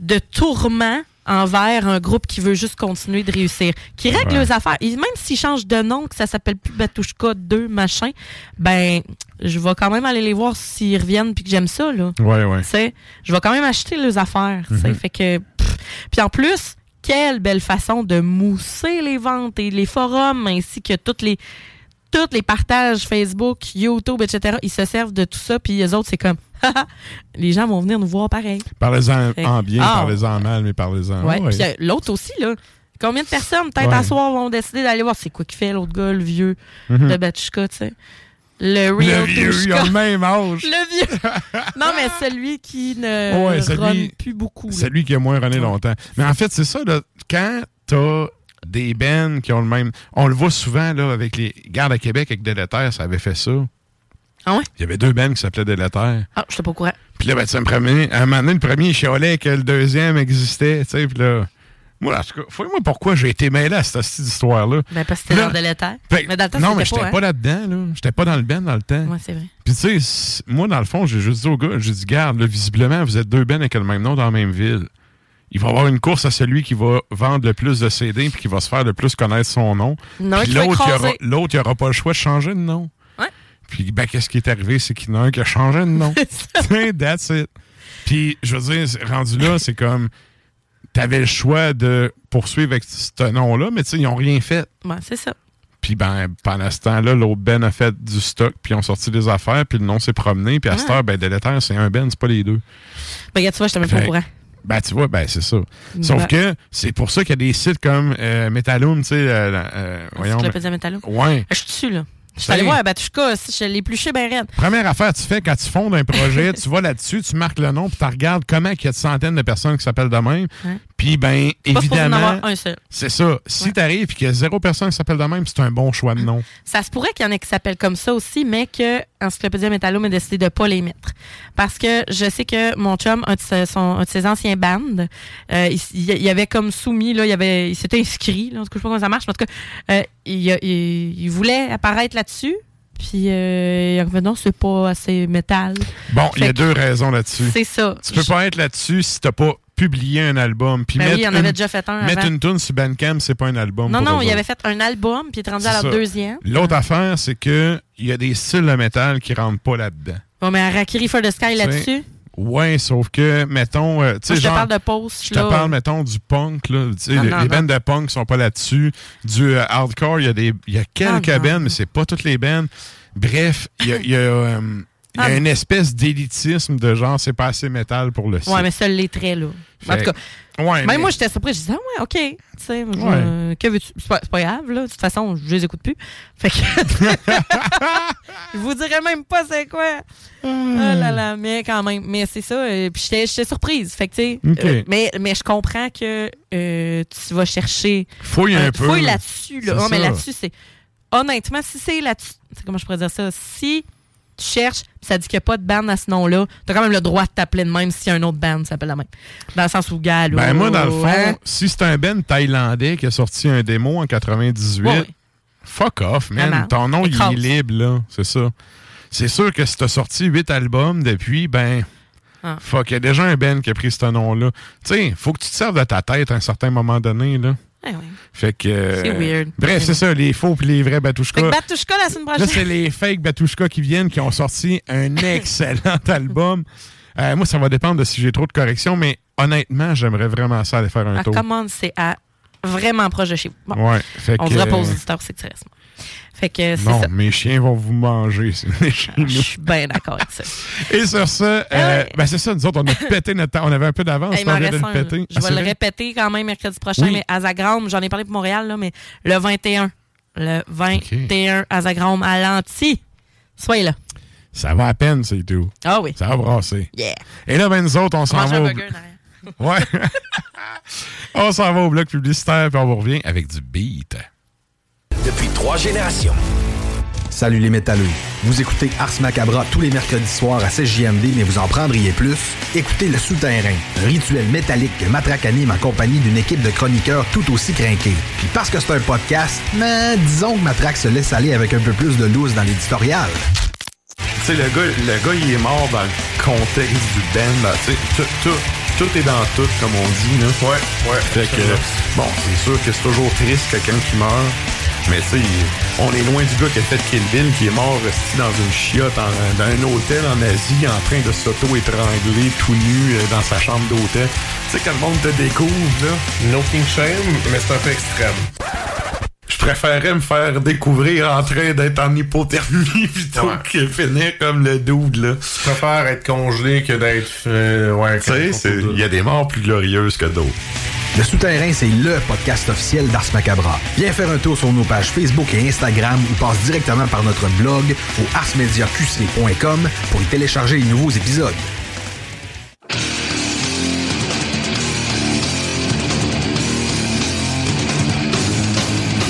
Speaker 2: de tourment envers un groupe qui veut juste continuer de réussir, qui règle
Speaker 3: Ouais.
Speaker 2: leurs affaires. Et même s'ils changent de nom, que ça s'appelle plus Batushka 2, machin, ben, je vais quand même aller les voir s'ils reviennent puis que j'aime ça, là.
Speaker 3: Ouais, ouais.
Speaker 2: Tu sais, je vais quand même acheter leurs affaires.
Speaker 3: Mhm.
Speaker 2: Fait que. Puis en plus, quelle belle façon de mousser les ventes et les forums ainsi que toutes les tous les partages Facebook, YouTube, etc. Ils se servent de tout ça, puis les autres, c'est comme, les gens vont venir nous voir pareil.
Speaker 3: Parlez-en en bien,
Speaker 2: Ah.
Speaker 3: parlez-en en mal, mais parlez-en.
Speaker 2: Ouais.
Speaker 3: Ouais.
Speaker 2: Puis euh, l'autre aussi, là. Combien de personnes, peut-être
Speaker 3: Ouais.
Speaker 2: à soir, vont décider d'aller voir c'est quoi qu'il fait, l'autre gars, le vieux
Speaker 3: Mhm.
Speaker 2: de Batchka, tu sais? Le
Speaker 3: Le
Speaker 2: real
Speaker 3: vieux, il a le même âge.
Speaker 2: Le vieux. non, mais celui qui ne
Speaker 3: Ouais, celui-
Speaker 2: run plus beaucoup. là.
Speaker 3: Celui qui a moins runné longtemps. Mais en fait, c'est ça, là, quand t'as des bands qui ont le même. On le voit souvent là, avec les gardes à Québec avec Délétère, ça avait fait ça.
Speaker 2: Ah ouais?
Speaker 3: Il y avait deux bands qui s'appelaient Délétère.
Speaker 2: Ah, je pas au courant.
Speaker 3: Puis là, ben, tu sais, le premier, à un moment donné, le premier, il chialait que le deuxième existait, tu sais, puis là... Moi, en tout cas, fouille-moi pourquoi j'ai été mêlé à cette, histoire-là.
Speaker 2: Ben, parce que c'était délétère.
Speaker 3: Fait-
Speaker 2: Mais dans le temps,
Speaker 3: non, mais j'étais
Speaker 2: pas,
Speaker 3: pas,
Speaker 2: hein?
Speaker 3: là-dedans, là. J'étais pas dans le band dans le temps.
Speaker 2: Ouais, c'est vrai.
Speaker 3: Puis tu sais, moi, dans le fond, j'ai juste dit au gars, j'ai dit, garde, là, visiblement, vous êtes deux bands avec le même nom dans la même ville. Il va y avoir une course à celui qui va vendre le plus de CD puis qui va se faire le plus connaître son nom.
Speaker 2: Non,
Speaker 3: Puis l'autre, il
Speaker 2: écraser.
Speaker 3: aura- n'aura pas le choix de changer de nom.
Speaker 2: Ouais.
Speaker 3: Puis, ben, qu'est-ce qui est arrivé? C'est qu'il y en a un qui a changé de nom. That's it. Puis, je veux dire, rendu là, c'est comme, t'avais le choix de poursuivre avec ce nom-là, mais tu sais, ils n'ont rien fait.
Speaker 2: Ouais, c'est ça.
Speaker 3: Puis ben, pendant ce temps-là, l'autre Ben a fait du stock, puis ils ont sorti des affaires, puis le nom s'est promené, puis à cette
Speaker 2: Ouais.
Speaker 3: heure, ben, Délétère, c'est un Ben, c'est pas les deux.
Speaker 2: Ben, regarde, tu vois, je même pas au courant.
Speaker 3: Ben, tu vois, ben, c'est ça. Sauf que c'est pour ça qu'il y a des sites comme euh, Metallum, tu sais, euh, euh, voyons. Ouais.
Speaker 2: Je suis dessus, là. Je suis allé voir Batushka, si je l'ai épluché ben raide.
Speaker 3: Première affaire, tu fais quand tu fondes un projet, tu vas là-dessus, tu marques le nom, puis tu regardes comment il y a de centaines de personnes qui s'appellent de même. Puis, ben, évidemment. C'est ça. Si t'arrives et qu'il y a zéro personne qui s'appelle de même, c'est un bon choix de nom.
Speaker 2: Ça se pourrait qu'il y en ait qui s'appellent comme ça aussi, mais que Encyclopédia Métallo a décidé de pas les mettre. Parce que je sais que mon chum, un de ses, son- un de ses anciens bands, euh, il, avait comme soumis, là, il, avait, il s'était inscrit, là, en tout cas, je sais pas comment ça marche, mais en tout cas, euh, il, a- il- il voulait apparaître là-dessus, puis euh, non, c'est pas assez métal.
Speaker 3: Bon, il y a deux raisons là-dessus.
Speaker 2: C'est ça.
Speaker 3: Tu peux pas être là-dessus si t'as pas publier un album. Puis
Speaker 2: Ben
Speaker 3: mettre
Speaker 2: oui, il en avait déjà fait un
Speaker 3: Mettre
Speaker 2: avant.
Speaker 3: une tune sur Bandcamp, c'est pas un album.
Speaker 2: Non, non, il avait fait un album, puis il est rendu à leur
Speaker 3: ça.
Speaker 2: deuxième.
Speaker 3: L'autre affaire, c'est que il y a des styles de métal qui rentrent pas là-dedans.
Speaker 2: Bon, mais Harakiri for the Sky là-dessus?
Speaker 3: Ouais, sauf que, mettons, euh, tu sais,
Speaker 2: je te parle de post.
Speaker 3: je te parle, mettons, du punk, là.
Speaker 2: Non,
Speaker 3: les,
Speaker 2: non,
Speaker 3: les de punk sont pas là-dessus. Du euh, hardcore, il y a des, il y a quelques
Speaker 2: Ah, non.
Speaker 3: bandes, mais c'est pas toutes les bandes. Bref, il y a, y a, euh, il y a
Speaker 2: Ah,
Speaker 3: une espèce d'élitisme de genre, c'est pas assez métal pour le site.
Speaker 2: Ouais, mais ça l'est là. En tout cas,
Speaker 3: Ouais,
Speaker 2: même
Speaker 3: mais-
Speaker 2: moi, j'étais surprise. Je disais, ah ouais, OK. Tu sais,
Speaker 3: Ouais.
Speaker 2: euh, que veux-tu? C'est pas, grave, là. De toute façon, je les écoute plus. Fait que. je vous dirais même pas c'est quoi. Oh là là, mais quand même. Mais c'est ça. euh, puis j'étais surprise. Fait que, tu sais. Euh, mais, mais je comprends que euh, tu vas chercher.
Speaker 3: Fouille un peu.
Speaker 2: Fouille là-dessus, là. Non, mais là-dessus, c'est. Honnêtement, si c'est là-dessus. c'est Comment je pourrais dire ça? Si tu cherches, ça dit qu'il n'y a pas de band à ce nom-là, t'as quand même le droit de t'appeler de même s'il y a un autre band qui s'appelle la même. Dans le sens où, gars,
Speaker 3: Ben, moi, dans le fond,
Speaker 2: hein?
Speaker 3: si c'est un band thaïlandais qui a sorti un démo en 98,
Speaker 2: Ouais, ouais.
Speaker 3: fuck off, man.
Speaker 2: Vraiment.
Speaker 3: Ton nom, il est libre, là. C'est ça. C'est sûr que si t'as sorti 8 albums depuis, ben.
Speaker 2: Ah.
Speaker 3: Fuck, il y a déjà un band qui a pris ce nom-là. Tu sais, faut que tu te serves de ta tête à un certain moment donné, là.
Speaker 2: Ouais.
Speaker 3: Fait que. euh,
Speaker 2: C'est weird.
Speaker 3: Bref, c'est ça, les faux puis les vrais
Speaker 2: Fait
Speaker 3: Batushka.
Speaker 2: que Batushka la semaine
Speaker 3: Là,
Speaker 2: prochaine.
Speaker 3: c'est les fake Batushka qui viennent, qui ont sorti un excellent album. Euh, moi, ça va dépendre de si j'ai trop de corrections, mais honnêtement, j'aimerais vraiment ça aller faire un
Speaker 2: La
Speaker 3: tour.
Speaker 2: commande, c'est à vraiment proche de chez vous. Bon.
Speaker 3: Ouais, fait
Speaker 2: On
Speaker 3: que, euh,
Speaker 2: auditeurs, c'est. Fait que c'est
Speaker 3: Non,
Speaker 2: ça.
Speaker 3: mes chiens vont vous manger.
Speaker 2: Je suis bien d'accord avec ça.
Speaker 3: Et sur ça, euh,
Speaker 2: ouais.
Speaker 3: ben c'est ça, nous autres, on a pété notre temps. On avait un peu d'avance,
Speaker 2: Hey, il
Speaker 3: on
Speaker 2: m'en
Speaker 3: vient de le péter. Ah,
Speaker 2: Je vais le
Speaker 3: vrai?
Speaker 2: répéter quand même mercredi prochain,
Speaker 3: Oui.
Speaker 2: mais à Zagram, j'en ai parlé pour Montréal, là, mais le 21. Le 21 à Zagram à l'anti. Soyez là.
Speaker 3: Ça va à peine, c'est tout.
Speaker 2: Ah oui.
Speaker 3: Ça va brasser.
Speaker 2: Yeah.
Speaker 3: Et là, ben nous autres, on s'en va. Au... Ouais. on s'en va au bloc publicitaire, puis on vous revient avec du beat.
Speaker 4: Trois générations.
Speaker 10: Salut les métalleux. Vous écoutez Ars Macabra tous les mercredis soirs à 16JMD, mais vous en prendriez plus? Écoutez Le Souterrain, rituel métallique que Matraque anime en compagnie d'une équipe de chroniqueurs tout aussi crinqués. Puis parce que c'est un podcast, mais disons que Matraque se laisse aller avec un peu plus de loose dans l'éditorial.
Speaker 6: Tu sais, le gars, le gars, il est mort dans le contexte du band. là, tu sais, tout, tout, tout est dans tout, comme on dit. Là. Ouais, ouais. Fait que, bon, c'est sûr que c'est toujours triste quelqu'un qui meurt. Mais tu sais, on est loin du gars qui a fait Kill Bill, qui est mort resté dans une chiotte, en- dans un hôtel en Asie, en train de s'auto-étrangler tout nu euh, dans sa chambre d'hôtel. Tu sais, quand le monde te découvre, là.
Speaker 11: No King Shame, mais c'est un peu extrême.
Speaker 6: Je préférerais me faire découvrir en train d'être en hypothermie plutôt
Speaker 11: Ouais.
Speaker 6: que finir comme le dude, là.
Speaker 11: Je préfère être congelé que d'être. euh, ouais,
Speaker 6: Tu sais, il y a des morts plus glorieuses que d'autres.
Speaker 10: Le Souterrain, c'est LE podcast officiel d'Ars Macabra. Viens faire un tour sur nos pages Facebook et Instagram ou passe directement par notre blog au arsmediaqc.com pour y télécharger les nouveaux épisodes.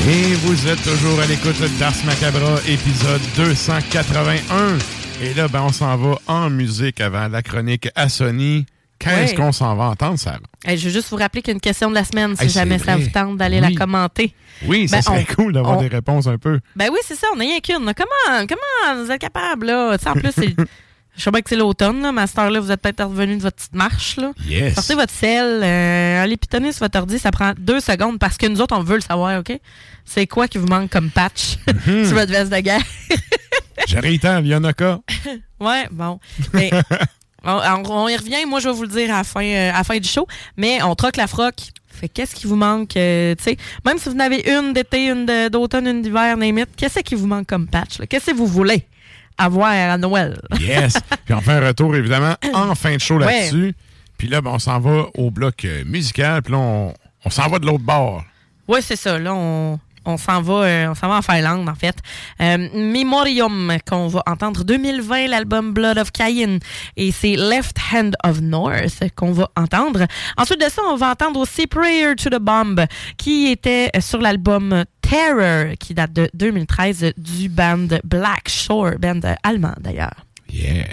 Speaker 3: Et vous êtes toujours à l'écoute d'Ars Macabra, épisode 281. Et là, ben, on s'en va en musique avant la chronique à Sony. Qu'est-ce qu'on s'en va entendre, Sarah?
Speaker 2: Hey, je veux juste vous rappeler qu'il y a une question de la semaine, si
Speaker 3: Hey,
Speaker 2: jamais ça vous tente d'aller
Speaker 3: Oui.
Speaker 2: la commenter.
Speaker 3: Oui, ça
Speaker 2: Ben,
Speaker 3: serait
Speaker 2: on-
Speaker 3: cool d'avoir
Speaker 2: on-
Speaker 3: des réponses un peu.
Speaker 2: Ben oui, c'est ça, on n'a rien qu'une. Comment, comment vous êtes capable, là? Tu sais, en plus, c'est. Je sais bien que c'est l'automne, là, mais à cette heure-là, vous êtes peut-être revenu de votre petite marche. Là.
Speaker 3: Yes.
Speaker 2: Sortez votre sel, euh, allez pitonner sur votre ordi, ça prend deux secondes parce que nous autres, on veut le savoir, OK? C'est quoi qui vous manque comme patch
Speaker 3: Mhm.
Speaker 2: sur votre veste de guerre?
Speaker 3: J'arrive temps, Lionaka.
Speaker 2: ouais, bon. Mais on, y revient, moi, je vais vous le dire à la fin, euh, à la fin du show, mais on troque la froc. Fait que qu'est-ce qui vous manque, euh, tu sais? Même si vous en avez une d'été, une d'automne, une d'hiver, qu'est-ce qui vous manque comme patch? Qu'est-ce que vous voulez avoir à Noël?
Speaker 3: Yes. Puis on fait un retour, évidemment, en fin de show
Speaker 2: Ouais.
Speaker 3: là-dessus. Puis là, ben, on s'en va au bloc euh, musical. Puis là, on, on s'en va de l'autre bord.
Speaker 2: Oui, c'est ça. Là, on, on s'en va, euh, on s'en va en Finlande, en fait. Euh, Memorium, qu'on va entendre 2020, l'album Blood of Cain. Et c'est Left Hand of North qu'on va entendre. Ensuite de ça, on va entendre aussi Prayer to the Bomb, qui était sur l'album Terror, qui date de 2013 du band Black Shore, band allemand d'ailleurs.
Speaker 3: Yeah.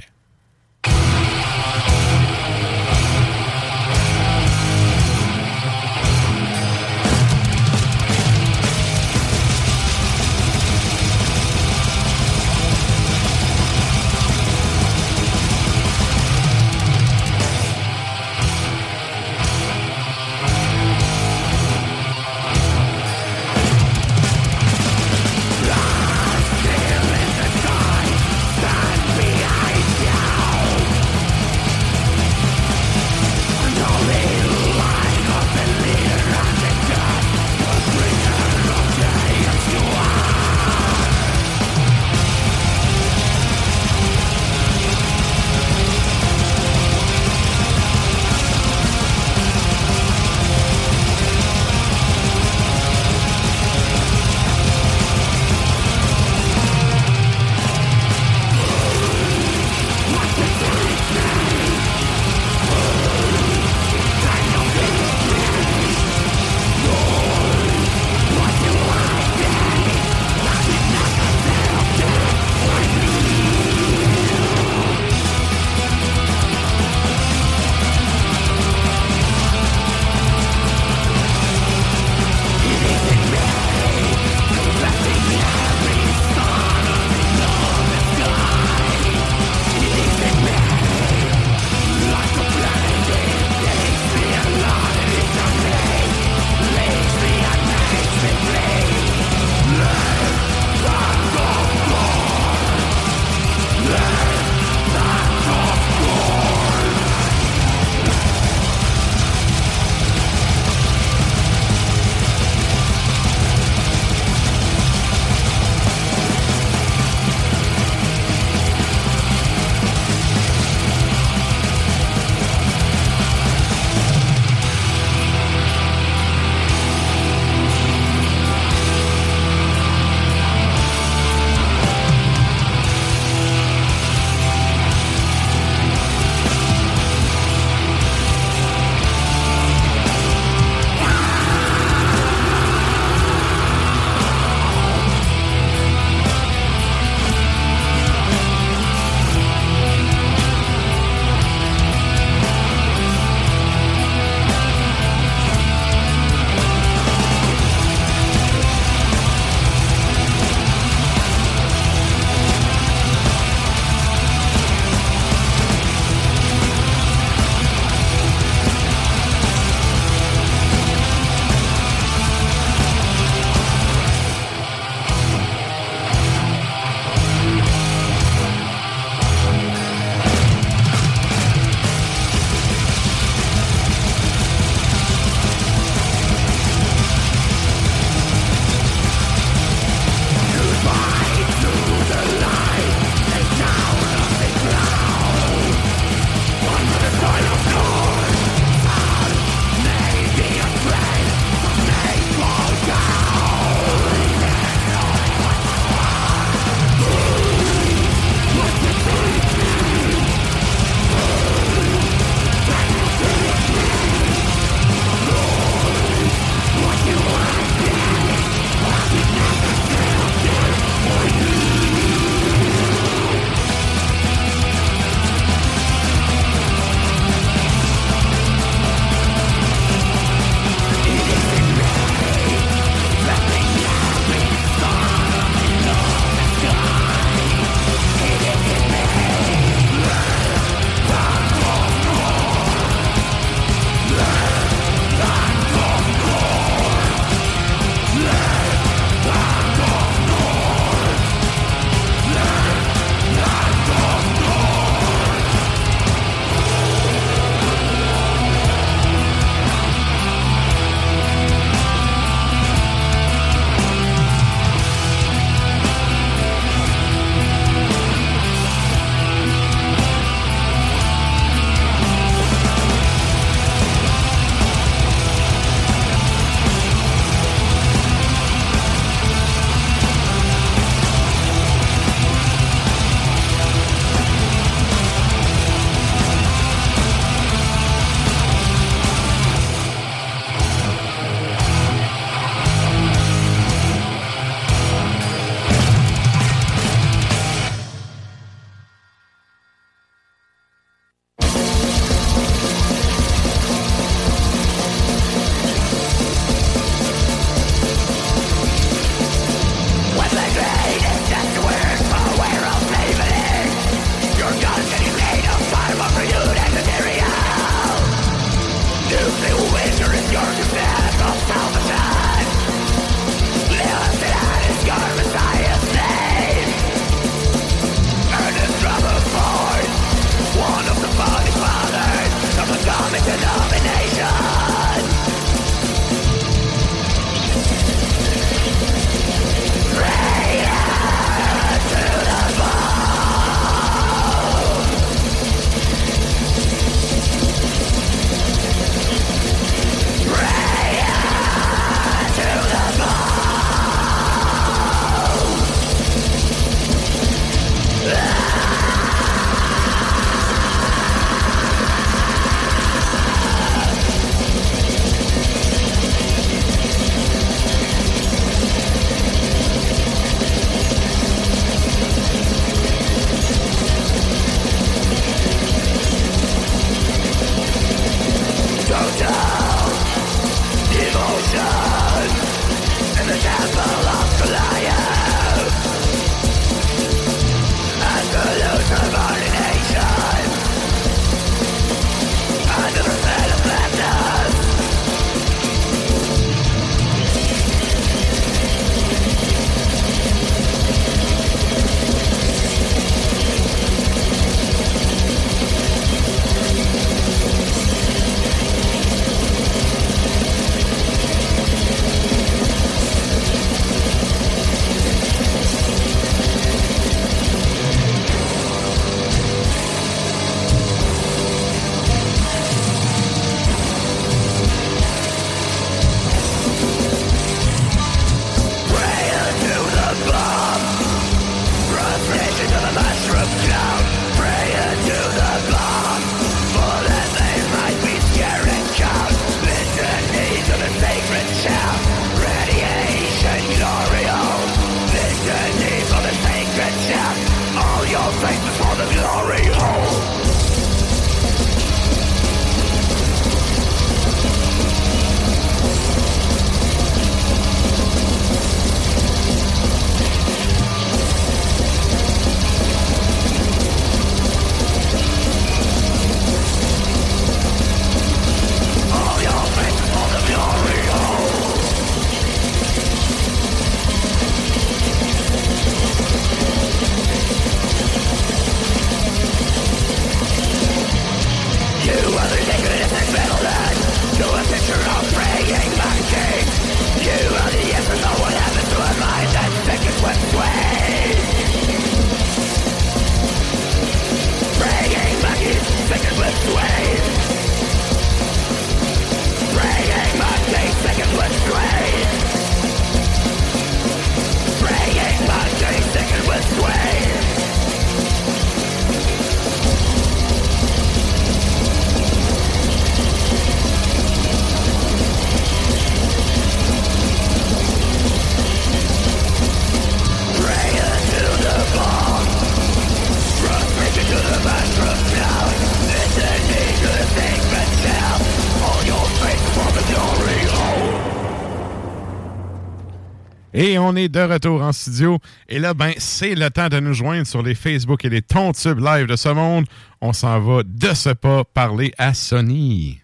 Speaker 3: Et on est de retour en studio. Et là, ben, c'est le temps de nous joindre sur les Facebook et les Tontubes live de ce monde. On s'en va de ce pas parler à Sony.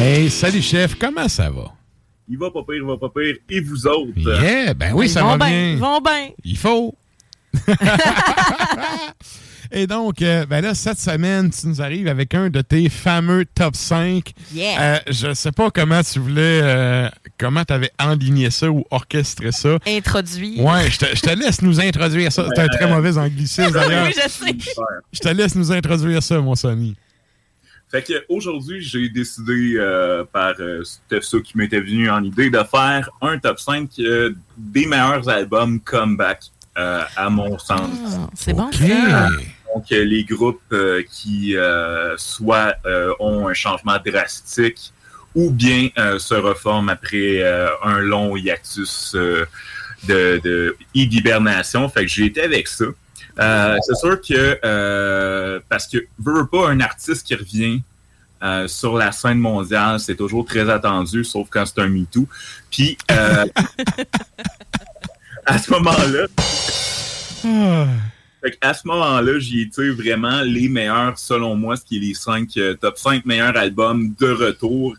Speaker 3: Hey, salut chef, comment ça va?
Speaker 12: Il va pas pire, il va pas pire. Et vous autres?
Speaker 3: Yeah, ben oui,
Speaker 2: Ils
Speaker 3: ça
Speaker 2: vont
Speaker 3: va
Speaker 2: bien,
Speaker 3: bien.
Speaker 2: Ils vont bien.
Speaker 3: Il faut. Et donc, euh, ben là, cette semaine, tu nous arrives avec un de tes fameux top 5.
Speaker 2: Yeah.
Speaker 3: Euh, je sais pas comment tu voulais, euh, comment tu avais enligné ça ou orchestré ça.
Speaker 2: Introduit.
Speaker 3: Ouais, je te, je te laisse nous introduire ça. C'est un très mauvais anglicisme d'ailleurs.
Speaker 2: oui, je sais.
Speaker 3: Je te laisse nous introduire ça, mon Sonny.
Speaker 12: Fait que aujourd'hui, j'ai décidé euh, par euh, ça qui m'était venu en idée de faire un top 5 euh, des meilleurs albums comeback euh, à mon sens.
Speaker 2: Ah, c'est bon,
Speaker 3: OK.
Speaker 2: ça.
Speaker 12: Donc euh, les groupes euh, qui euh, soit euh, ont un changement drastique ou bien euh, se reforment après euh, un long hiatus euh, de, de et d'hibernation. Fait que j'ai été avec ça. Euh, c'est sûr que euh, parce que veux, veux pas un artiste qui revient euh, sur la scène mondiale, c'est toujours très attendu, sauf quand c'est un MeToo. Puis euh, à ce moment-là, fait à ce moment-là, j'y ai tiré vraiment les meilleurs, selon moi, ce qui est les cinq euh, top 5 meilleurs albums de retour.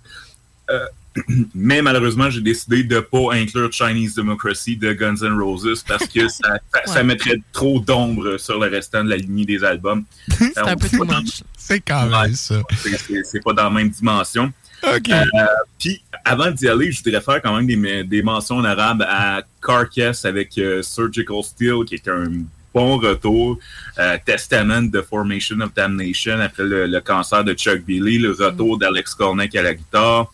Speaker 12: Mais malheureusement, j'ai décidé de ne pas inclure Chinese Democracy de Guns N' Roses parce que ça, ça- ça mettrait trop d'ombre sur le restant de la lignée des albums. C'est
Speaker 2: un peu too much.
Speaker 3: C'est quand même ça.
Speaker 12: C'est pas dans la même dimension. Euh, Puis, avant d'y aller, je voudrais faire quand même des, des mentions honorables à Carcass avec euh, Surgical Steel, qui est un bon retour. Euh, Testament de Formation of Damnation après le, le cancer de Chuck Billy, le retour d'Alex Corneck à la guitare.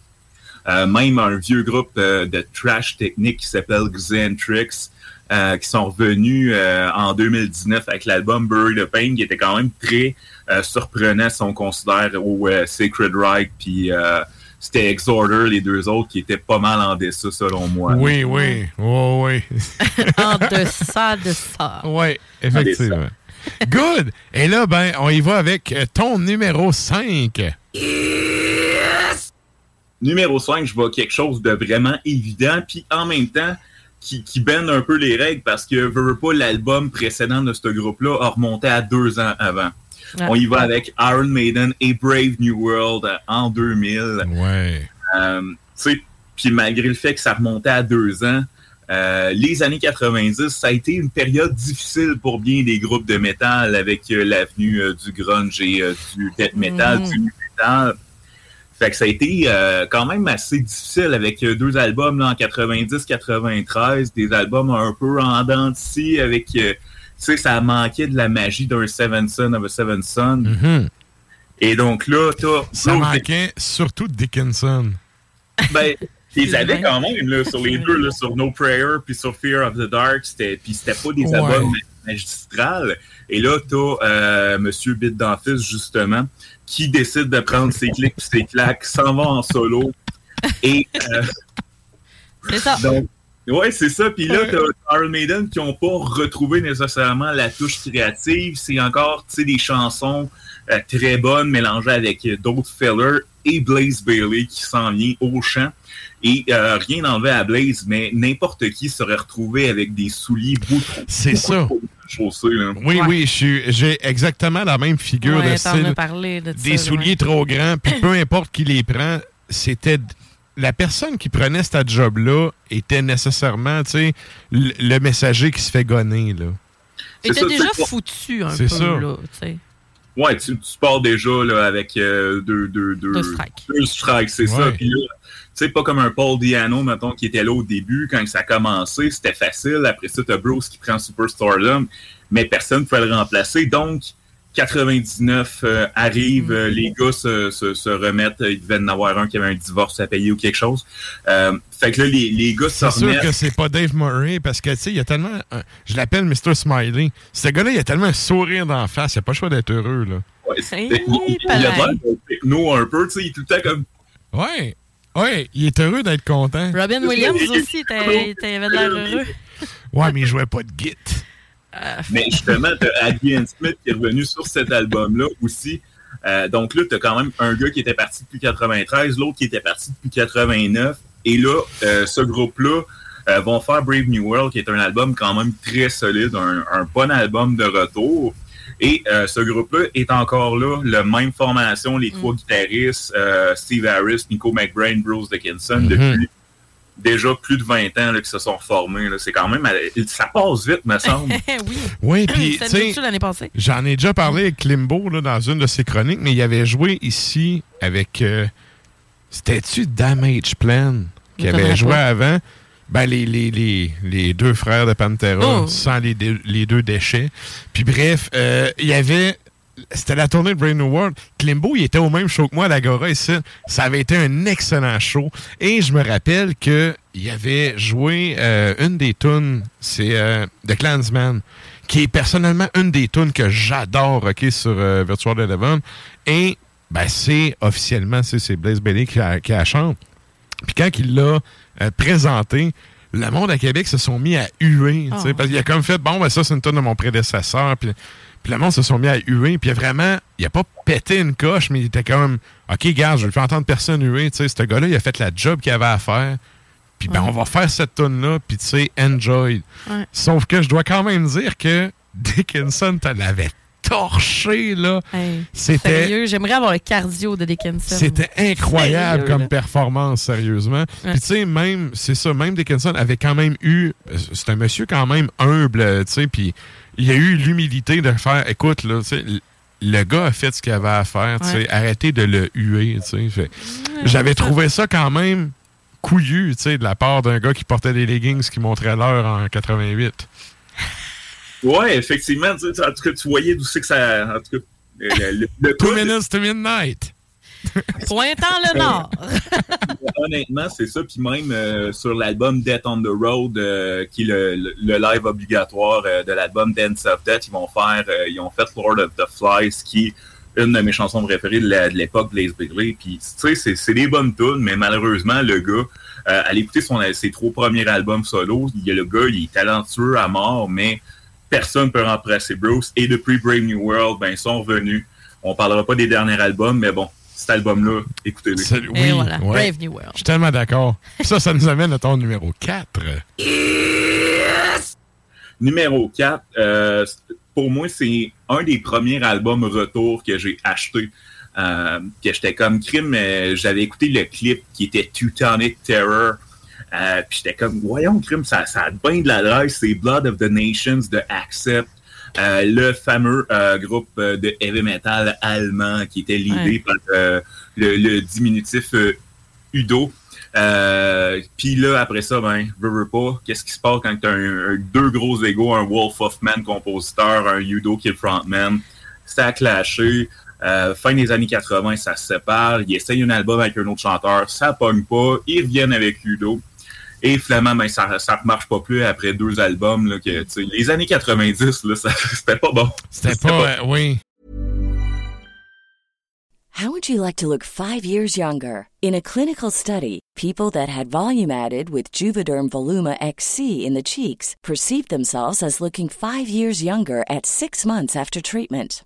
Speaker 12: Euh, même un vieux groupe euh, de trash technique qui s'appelle Xentrix, euh, qui sont revenus euh, en 2019 avec l'album Bury the Pain, qui était quand même très euh, surprenant si on considère au euh, Sacred Right, puis euh, c'était Exorder, les deux autres, qui étaient pas mal en dessus selon moi.
Speaker 3: Oui, oui. Oh, oui.
Speaker 2: En deçà de ça.
Speaker 3: Oui, effectivement. Good! Et là, ben, on y va avec ton numéro 5.
Speaker 12: Numéro 5, je vois quelque chose de vraiment évident, puis en même temps, qui, qui bende un peu les règles parce que veux, veux pas l'album précédent de ce groupe-là a remonté à deux ans avant.
Speaker 3: Ouais.
Speaker 12: On y va avec Iron Maiden et Brave New World euh, en 2000.
Speaker 3: Ouais.
Speaker 12: Euh, tu sais, puis malgré le fait que ça remontait à deux ans, euh, les années 90, ça a été une période difficile pour bien des groupes de métal avec euh, l'avenue euh, du grunge et euh, du death metal,
Speaker 13: Mhm.
Speaker 12: du nu metal. Fait que ça a été euh, quand même assez difficile avec euh, deux albums là, en 90-93, des albums un peu en dents de avec, euh, tu sais, ça manquait de la magie d'un Seven Son of a Seven Son.
Speaker 3: Mhm.
Speaker 12: Et donc là, t'as...
Speaker 3: Ça manquait surtout de Dickinson.
Speaker 12: ben, ils avaient quand même là, sur les deux, là, sur No Prayer puis sur Fear of the Dark, c'était puis c'était pas des
Speaker 3: Ouais.
Speaker 12: albums magistrales. Et là, t'as euh, Monsieur Bit d'Office, justement, qui décide de prendre ses clics puis ses claques, s'en va en solo. Et euh,
Speaker 2: C'est ça.
Speaker 12: donc, ouais, c'est ça. Puis là, t'as Iron Maiden qui n'ont pas retrouvé nécessairement la touche créative. C'est encore, tu sais, des chansons euh, très bonnes mélangées avec d'autres fillers et Blaze Bailey qui s'en vient au chant. Et euh, rien n'enlevait à Blaze, mais n'importe qui serait retrouvé avec des souliers beaucoup
Speaker 3: C'est ça.
Speaker 12: Chaussée. Là.
Speaker 3: Oui, oui, j'ai exactement la même figure
Speaker 2: Ouais,
Speaker 3: de style.
Speaker 2: as parlé de
Speaker 3: des
Speaker 2: ça,
Speaker 3: souliers
Speaker 2: ouais.
Speaker 3: trop grands, puis peu importe qui les prend, c'était la personne qui prenait cette job-là était nécessairement, tu sais, le, le messager qui se fait gonner, là.
Speaker 2: Il était déjà foutu un peu,
Speaker 3: C'est ça.
Speaker 2: là, tu sais.
Speaker 12: Ouais, tu, tu pars déjà là, avec euh, deux, deux, deux,
Speaker 2: Deux strikes.
Speaker 12: deux strikes, c'est ça. Puis là, sais, pas comme un Paul Diano, mettons, qui était là au début, quand ça a commencé, c'était facile. Après ça, t'as Bruce qui prend Superstardom, mais personne ne pouvait le remplacer. Donc, 99 euh, arrive, euh, les gars se, se, se remettent. Il devait en avoir un qui avait un divorce à payer ou quelque chose. Euh, fait que là, les, les gars se
Speaker 3: C'est sûr
Speaker 12: remettent.
Speaker 3: que c'est pas Dave Murray parce que, tu sais, il y a tellement. un- je l'appelle Mr. Smiley. Ce gars-là, il a tellement un sourire d'en face. Il a pas le choix d'être heureux, là.
Speaker 12: Ouais, c'est- il, il- il a l'air techno un peu, tu sais, il est tout le temps comme.
Speaker 3: Ouais. Ouais, il est heureux d'être content.
Speaker 2: Robin Williams aussi, de l'air heureux.
Speaker 3: Ouais, mais il jouait pas de git.
Speaker 12: Mais justement, t'as Adrian Smith qui est revenu sur cet album-là aussi. Euh, donc là, t'as quand même un gars qui était parti depuis 93, l'autre qui était parti depuis 89. Et là, euh, ce groupe-là euh, vont faire Brave New World, qui est un album quand même très solide, un, un bon album de retour. Et euh, ce groupe-là est encore là, la même formation, les trois guitaristes, euh, Steve Harris, Nico McBrain, Bruce Dickinson,
Speaker 3: Mhm.
Speaker 12: depuis déjà plus de 20 ans là, qui se sont formés. C'est quand même... Ça passe vite, me semble.
Speaker 2: oui.
Speaker 3: Oui, puis,
Speaker 2: l'année passée?
Speaker 3: J'en ai déjà parlé avec Klimbo là, dans une de ses chroniques, mais il avait joué ici avec. euh, C'était-tu Damage Plan qui avait joué
Speaker 2: pas.
Speaker 3: avant? Ben, les, les, les, les deux frères de Pantera,
Speaker 2: Oh.
Speaker 3: sans les, les deux déchets. Puis bref, euh, il y avait. C'était la tournée de Brain New World. Klimbo, il était au même show que moi à l'Agora ici. Ça avait été un excellent show. Et je me rappelle que il avait joué euh, une des tunes, c'est euh, The Clansman, qui est personnellement une des tunes que j'adore, OK, sur Virtual Eleven. Et ben, c'est officiellement, c'est Blaze Bailey qui, a- qui la chante. Puis quand il l'a euh, présenté, le monde à Québec se sont mis à huer.
Speaker 2: Oh.
Speaker 3: Parce qu'il a comme fait, bon, ben ça, c'est une tonne de mon prédécesseur. Puis, puis le monde se sont mis à huer. Puis vraiment, il a pas pété une coche, mais il était comme, OK, gars, je ne faire entendre personne huer. Tu sais, ce gars-là, il a fait la job qu'il avait à faire. Puis ben,
Speaker 2: Ouais.
Speaker 3: on va faire cette tonne-là, puis tu sais, enjoy.
Speaker 2: Ouais.
Speaker 3: Sauf que je dois quand même dire que Dickinson, te l'avait torché, là.
Speaker 2: Hey,
Speaker 3: C'était-
Speaker 2: Sérieux, j'aimerais avoir le cardio de Dickinson.
Speaker 3: C'était incroyable
Speaker 2: Sérieux,
Speaker 3: comme
Speaker 2: là.
Speaker 3: performance, sérieusement.
Speaker 2: Ouais.
Speaker 3: Puis tu sais, même, c'est ça, même Dickinson avait quand même eu, c'est un monsieur quand même humble, tu sais, puis il a eu l'humilité de faire, écoute, là, tu sais, le gars a fait ce qu'il avait à faire, tu sais,
Speaker 2: Ouais.
Speaker 3: arrêtez de le huer, tu sais. Fait- J'avais trouvé ça quand même couillu, tu sais, de la part d'un gars qui portait des leggings qui montraient l'heure en 88.
Speaker 12: Ouais, effectivement, tu sais, en tout cas, tu voyais d'où c'est que ça. En tout cas, le, le, le
Speaker 3: Two
Speaker 12: coup,
Speaker 3: minutes to midnight.
Speaker 2: Pointant le nord.
Speaker 12: honnêtement, c'est ça. Puis même euh, sur l'album Death on the Road, euh, qui est le, le- le live obligatoire euh, de l'album Dance of Death, ils vont faire, euh, ils ont fait Lord of the Flies, qui est une de mes chansons préférées de l'époque, Blaze Bailey. Puis, tu sais, c'est- c'est des bonnes tunes, mais malheureusement, le gars, euh, allez écouter son, ses trois premiers albums solo, il y a le gars, il est talentueux à mort, mais personne ne peut remplacer Bruce. Et depuis Brave New World, ben, ils sont revenus. On parlera pas des derniers albums, mais bon, cet album-là, écoutez-le.
Speaker 3: Oui,
Speaker 2: voilà,
Speaker 3: ouais.
Speaker 2: Brave New World.
Speaker 3: Je suis tellement d'accord. Ça, ça nous amène à ton numéro 4.
Speaker 12: Numéro 4, euh, pour moi, c'est un des premiers albums retour que j'ai acheté. Euh, que j'étais comme crime, j'avais écouté le clip qui était Teutonic Terror. Euh, puis j'étais comme, voyons, crime, ça, ça a bien de la drive. C'est Blood of the Nations de Accept. Euh, le fameux euh, groupe de heavy metal allemand qui était l'idée
Speaker 2: Ouais.
Speaker 12: par le, le diminutif Udo. Puis là, après ça, ben, veux, veux pas, qu'est-ce qui se passe quand t'as un, un- deux gros égaux, un Wolf of Man compositeur, un Udo qui est le frontman? Ça a clashé. Euh, fin des années 80, ça se sépare. Ils essayent un album avec un autre chanteur, ça pogne pas. Ils reviennent avec Udo. Et finalement, ben, ça ça marche pas plus après deux albums. Là, que, les années 90, là, ça- c'était pas bon.
Speaker 3: C'était pas, euh, oui.
Speaker 13: How would you like to look five years younger? In a clinical study, people that had volume added with Juvederm Voluma XC in the cheeks perceived themselves as looking five years younger at six months after treatment.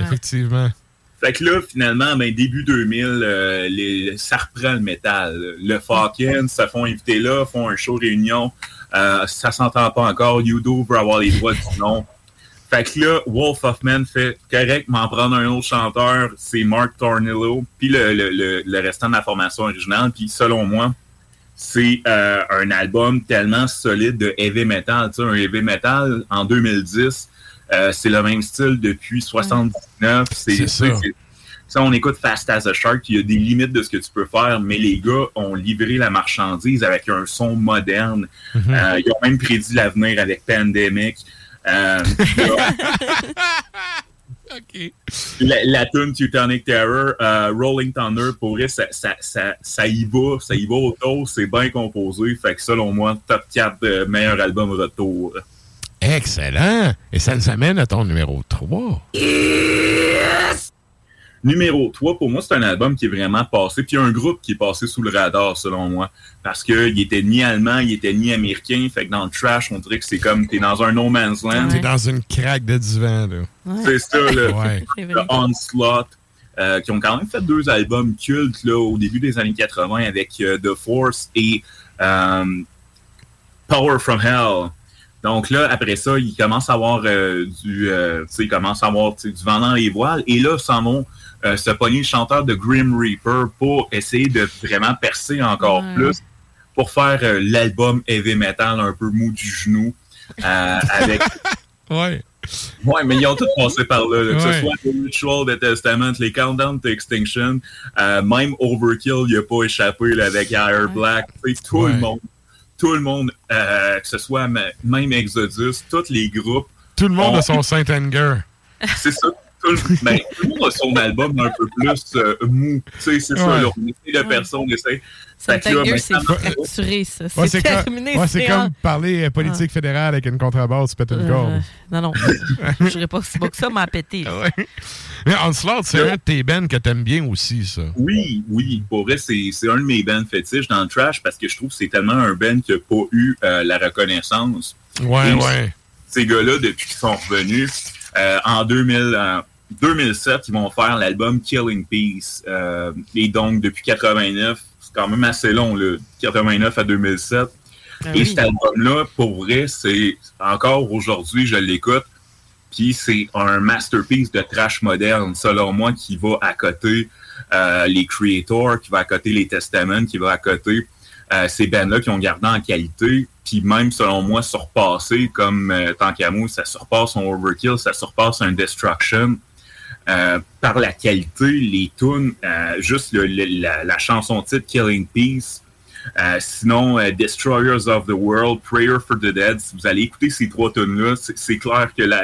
Speaker 3: Effectivement.
Speaker 12: Fait que là, finalement, ben, début 2000, euh, les, ça reprend le métal. Le Falcon se font inviter là, font un show réunion. Euh, ça s'entend pas encore. Udo veut avoir les droits du nom. Fait que là, Wolf of Men fait correct, m'en prendre un autre chanteur, c'est Mark Tornillo, puis le, le, le, le, restant de la formation originale. Puis selon moi, c'est euh, un album tellement solide de heavy metal. Tu sais, un heavy metal en 2010, euh, c'est le même style depuis 79. C'est ça. Ça, on écoute Fast as a Shark, il y a des limites de ce que tu peux faire, mais les gars ont livré la marchandise avec un son moderne. Mm -hmm. euh, ils ont même prédit l'avenir avec Pandemic. Euh,
Speaker 3: OK.
Speaker 12: La, la tune Teutonic Terror, uh, Rolling Thunder, pour vrai, ça, ça, ça, ça, y va, ça y va au c'est bien composé. Fait que selon moi, top 4 de meilleur album retour.
Speaker 3: Excellent! Et ça nous amène à ton numéro 3.
Speaker 12: Yes! Numéro 3, pour moi, c'est un album qui est vraiment passé, puis un groupe qui est passé sous le radar, selon moi. Parce qu'il était ni allemand, il était ni américain. Fait que dans le trash, on dirait que c'est comme t'es dans un no man's land.
Speaker 3: T'es dans une craque de divan, là.
Speaker 12: Ouais. C'est ça, le, ouais. le Onslaught. Euh, qui ont quand même fait deux albums cultes là, au début des années 80 avec euh, The Force et euh, Power from Hell. Donc là, après ça, ils commencent à avoir euh, du, euh, ils commencent à avoir du vent dans les voiles. Et là, s'en vont euh, se pogner le chanteur de Grim Reaper pour essayer de vraiment percer encore plus, pour faire euh, l'album heavy metal un peu mou du genou. Euh, avec...
Speaker 3: ouais.
Speaker 12: Ouais, mais ils ont tous passé par là, là que ouais. ce soit The Ritual, The Testament, les Countdown to Extinction, euh, même Overkill, il n'a pas échappé là, avec Higher Black, tout ouais. le monde tout le monde, euh, que ce soit même Exodus, tous les groupes.
Speaker 3: Tout le monde ont... a son Saint Anger.
Speaker 12: C'est ça. Tout le, ben, tout le, monde a son album un peu plus euh, mou. Tu sais, c'est ouais. ça. Là, on essaie de personne, on essaie.
Speaker 2: C'est fracturé, ça.
Speaker 3: Ouais,
Speaker 2: c'est terminé.
Speaker 3: Ouais, c'est comme parler euh, politique fédérale avec une contrebasse, tu pètes une corde.
Speaker 2: Euh, non, non. Je dirais pas si beau que ça, m'a pété.
Speaker 3: Ouais. Mais Onslaught, c'est un de tes bands que t'aimes bien aussi, ça.
Speaker 12: Oui, oui. Pour vrai, c'est un de mes bands fétiches dans le trash parce que je trouve que c'est tellement un band qui n'a pas eu euh, la reconnaissance.
Speaker 3: Ouais, Et ouais.
Speaker 12: Ces gars-là, depuis qu'ils sont revenus, en 2000, 2007, ils vont faire l'album Killing Peace. Euh, et donc, depuis 89, c'est quand même assez long, le 89 à 2007. Ah et cet album-là, pour vrai, c'est encore aujourd'hui, je l'écoute. Puis c'est un masterpiece de trash moderne, selon moi, qui va à côté euh, les Creators, qui va à côté les Testaments, qui va à côté euh, ces bands-là qui ont gardé en qualité. Puis même, selon moi, surpassé, comme euh, Tant qu'à ça surpasse un Overkill, ça surpasse un Destruction. Euh, par la qualité, les tunes, euh, juste le, le, la, la, chanson titre Killing Peace, euh, sinon Destroyers of the World, Prayer for the Dead, si vous allez écouter ces trois tunes-là, c'est clair que la,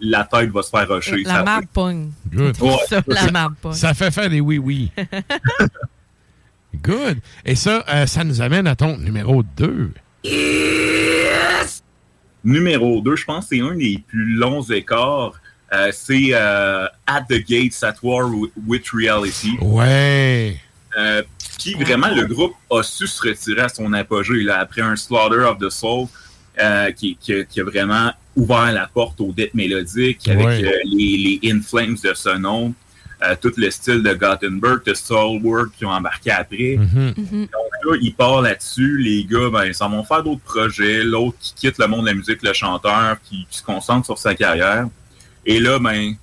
Speaker 12: la, tête va se faire rocher.
Speaker 2: La pogne. Ouais, ça, la
Speaker 3: Ça fait faire des oui-oui. Good. Et ça, ça nous amène à ton numéro 2.
Speaker 12: Yes! Numéro 2, je pense que c'est un des plus longs écarts. Euh, c'est euh, At the Gates at War with Reality.
Speaker 3: Ouais.
Speaker 12: Euh, puis vraiment, le groupe a su se retirer à son apogée là, après un Slaughter of the Soul qui, qui, qui, a vraiment ouvert la porte au death mélodique avec ouais. les, les In Flames de ce nom. Tout le style de Gothenburg, de Soulwork qui ont embarqué après.
Speaker 3: Mm -hmm.
Speaker 12: Donc là, il part là-dessus. Les gars, ben, ils s'en vont faire d'autres projets. L'autre qui quitte le monde de la musique, le chanteur, qui, qui se concentre sur sa carrière. Et là, ben,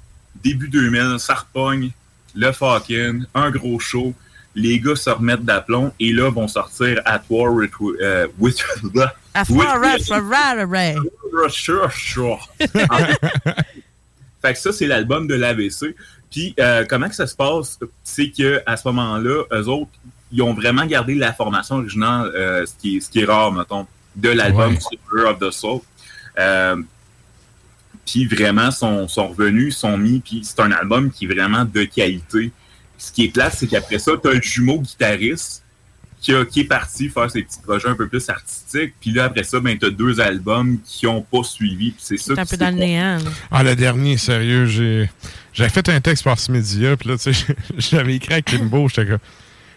Speaker 12: début 2000, ça repogne, le fucking, un gros show. Les gars se remettent d'aplomb et là vont sortir At War with... euh, with with-
Speaker 14: right.
Speaker 12: Sure, sure. fait que ça, c'est l'album de l'AVC. Puis, euh, comment que ça se passe? C'est que à ce moment-là, eux autres, ils ont vraiment gardé la formation originale, euh, ce, qui est, ce qui est rare, mettons, de l'album
Speaker 3: Ouais.
Speaker 12: Super of the Soul. Euh, puis vraiment, sont, sont revenus, sont mis, puis c'est un album qui est vraiment de qualité. Ce qui est plate, c'est qu'après ça, tu as le jumeau guitariste qui, a- qui est parti faire ses petits projets un peu plus artistiques. Puis là, après ça, ben, tu as deux albums qui ont pas suivi. Puis c'est ça
Speaker 14: C'est un peu dans le néant.
Speaker 3: Ah, le dernier, sérieux, j'ai j'avais fait un texte par ce média, puis là, tu sais, j'avais écrit à Kimbo, j'étais comme,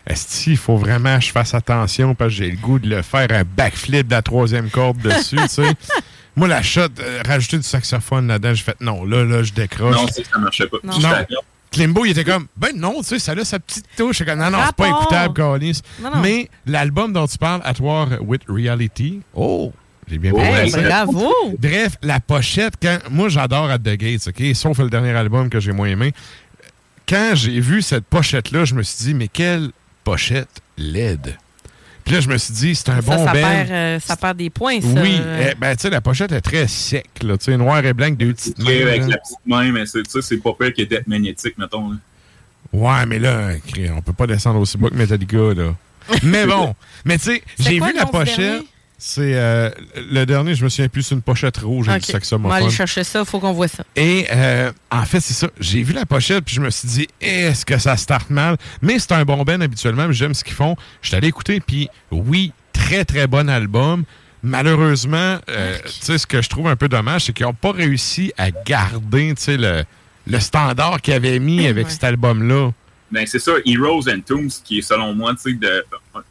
Speaker 3: est-ce qu'il faut vraiment que je fasse attention parce que j'ai le goût de le faire un backflip de la troisième corde dessus, tu sais. Moi, la shot, euh, rajouter du saxophone là-dedans, j'ai fait, non, là, là, je décroche.
Speaker 12: Non, c'est que ça marchait pas.
Speaker 3: Non.
Speaker 12: D'accord.
Speaker 3: Klimbo, il était comme, ben non, tu sais, ça a sa petite touche. Comme, non, non, c'est pas écoutable, Carlis. Mais l'album dont tu parles, At War with Reality, oh, j'ai bien
Speaker 12: Oh, hey,
Speaker 3: ça.
Speaker 14: bravo!
Speaker 3: Bref, la pochette, quand moi j'adore At the Gates, OK, sauf le dernier album que j'ai moins aimé. Quand j'ai vu cette pochette-là, je me suis dit, mais quelle pochette laide. Puis là, je me suis dit, c'est un
Speaker 14: Ça,
Speaker 3: bon
Speaker 14: ça,
Speaker 3: band.
Speaker 14: perd, euh, ça perd des points, ça.
Speaker 3: Oui, eh, ben, tu sais, la pochette est très sec, là, tu sais, noir et blanc, deux petites
Speaker 12: Ouais,
Speaker 3: mains.
Speaker 12: avec
Speaker 3: là.
Speaker 12: la petite main, mais c'est, tu sais, c'est pas pire qu'il était magnétique, mettons. là.
Speaker 3: Ouais, mais là, on peut pas descendre aussi bas que Metallica, là. mais bon, mais tu sais, j'ai vu la pochette.
Speaker 14: dernier?
Speaker 3: C'est euh, le dernier, je me souviens plus, c'est une pochette rouge avec
Speaker 14: Ok.
Speaker 3: du
Speaker 14: On va
Speaker 3: saxophone.
Speaker 14: aller chercher ça, faut qu'on voit ça.
Speaker 3: Et euh, en fait, c'est ça. J'ai vu la pochette, puis je me suis dit, est-ce que ça starte mal? Mais c'est un bon band habituellement, j'aime ce qu'ils font. Je suis allé écouter, puis oui, très, très bon album. Malheureusement, euh, tu sais, ce que je trouve un peu dommage, c'est qu'ils n'ont pas réussi à garder, tu sais, le, le standard qu'ils avaient mis avec
Speaker 12: Ouais.
Speaker 3: cet album-là.
Speaker 12: Ben, c'est ça, Heroes and Tombs, qui est selon moi, tu sais, de,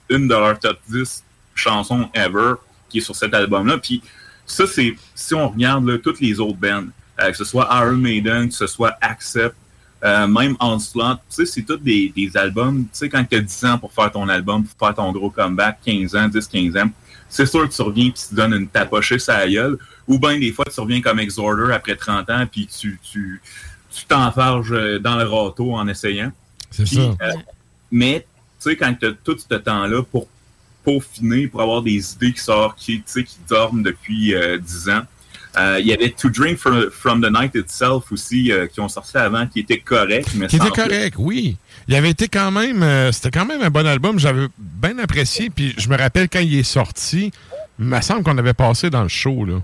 Speaker 12: une de leurs top 10 chansons ever, qui est sur cet album-là. Puis ça, c'est, si on regarde là, toutes les autres bands, euh, que ce soit Iron Maiden, que ce soit Accept, euh, même Onslaught, tu sais, c'est tous des, des albums, tu sais, quand tu as 10 ans pour faire ton album, pour faire ton gros comeback, 15 ans, 10, 15 ans, c'est sûr que tu reviens et tu te donnes une tapochée sur la gueule, ou bien des fois, tu reviens comme Exhorter après 30 ans, puis tu, tu, t'enfarges euh, dans le râteau en essayant.
Speaker 3: C'est ça.
Speaker 12: euh, mais, tu sais, quand tu as tout ce temps-là pour peaufiner, pour avoir des idées qui sortent, qui, tu sais, qui dorment depuis euh, 10 ans, euh, il y avait To Drink from, from the Night Itself aussi, euh, qui ont sorti avant, qui était correct. Mais
Speaker 3: Qui était correct, oui. Il avait été quand même. euh, C'était quand même un bon album. J'avais bien apprécié. Puis je me rappelle quand il est sorti, il me semble qu'on avait passé dans le show. Là.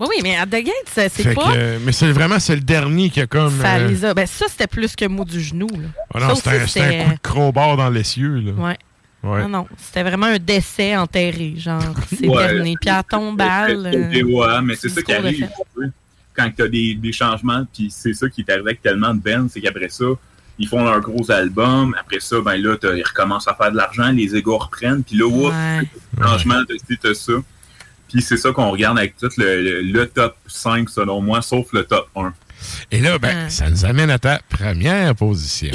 Speaker 14: Oui, oui, mais At the c'est pas.
Speaker 3: que, mais c'est vraiment c'est le dernier qui a comme.
Speaker 14: Ça,
Speaker 3: euh,
Speaker 14: les a- ben, ça c'était plus que mot du genou. Là.
Speaker 3: ah non, c'était un, coup de crowbar dans l'essieu. là.
Speaker 14: Ouais.
Speaker 3: Ouais.
Speaker 14: Non, non, c'était vraiment un décès enterré, genre, c'est
Speaker 12: Ouais.
Speaker 14: dernier. Puis à tombale.
Speaker 12: Et ouais, mais c'est ça qui arrive quand tu as des, des changements, puis c'est ça qui est arrivé avec tellement de bands, c'est qu'après ça, ils font leur gros album, après ça, ben là, t'as- ils recommencent à faire de l'argent, les égos reprennent, puis là, whoop, changement, t'as ça. Puis c'est ça qu'on regarde avec tout le, le- le top 5, selon moi, sauf le top 1.
Speaker 3: Et là, ben, ça nous amène à ta première position.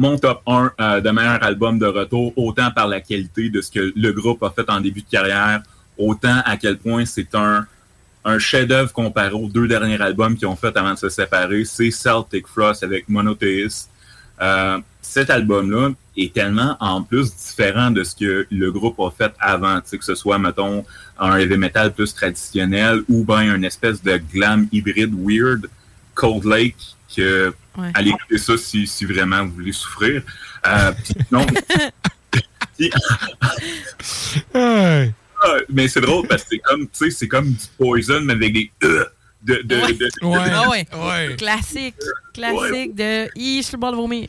Speaker 12: Mon top 1 euh, de meilleur album de retour, autant par la qualité de ce que le groupe a fait en début de carrière, autant à quel point c'est un, un chef-d'œuvre comparé aux deux derniers albums qu'ils ont fait avant de se séparer. C'est Celtic Frost avec Monotheist. Euh, cet album-là est tellement en plus différent de ce que le groupe a fait avant, que ce soit, mettons, un heavy metal plus traditionnel ou bien une espèce de glam hybride weird, Cold Lake, que
Speaker 14: Ouais.
Speaker 12: allez écouter ça si, si vraiment vous voulez souffrir. Euh, non, Ah, mais c'est drôle parce que c'est comme, tu sais, c'est comme du poison, mais avec des euh, de, de, de- de-
Speaker 14: Ah ouais. Classique. Classique de. Je suis sur le bord de vomir.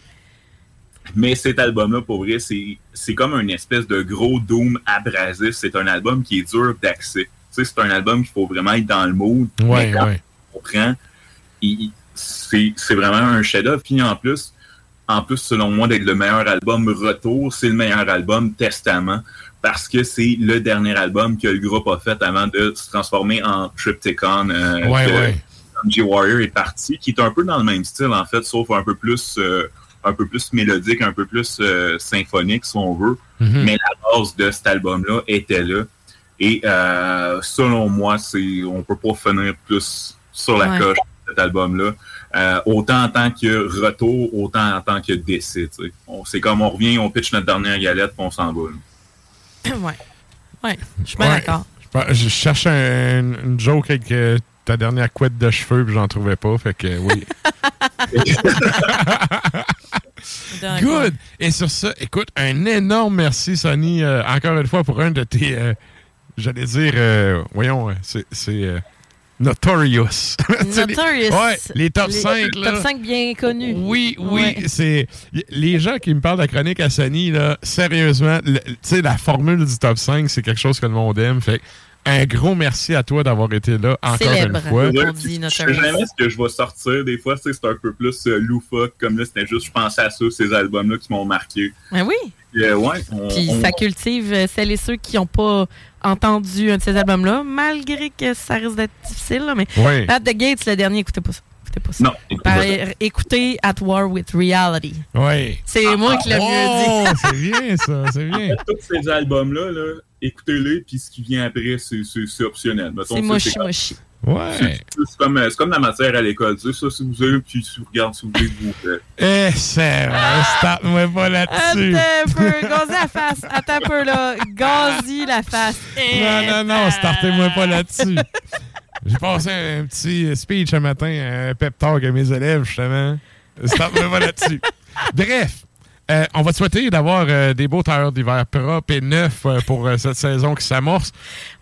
Speaker 12: Mais cet album-là, pour vrai, c'est c'est comme une espèce de gros doom abrasif. C'est un album qui est dur d'accès. Tu sais, c'est un album qu'il faut vraiment être dans le mood.
Speaker 3: Ouais,
Speaker 12: Mais quand
Speaker 3: ouais.
Speaker 12: on comprend, il- c'est vraiment un chef-d'œuvre. Puis en plus, en plus, selon moi, d'être le meilleur album retour, c'est le meilleur album Testament. Parce que c'est le dernier album que le groupe a fait avant de se transformer en Triptychon. euh,
Speaker 3: Ouais,
Speaker 12: que est parti, qui est un peu dans le même style, en fait, sauf un peu plus euh, un peu plus mélodique, un peu plus euh, symphonique, si on veut.
Speaker 3: Mhm.
Speaker 12: Mais la base de cet album-là était là. Et euh, selon moi, c'est on peut pas finir plus sur la
Speaker 2: Ouais.
Speaker 12: coche cet album-là. Euh, autant en tant que retour, autant en tant que décès. C'est comme on revient, on pitch notre dernière galette, puis on s'en va. là.
Speaker 2: ouais. Ouais, je suis
Speaker 3: Ouais.
Speaker 2: d'accord.
Speaker 3: Je, cherchais un- une joke avec euh, ta dernière couette de cheveux, puis j'en trouvais pas. Fait que oui. Good! Et sur ça, écoute, un énorme merci, Sonny, euh, encore une fois, pour un de tes. euh, J'allais dire, euh, voyons, c'est. Notorious.
Speaker 2: Notorious.
Speaker 3: Ouais, les top
Speaker 2: Les
Speaker 3: 5. Là.
Speaker 2: Top 5 bien connus.
Speaker 3: Oui, oui,
Speaker 2: Ouais.
Speaker 3: c'est les gens qui me parlent de la chronique à Sony là, sérieusement, le- tu sais la formule du top 5, c'est quelque chose que le monde aime, fait un gros merci à toi d'avoir été là encore
Speaker 2: Célèbre.
Speaker 3: une fois.
Speaker 2: On dit
Speaker 12: Je sais
Speaker 2: Notorious.
Speaker 12: jamais ce que je vais sortir. Des fois, c'est un peu plus euh, loufoque. Comme là, c'était juste, je pensais à ça, ces albums-là qui m'ont marqué.
Speaker 2: Ben oui.
Speaker 12: Puis, euh, ouais, on-
Speaker 2: Puis
Speaker 12: on-
Speaker 2: ça cultive euh, celles et ceux qui n'ont pas entendu un de ces albums-là, malgré que ça risque d'être difficile. là, mais
Speaker 3: Ouais.
Speaker 2: At the Gates, le dernier, écoutez pas ça. Écoutez pas ça.
Speaker 12: Non, écoutez
Speaker 2: Par-
Speaker 12: pas ça.
Speaker 2: écoutez At War with Reality.
Speaker 3: Oui.
Speaker 2: C'est moi qui l'ai
Speaker 3: Oh,
Speaker 2: mieux dit.
Speaker 3: c'est bien ça, c'est bien.
Speaker 12: Tous ces albums-là, là, écoutez-les, puis ce qui vient après, c'est optionnel.
Speaker 2: C'est
Speaker 12: ça,
Speaker 2: mochi
Speaker 12: comme-
Speaker 2: mochi.
Speaker 3: Ouais.
Speaker 12: C'est comme, euh, c'est comme la matière à l'école. Tu sais, ça, si vous avez, puis si vous regardez, si vous voulez, vous faites.
Speaker 3: Eh, c'est vrai, start-moi pas là-dessus.
Speaker 2: Attends un peu, gazi la face. Attends un peu, là. Gazi la face.
Speaker 3: Non, non, non, startez-moi pas là-dessus. J'ai passé un petit speech un matin, un pep talk à mes élèves, justement. Startez-moi pas là-dessus. Bref. euh, on va te souhaiter d'avoir euh, des beaux tailleurs d'hiver propres et neufs euh, pour euh, cette saison qui s'amorce.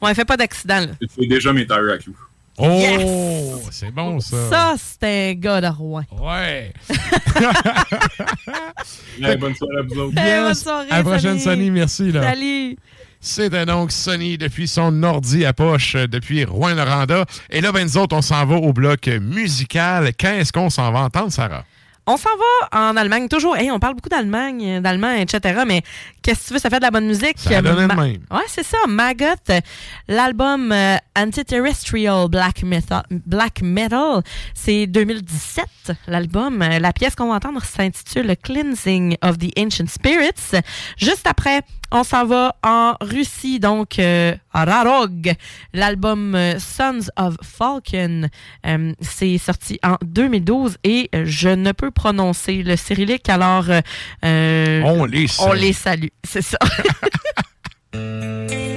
Speaker 2: Ouais, fais pas d'accident.
Speaker 12: C'est déjà mes tires à clous.
Speaker 3: Oh, c'est bon ça.
Speaker 2: Ça, c'est un gars de Rouen.
Speaker 3: Ouais.
Speaker 12: Ouais, bonne soirée à vous autres.
Speaker 2: Bonne soirée,
Speaker 3: À la prochaine,
Speaker 2: Sonny.
Speaker 3: Merci. Là.
Speaker 2: Salut.
Speaker 3: C'était donc Sonny depuis son ordi à poche, euh, depuis Rouen-Noranda. Et là, ben, nous autres, on s'en va au bloc musical. Quand est-ce qu'on s'en va entendre, Sarah?
Speaker 2: On s'en va en Allemagne, toujours. Hey, on parle beaucoup d'Allemagne, d'allemand, etc. Mais qu'est-ce que tu veux, ça fait de la bonne musique.
Speaker 3: Ça donne
Speaker 2: Ma-
Speaker 3: même.
Speaker 2: Ouais, c'est ça. Maggot, l'album euh, Antiterrestrial Black Metal, Black Metal c'est 2017, l'album. Euh, La pièce qu'on va entendre s'intitule Cleansing of the Ancient Spirits. Juste après, on s'en va en Russie, donc euh, à Rarog. L'album euh, Sons of Falcon, euh, c'est sorti en 2012 et je ne peux prononcer le cyrillique, alors euh,
Speaker 3: On les salue.
Speaker 2: On les salue, c'est ça.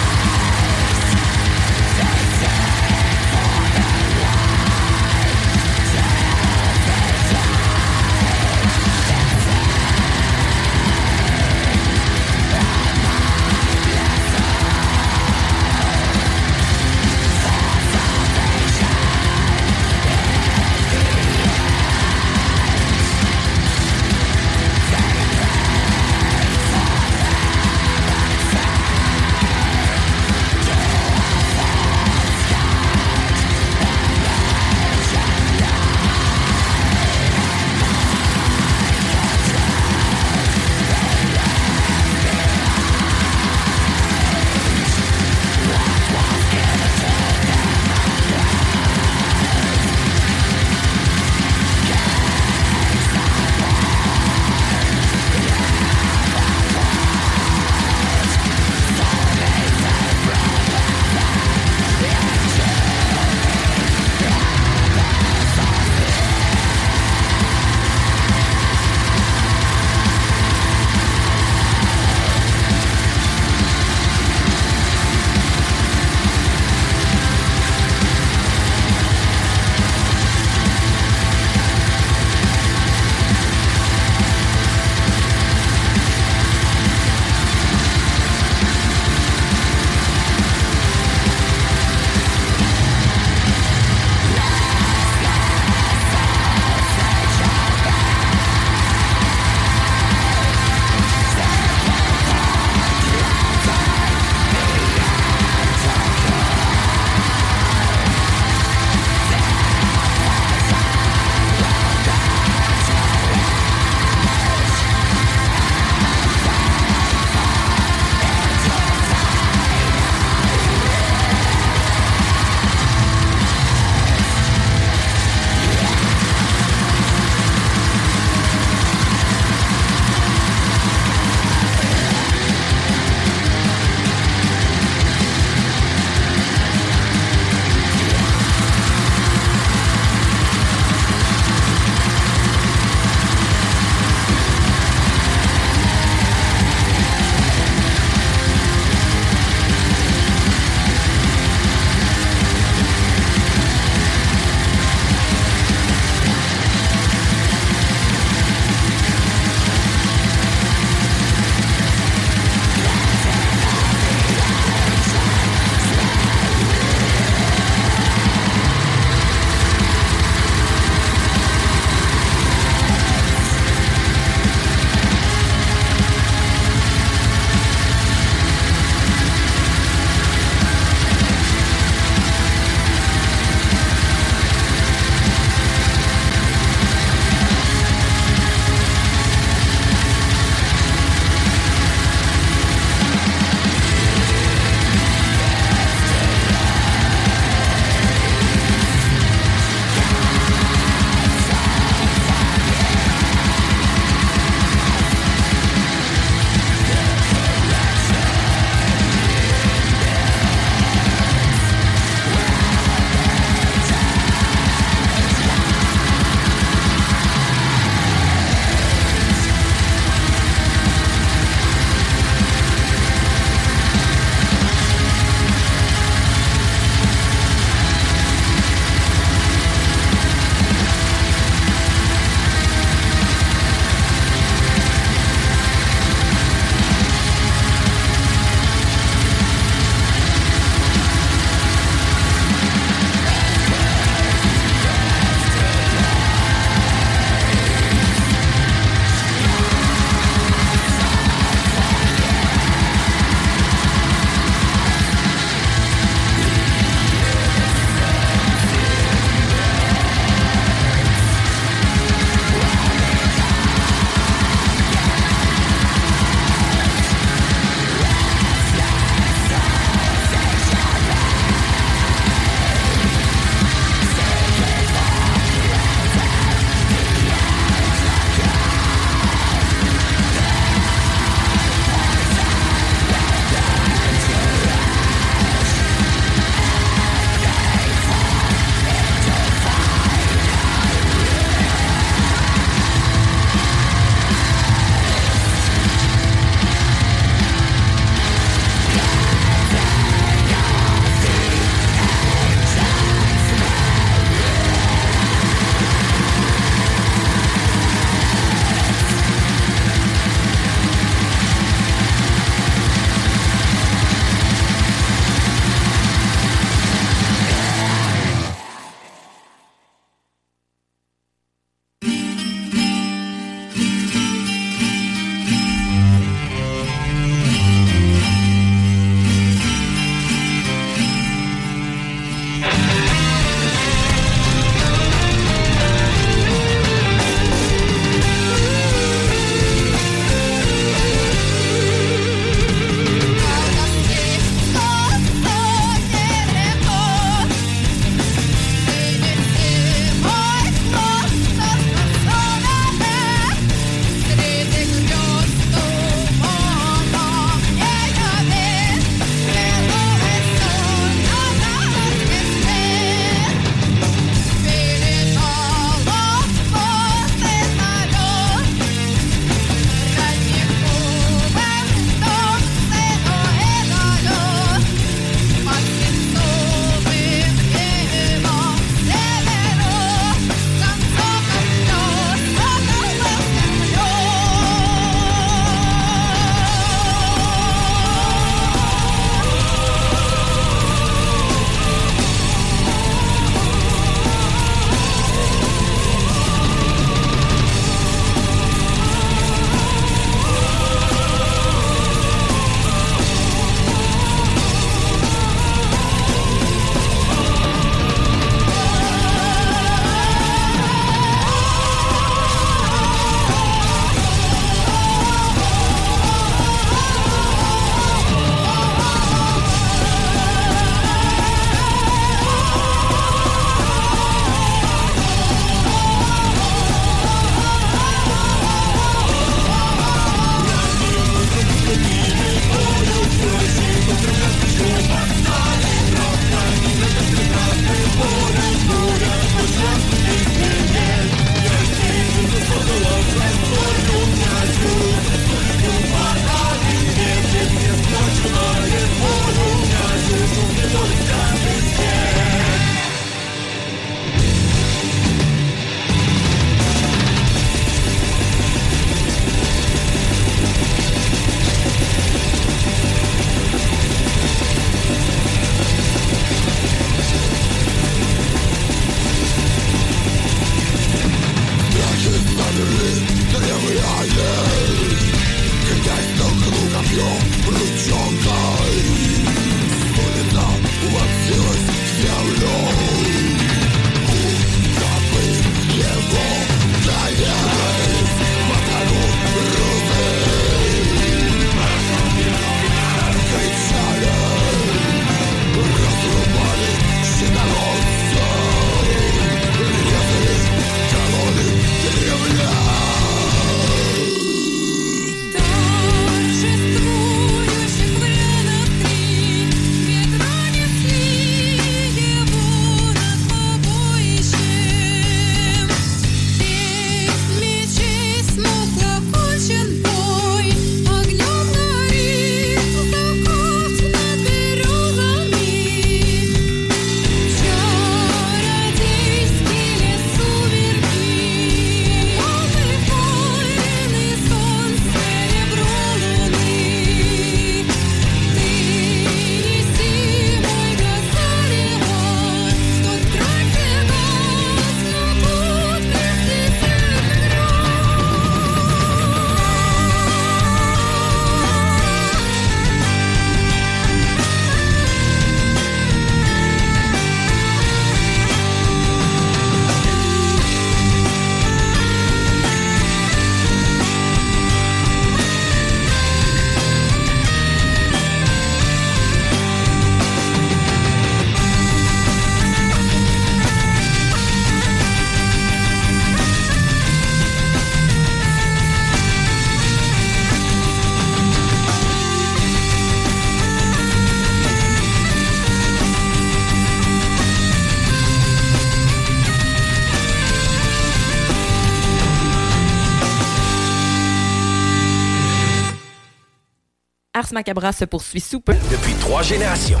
Speaker 2: Macabra se poursuit sous peu.
Speaker 4: Depuis trois générations.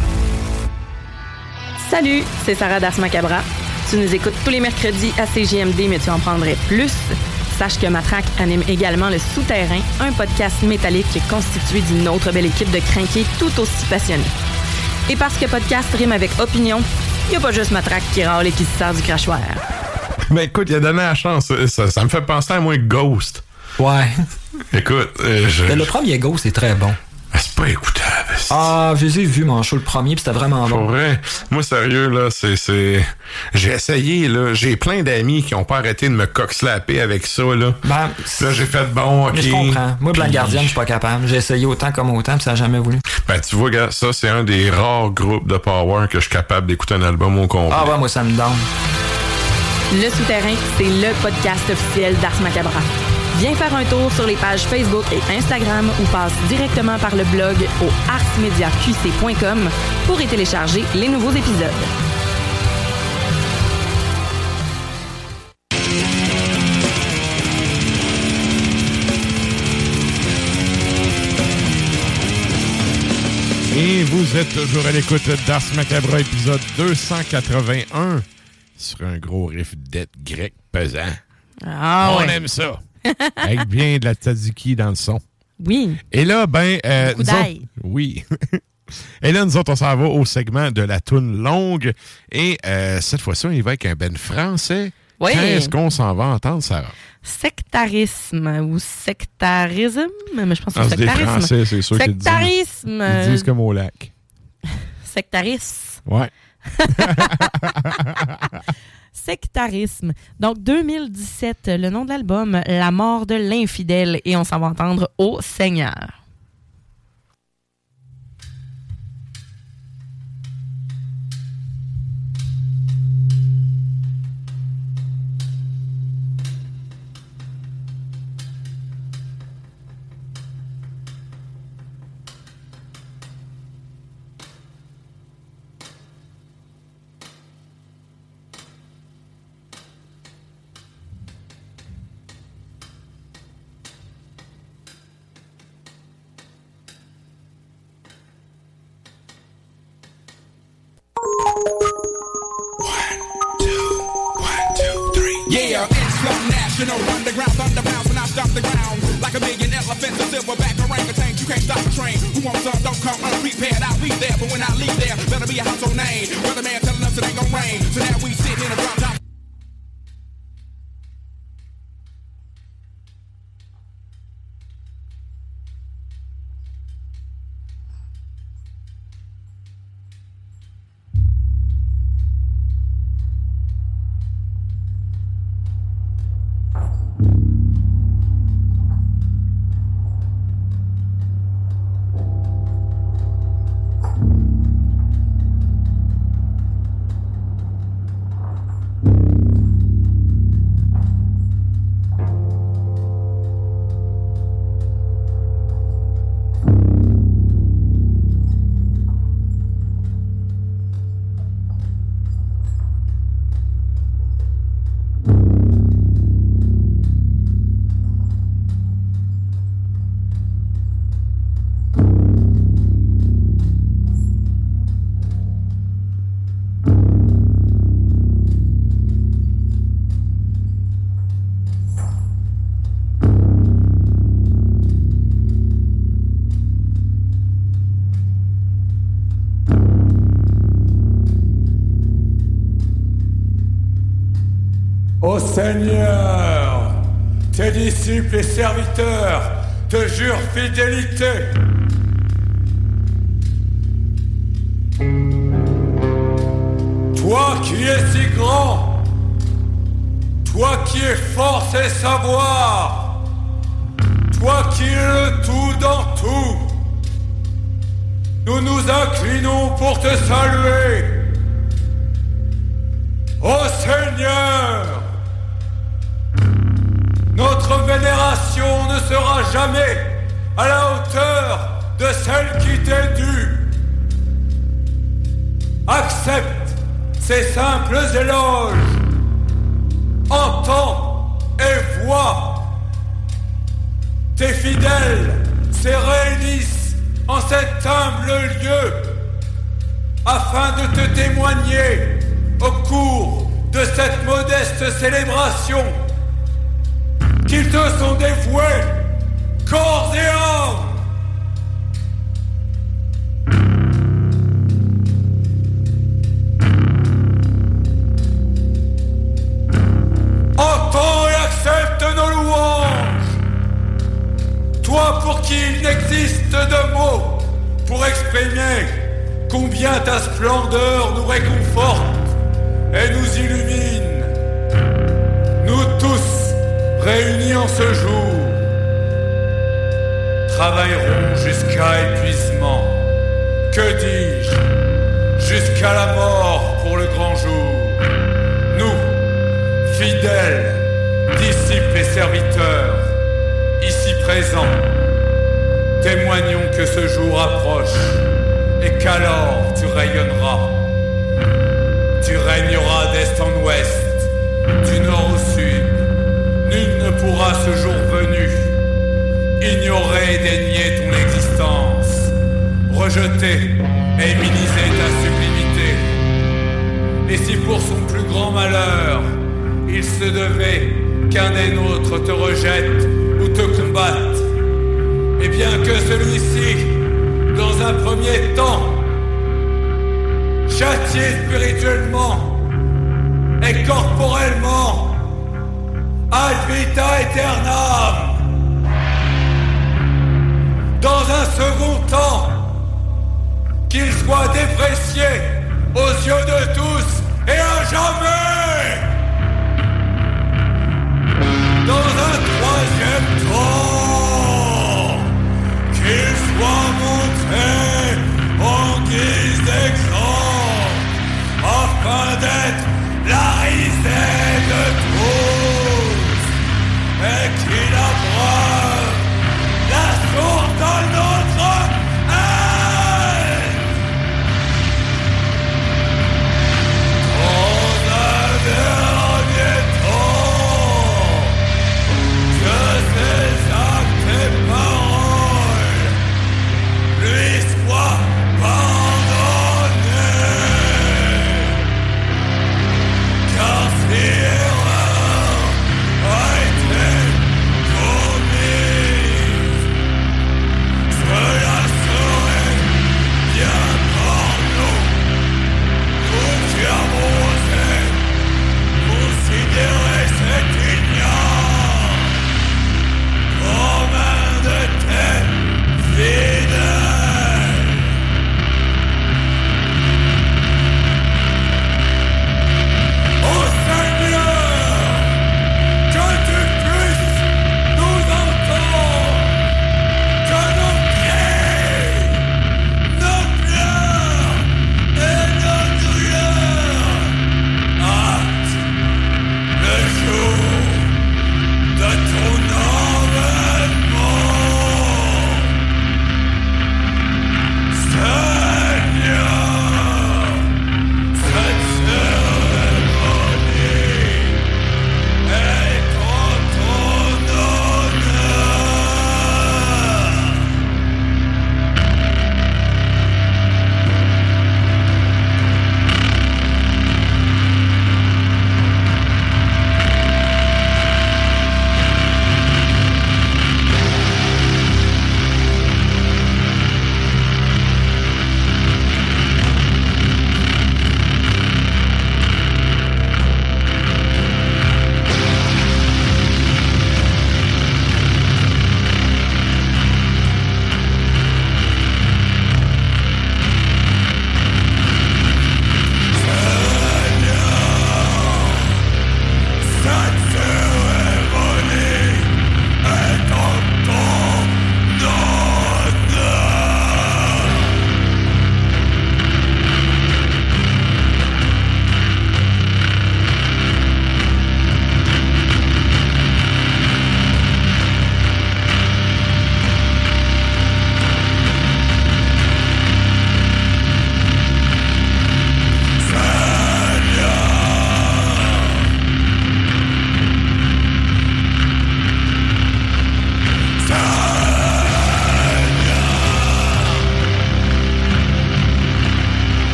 Speaker 2: Salut, c'est Sarah d'Ars Macabra. Tu nous écoutes tous les mercredis à CGMD, mais tu en prendrais plus. Sache que Matraque anime également Le Souterrain, un podcast métallique constitué d'une autre belle équipe de crinqués tout aussi passionnés. Et parce que podcast rime avec opinion, il n'y a pas juste Matraque qui râle et qui se sert du crachoir.
Speaker 6: Ben écoute, il a donné la chance. Ça, ça me fait penser à moi Ghost.
Speaker 15: Ouais.
Speaker 6: Écoute, euh, je...
Speaker 15: Le premier Ghost est très bon.
Speaker 6: C'est pas écoutable.
Speaker 15: Ah, je les ai vus, mon show, le premier, puis c'était vraiment bon.
Speaker 6: Pour vrai, moi, sérieux, là, c'est... c'est... J'ai essayé, là. J'ai plein d'amis qui ont pas arrêté de me cock-slapper avec ça, là.
Speaker 15: Ben,
Speaker 6: là, j'ai fait bon, OK.
Speaker 15: Mais je comprends. Moi, Black Guardian, je suis pas capable. J'ai essayé autant comme autant, puis ça a jamais voulu.
Speaker 6: Ben, tu vois, gars, ça, c'est un des rares groupes de power que je suis capable d'écouter un album au complet.
Speaker 15: Ah ouais, moi, ça me donne.
Speaker 2: Le Souterrain, c'est le podcast officiel d'Ars Macabra. Viens faire un tour sur les pages Facebook et Instagram ou passe directement par le blog au arsmediaqc.com pour y télécharger les nouveaux épisodes.
Speaker 3: Et vous êtes toujours à l'écoute d'Ars Macabra, épisode 281, sur un gros riff d'être grec pesant.
Speaker 2: Ah
Speaker 3: On
Speaker 2: ouais.
Speaker 3: aime ça. Avec bien de la tzatziki dans le son.
Speaker 2: Oui.
Speaker 3: Et là, ben... euh, nous autres- oui. Et là, nous autres, on s'en va au segment de la toune longue. Et euh, cette fois-ci, on y va avec un ben français.
Speaker 2: Oui.
Speaker 3: Qu'est-ce qu'on s'en va entendre, Sarah?
Speaker 2: Sectarisme ou sectarisme, mais je pense que
Speaker 3: Ah,
Speaker 2: c'est
Speaker 3: des
Speaker 2: sectarisme.
Speaker 3: Français, c'est sûr qu'ils disent.
Speaker 2: Sectarisme.
Speaker 3: Ils disent comme au lac.
Speaker 2: Sectarisme.
Speaker 3: Ouais.
Speaker 14: Sectarisme. Donc, 2017, le nom de l'album, La mort de l'infidèle. Et on s'en va entendre au Seigneur.
Speaker 9: National underground thunderbounds when I stop the ground like a million elephants, a silverback orangutan. You can't stop the train. Who wants some? Don't come unprepared. I'll leave there, but when I leave there, better be a household name. Weatherman telling us it ain't gonna rain, so now we sitting in a
Speaker 16: Seigneur, tes disciples et serviteurs te jurent fidélité. Toi qui es si grand, toi qui es force et savoir, toi qui es le tout dans tout, nous nous inclinons pour te saluer. Ô Seigneur, notre vénération ne sera jamais à la hauteur de celle qui t'est due. Accepte ces simples éloges. Entends et vois. Tes fidèles se réunissent cet humble lieu afin de te témoigner au cours de cette modeste célébration qu'ils te sont dévoués corps et âme. Entends et accepte nos louanges. Toi pour qui il n'existe de mots pour exprimer combien ta splendeur nous réconforte et nous illumine. Réunis en ce jour, travaillerons jusqu'à épuisement. Que dis-je? Jusqu'à la mort pour le grand jour. Nous, fidèles, disciples et serviteurs, ici présents, témoignons que ce jour approche et qu'alors tu rayonneras. Tu régneras d'est en ouest, Nul ne pourra ce jour venu ignorer et dénier ton existence, rejeter et minimiser ta sublimité. Et si pour son plus grand malheur, il se devait qu'un des nôtres te rejette ou te combatte, et bien que celui-ci, dans un premier temps, châtié spirituellement et corporellement, ad vita aeternam, dans un second temps, qu'il soit déprécié aux yeux de tous et à jamais. Dans un troisième temps, qu'il soit montré en guise d'exemple, afin d'être la risée de et abreuve la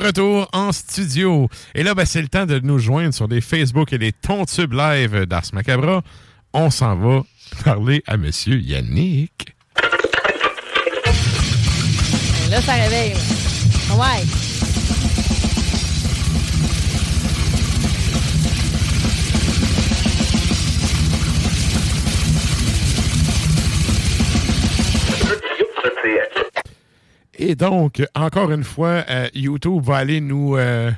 Speaker 16: de
Speaker 3: retour en studio. Et là, ben, c'est le temps de nous joindre sur les Facebook et les Tontubes Live d'Ars Macabra. On s'en va parler à Monsieur Yannick.
Speaker 17: Là, ça réveille. Ouais.
Speaker 3: Et donc, encore une fois, euh, YouTube va aller nous... euh,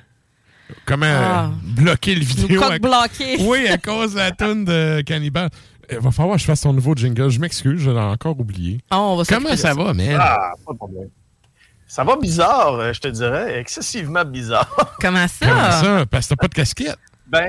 Speaker 3: comment
Speaker 14: Ah.
Speaker 3: euh, bloquer le vidéo.
Speaker 14: bloquer.
Speaker 3: Oui, à cause de la tune de Cannibal. Il va falloir que je fasse ton nouveau jingle. Je m'excuse, je l'ai encore oublié.
Speaker 14: Ah, on va
Speaker 3: Comment ça va, man?
Speaker 18: Ah, pas de problème. Ça va bizarre, euh, je te dirais, excessivement bizarre.
Speaker 14: Comment ça?
Speaker 3: Comment ça? Parce que t'as pas de casquette.
Speaker 18: Ben,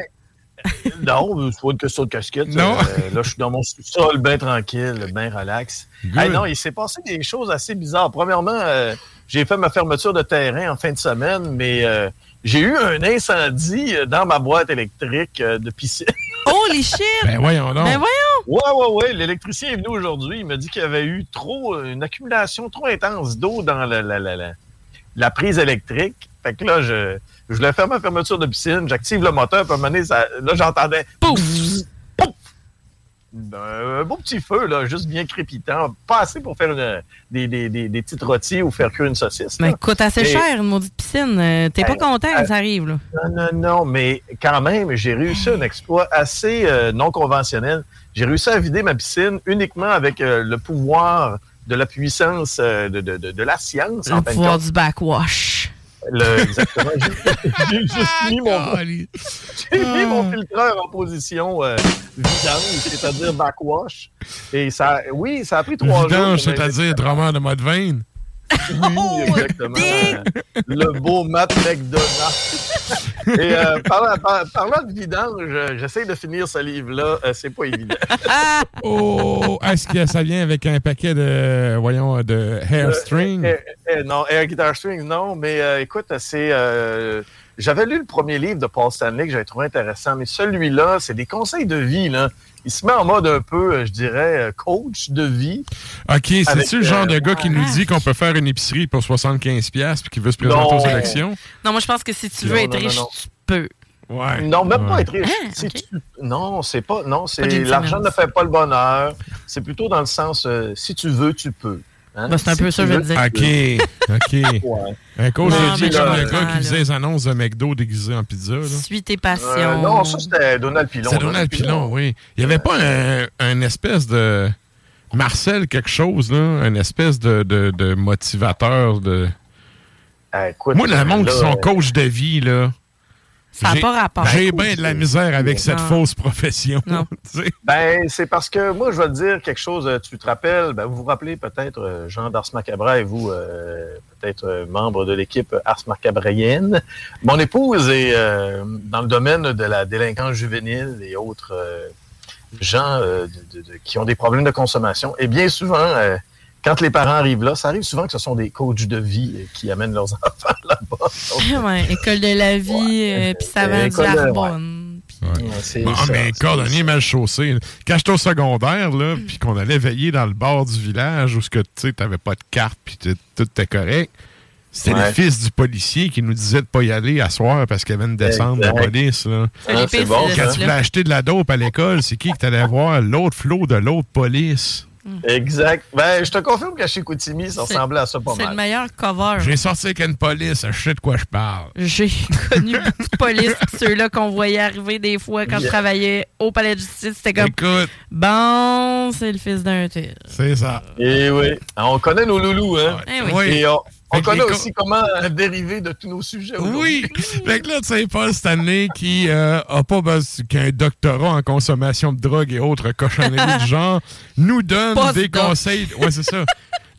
Speaker 18: non, c'est pas une question de casquette.
Speaker 3: Non.
Speaker 18: Euh, là, je suis dans mon sous-sol, bien tranquille, bien relax. Hey, non, il s'est passé des choses assez bizarres. Premièrement, euh, j'ai fait ma fermeture de terrain en fin de semaine, mais euh, j'ai eu un incendie euh, dans ma boîte électrique euh, de piscine.
Speaker 14: Holy shit!
Speaker 3: Ben voyons donc.
Speaker 14: Ben voyons!
Speaker 18: Ouais, ouais, ouais. L'électricien est venu aujourd'hui. Il m'a dit qu'il y avait eu trop, euh, une accumulation trop intense d'eau dans la, la, la, la, la prise électrique. Fait que là, je, je voulais faire ma fermeture de piscine. J'active le moteur. Puis à un moment donné, ça- là, j'entendais pouf! Pouf! Un beau petit feu, là, juste bien crépitant. Pas assez pour faire une- des, des, des, des petites rôties ou faire cuire une saucisse.
Speaker 14: Mais coûte assez cher, une maudite piscine. Euh, T'es pas content ça arrive, là.
Speaker 18: Non, non, non, mais quand même, j'ai réussi un exploit assez euh, non conventionnel. J'ai réussi à vider ma piscine uniquement avec euh, le pouvoir de la puissance de, de, de, de la science. en
Speaker 14: Le pouvoir du backwash.
Speaker 18: Le- exactement. J'ai- juste mis mon, j'ai mis mon filtreur en position euh, vidange, c'est-à-dire backwash. Et ça, oui, ça a pris trois jours.
Speaker 3: Vidange, c'est-à-dire drummer de mode veine.
Speaker 18: oui, exactement. le beau Matt McDonald. Et euh, parlant, par- parlant de vidange, euh, j'essaie de finir ce livre-là. euh, c'est pas évident.
Speaker 3: Oh, est-ce que ça vient avec un paquet de, voyons, de hair string?
Speaker 18: Euh, euh, non, Air Guitar Strings, non. Mais écoute, c'est. j'avais lu le premier livre de Paul Stanley que j'avais trouvé intéressant, mais celui-là, c'est des conseils de vie. Là. Il se met en mode un peu, euh, je dirais, euh, coach de vie.
Speaker 3: OK, c'est-tu le genre
Speaker 18: euh,
Speaker 3: de gars qui nous dit qu'on peut faire une épicerie pour 75$ puis qui veut se présenter
Speaker 18: Non.
Speaker 3: aux élections?
Speaker 14: Non, moi, je pense que si tu
Speaker 18: Non,
Speaker 14: veux être
Speaker 18: non,
Speaker 14: riche,
Speaker 18: non.
Speaker 14: tu peux.
Speaker 3: Ouais.
Speaker 18: Non, même pas être riche.
Speaker 14: Ah,
Speaker 18: tu- non, c'est pas. Non, c'est l'argent ne fait pas le bonheur. C'est plutôt dans le sens euh, si tu veux, tu peux. Hein?
Speaker 14: Ben, c'est un peu ça, je veux dire.
Speaker 3: OK, OK.
Speaker 18: Ouais.
Speaker 3: Un coach de comme le gars qui faisait les annonces de McDo déguisé en pizza. Là.
Speaker 14: Suis tes passions.
Speaker 18: Euh, non, ça c'était Donald Pilon.
Speaker 3: C'est Donald Pilon, oui. Il n'y avait pas un, un espèce de Marcel quelque chose, là, un espèce de, de, de motivateur de.
Speaker 18: Ah, écoute,
Speaker 3: Moi, le monde qui sont
Speaker 18: euh,
Speaker 3: coach de vie, là.
Speaker 14: Ça n'a
Speaker 3: j'ai-
Speaker 14: pas rapport.
Speaker 3: J'ai bien de la misère avec cette
Speaker 18: Non.
Speaker 3: fausse profession.
Speaker 18: Ben, c'est parce que moi, je vais te dire quelque chose. euh, Tu te rappelles, ben, vous vous rappelez peut-être euh, Jean d'Ars Macabra et vous, euh, peut-être membre de l'équipe Ars Macabrienne. Mon épouse est euh, dans le domaine de la délinquance juvénile et autres euh, gens euh, de- de- de- qui ont des problèmes de consommation. Et bien souvent, euh, quand les parents arrivent là, ça arrive souvent que ce sont des coachs de vie euh, qui amènent leurs enfants là-bas.
Speaker 14: Ouais, école de la vie, euh, puis ça vend du Arbonne.
Speaker 18: c'est
Speaker 3: Ah,
Speaker 18: ça,
Speaker 3: mais
Speaker 18: c'est
Speaker 3: cordonnier mal chaussé. Quand j'étais au secondaire, là, puis qu'on allait veiller dans le bord du village où ce que tu sais, t'avais pas de carte, puis tout était correct, c'était
Speaker 18: Ouais.
Speaker 3: le fils du policier qui nous disait de pas y aller à soir parce qu'il y avait une descente de police. Là.
Speaker 18: Ah, c'est c'est bon,
Speaker 3: Quand
Speaker 18: ça.
Speaker 3: tu voulais acheter de la dope à l'école, c'est qui que t'allais voir? L'autre flot de l'autre police?
Speaker 18: Exact. Ben, je te confirme qu'à chez Koutimi, ça ressemblait à ça pas
Speaker 14: C'est le
Speaker 18: mal.
Speaker 14: meilleur cover.
Speaker 3: J'ai sorti avec une police, je sais de quoi je parle.
Speaker 14: J'ai connu de police, ceux-là qu'on voyait arriver des fois quand je travaillais au palais de justice. C'était comme,
Speaker 3: Écoute,
Speaker 14: bon, c'est le fils d'un tel.
Speaker 3: c'est ça.
Speaker 18: Et oui. Ah, On connaît nos loulous, hein?
Speaker 14: Eh oui.
Speaker 3: Oui.
Speaker 18: Et on, on connaît aussi comment euh, dériver de tous nos sujets.
Speaker 3: Oui! fait que là, tu sais, Paul Stanley qui euh, a pas qu'un doctorat en consommation de drogue et autres cochonneries du genre, nous donne des conseils. Ouais, c'est ça.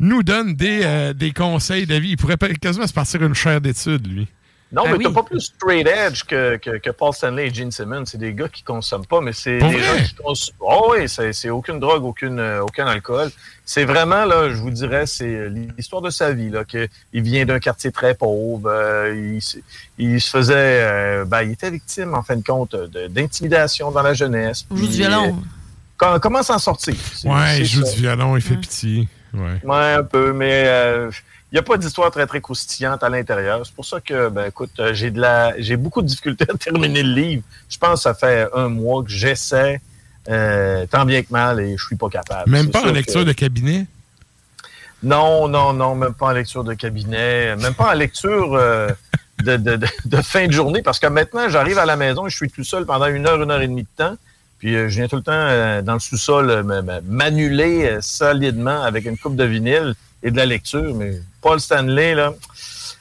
Speaker 3: Nous donne des, euh, des conseils de vie. Il pourrait quasiment se partir une chaire d'études, lui.
Speaker 18: Non,
Speaker 14: Ah
Speaker 18: mais
Speaker 14: oui.
Speaker 18: t'as pas plus straight edge que, que, que Paul Stanley et Gene Simmons. C'est des gars qui consomment pas, mais c'est des
Speaker 3: vrai?
Speaker 18: gens qui consomment. Oh oui, c'est c'est aucune drogue, aucune, euh, aucun alcool. C'est vraiment, là, je vous dirais, c'est l'histoire de sa vie, là, que il vient d'un quartier très pauvre. euh, il, se- il se faisait, euh, ben, il était victime, en fin de compte, d'intimidation dans la jeunesse.
Speaker 14: Joue du violon.
Speaker 18: euh, comment, comment s'en sortir?
Speaker 3: Ouais, il joue
Speaker 18: ça.
Speaker 3: du violon, il fait pitié. Ouais.
Speaker 18: Ouais, un peu, mais euh, il n'y a pas d'histoire très, très croustillante à l'intérieur. C'est pour ça que, ben, écoute, euh, j'ai de la, j'ai beaucoup de difficultés à terminer le livre. Je pense que ça fait un mois que j'essaie, euh, tant bien que mal, et je suis pas capable.
Speaker 3: Même pas en lecture
Speaker 18: que-
Speaker 3: de cabinet?
Speaker 18: Non, non, non, même pas en lecture de cabinet, même pas en lecture euh, de, de, de, de fin de journée, parce que maintenant, j'arrive à la maison et je suis tout seul pendant une heure, une heure et demie de temps. Puis euh, je viens tout le temps euh, dans le sous-sol m'annuler solidement avec une coupe de vinyle et de la lecture. Mais Paul Stanley, là,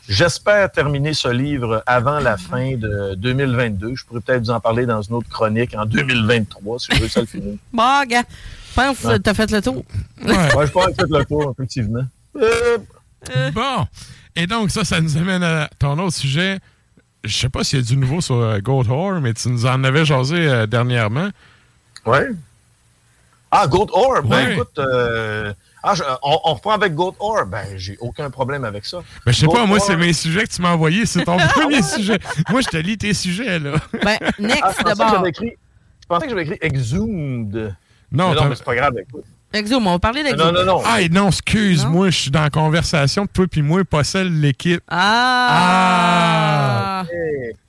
Speaker 18: j'espère terminer ce livre avant la fin de 2022. Je pourrais peut-être vous en parler dans une autre chronique en 2023, si je veux ça le finir.
Speaker 14: Bon, gars, je pense que
Speaker 18: Ouais.
Speaker 14: t'as fait le tour.
Speaker 18: Ouais, je pense que le tour, effectivement. Euh,
Speaker 3: Bon. Et donc, ça, ça nous amène à ton autre sujet. Je sais pas s'il y a du nouveau sur euh, Goat Whore, mais tu nous en avais jasé euh, dernièrement.
Speaker 18: Ouais. Ah, Goat Ore, ben
Speaker 3: Ouais.
Speaker 18: écoute, euh, ah, je- on, on reprend avec Goat Ore, ben j'ai aucun problème avec ça.
Speaker 3: Ben, je sais pas, moi, c'est mes sujets que tu m'as envoyés. C'est ton premier sujet. Moi, je te lis tes sujets, là.
Speaker 14: Ben,
Speaker 18: Ah,
Speaker 14: next
Speaker 18: que
Speaker 14: d'abord.
Speaker 18: écrit, je pensais que j'avais écrit Exhumed.
Speaker 3: Non,
Speaker 18: mais non, mais c'est pas grave, écoute.
Speaker 14: On va parler.
Speaker 18: Non, non, non.
Speaker 3: Ah, non, excuse-moi, je suis dans la conversation. Toi puis moi, pas celle de l'équipe.
Speaker 14: Ah!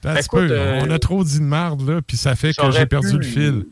Speaker 3: T'as un
Speaker 18: Ben,
Speaker 3: petit peu,
Speaker 18: écoute, euh,
Speaker 3: On a trop dit de marde, là, puis ça fait que j'ai perdu
Speaker 18: pu-
Speaker 3: le fil.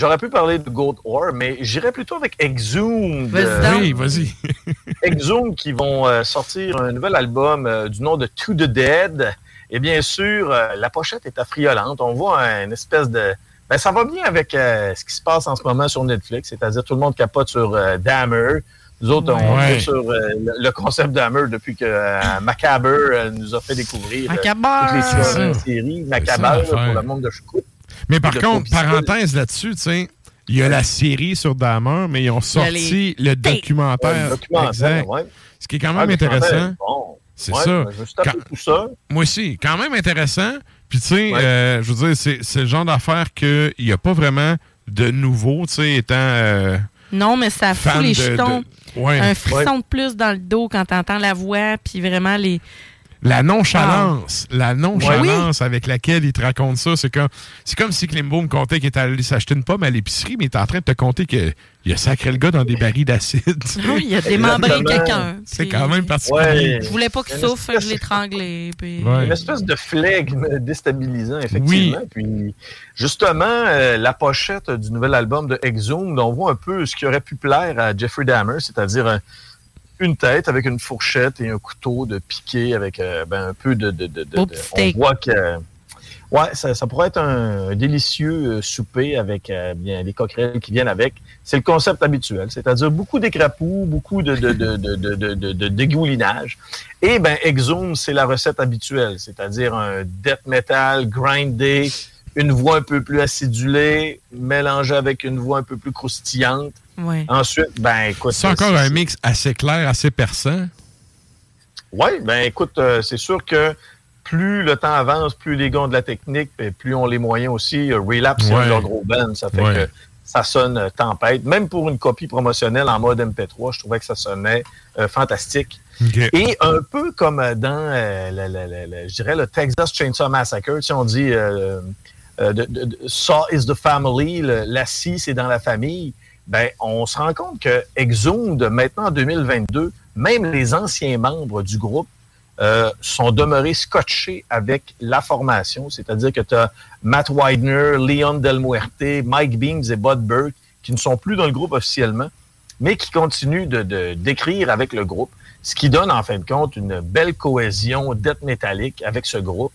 Speaker 18: J'aurais pu parler de Goat Ore, mais j'irais plutôt avec Exhumed.
Speaker 3: Vas-y
Speaker 18: Euh.
Speaker 3: Oui, vas-y.
Speaker 18: Exhumed qui vont euh, sortir un nouvel album euh, du nom de To the Dead. Et bien sûr, euh, la pochette est affriolante. On voit une espèce de... Ben, ça va bien avec euh, ce qui se passe en ce moment sur Netflix, c'est-à-dire tout le monde capote sur euh, Dahmer. Nous autres, on
Speaker 3: Ouais.
Speaker 18: est sur euh, le, concept Dahmer depuis que euh, Macabre euh, nous a fait découvrir euh,
Speaker 14: Macabre!
Speaker 18: toutes les séries- Macabre pour le monde de Choucroute.
Speaker 3: Mais par contre, parenthèse là-dessus, tu sais, il y a la série sur Dahmer, mais ils ont sorti
Speaker 18: les-
Speaker 3: le documentaire.
Speaker 18: Ouais, le documentaire,
Speaker 3: exact.
Speaker 18: ouais.
Speaker 3: Ce qui est quand
Speaker 18: Ah,
Speaker 3: même intéressant.
Speaker 18: bon.
Speaker 3: C'est
Speaker 18: Ouais,
Speaker 3: ça.
Speaker 18: ben, Je
Speaker 3: Quand-
Speaker 18: tout ça.
Speaker 3: Moi aussi, quand même intéressant. Puis tu sais,
Speaker 18: Ouais.
Speaker 3: euh, je veux dire, c'est le genre d'affaire qu'il n'y a pas vraiment de nouveau, tu sais, étant euh,
Speaker 14: Non, mais ça fout les
Speaker 3: de-
Speaker 14: jetons.
Speaker 3: de- ouais.
Speaker 14: Un frisson
Speaker 3: Ouais.
Speaker 14: de plus dans le dos quand t'entends la voix, puis vraiment les.
Speaker 3: La nonchalance, la nonchalance
Speaker 14: Oui.
Speaker 3: avec laquelle il te raconte ça, c'est comme, c'est comme si Klimbo me contait qu'il était allé s'acheter une pomme à l'épicerie, mais il est en train de te conter qu'il a sacré le gars dans des barils d'acide.
Speaker 14: Oui, il a démembré quelqu'un.
Speaker 3: C'est quand même particulier.
Speaker 18: Ouais.
Speaker 14: Je voulais pas qu'il souffre, je l'ai étranglé. Puis...
Speaker 3: Ouais.
Speaker 18: Une espèce de flegme déstabilisant, effectivement. Puis, justement, euh, la pochette du nouvel album de Exhumed, on voit un peu ce qui aurait pu plaire à Jeffrey Dahmer, c'est-à-dire un- une tête avec une fourchette et un couteau de piqué avec euh, ben, un peu de... de, de, de- on voit que... Ouais, ça, ça pourrait être un, un délicieux euh, souper avec euh, bien les coquerelles qui viennent avec. C'est le concept habituel, c'est-à-dire beaucoup d'écrapous, beaucoup de, de, de, de, de, dégoulinage. Et ben Exhume, c'est la recette habituelle, c'est-à-dire un death metal grindé, une voix un peu plus acidulée, mélangée avec une voix un peu plus croustillante.
Speaker 14: Ouais.
Speaker 18: Ensuite, ben écoute,
Speaker 3: C'est encore un mix assez clair, assez perçant.
Speaker 18: Oui, ben écoute, euh, c'est sûr que plus le temps avance, plus les gars ont de la technique, puis plus ont les moyens aussi. Euh, Relapse, c'est
Speaker 3: Ouais.
Speaker 18: leurs gros bands, ça fait
Speaker 3: Ouais.
Speaker 18: que ça sonne euh, tempête. Même pour une copie promotionnelle en mode MP3, je trouvais que ça sonnait euh, fantastique. Et un peu comme euh, dans, euh, le- le- le- le- je dirais, le Texas Chainsaw Massacre, si on dit euh, euh, de, de- de- Saw is the family, le- la scie, c'est dans la famille, ben, on se rend compte que maintenant en 2022, même les anciens membres du groupe euh, sont demeurés scotchés avec la formation, c'est-à-dire que tu as Matt Widener, Leon Del Muerte, Mike Beams et Bud Burke qui ne sont plus dans le groupe officiellement, mais qui continuent de- d'écrire avec le groupe, ce qui donne en fin de compte une belle cohésion death métallique avec ce groupe.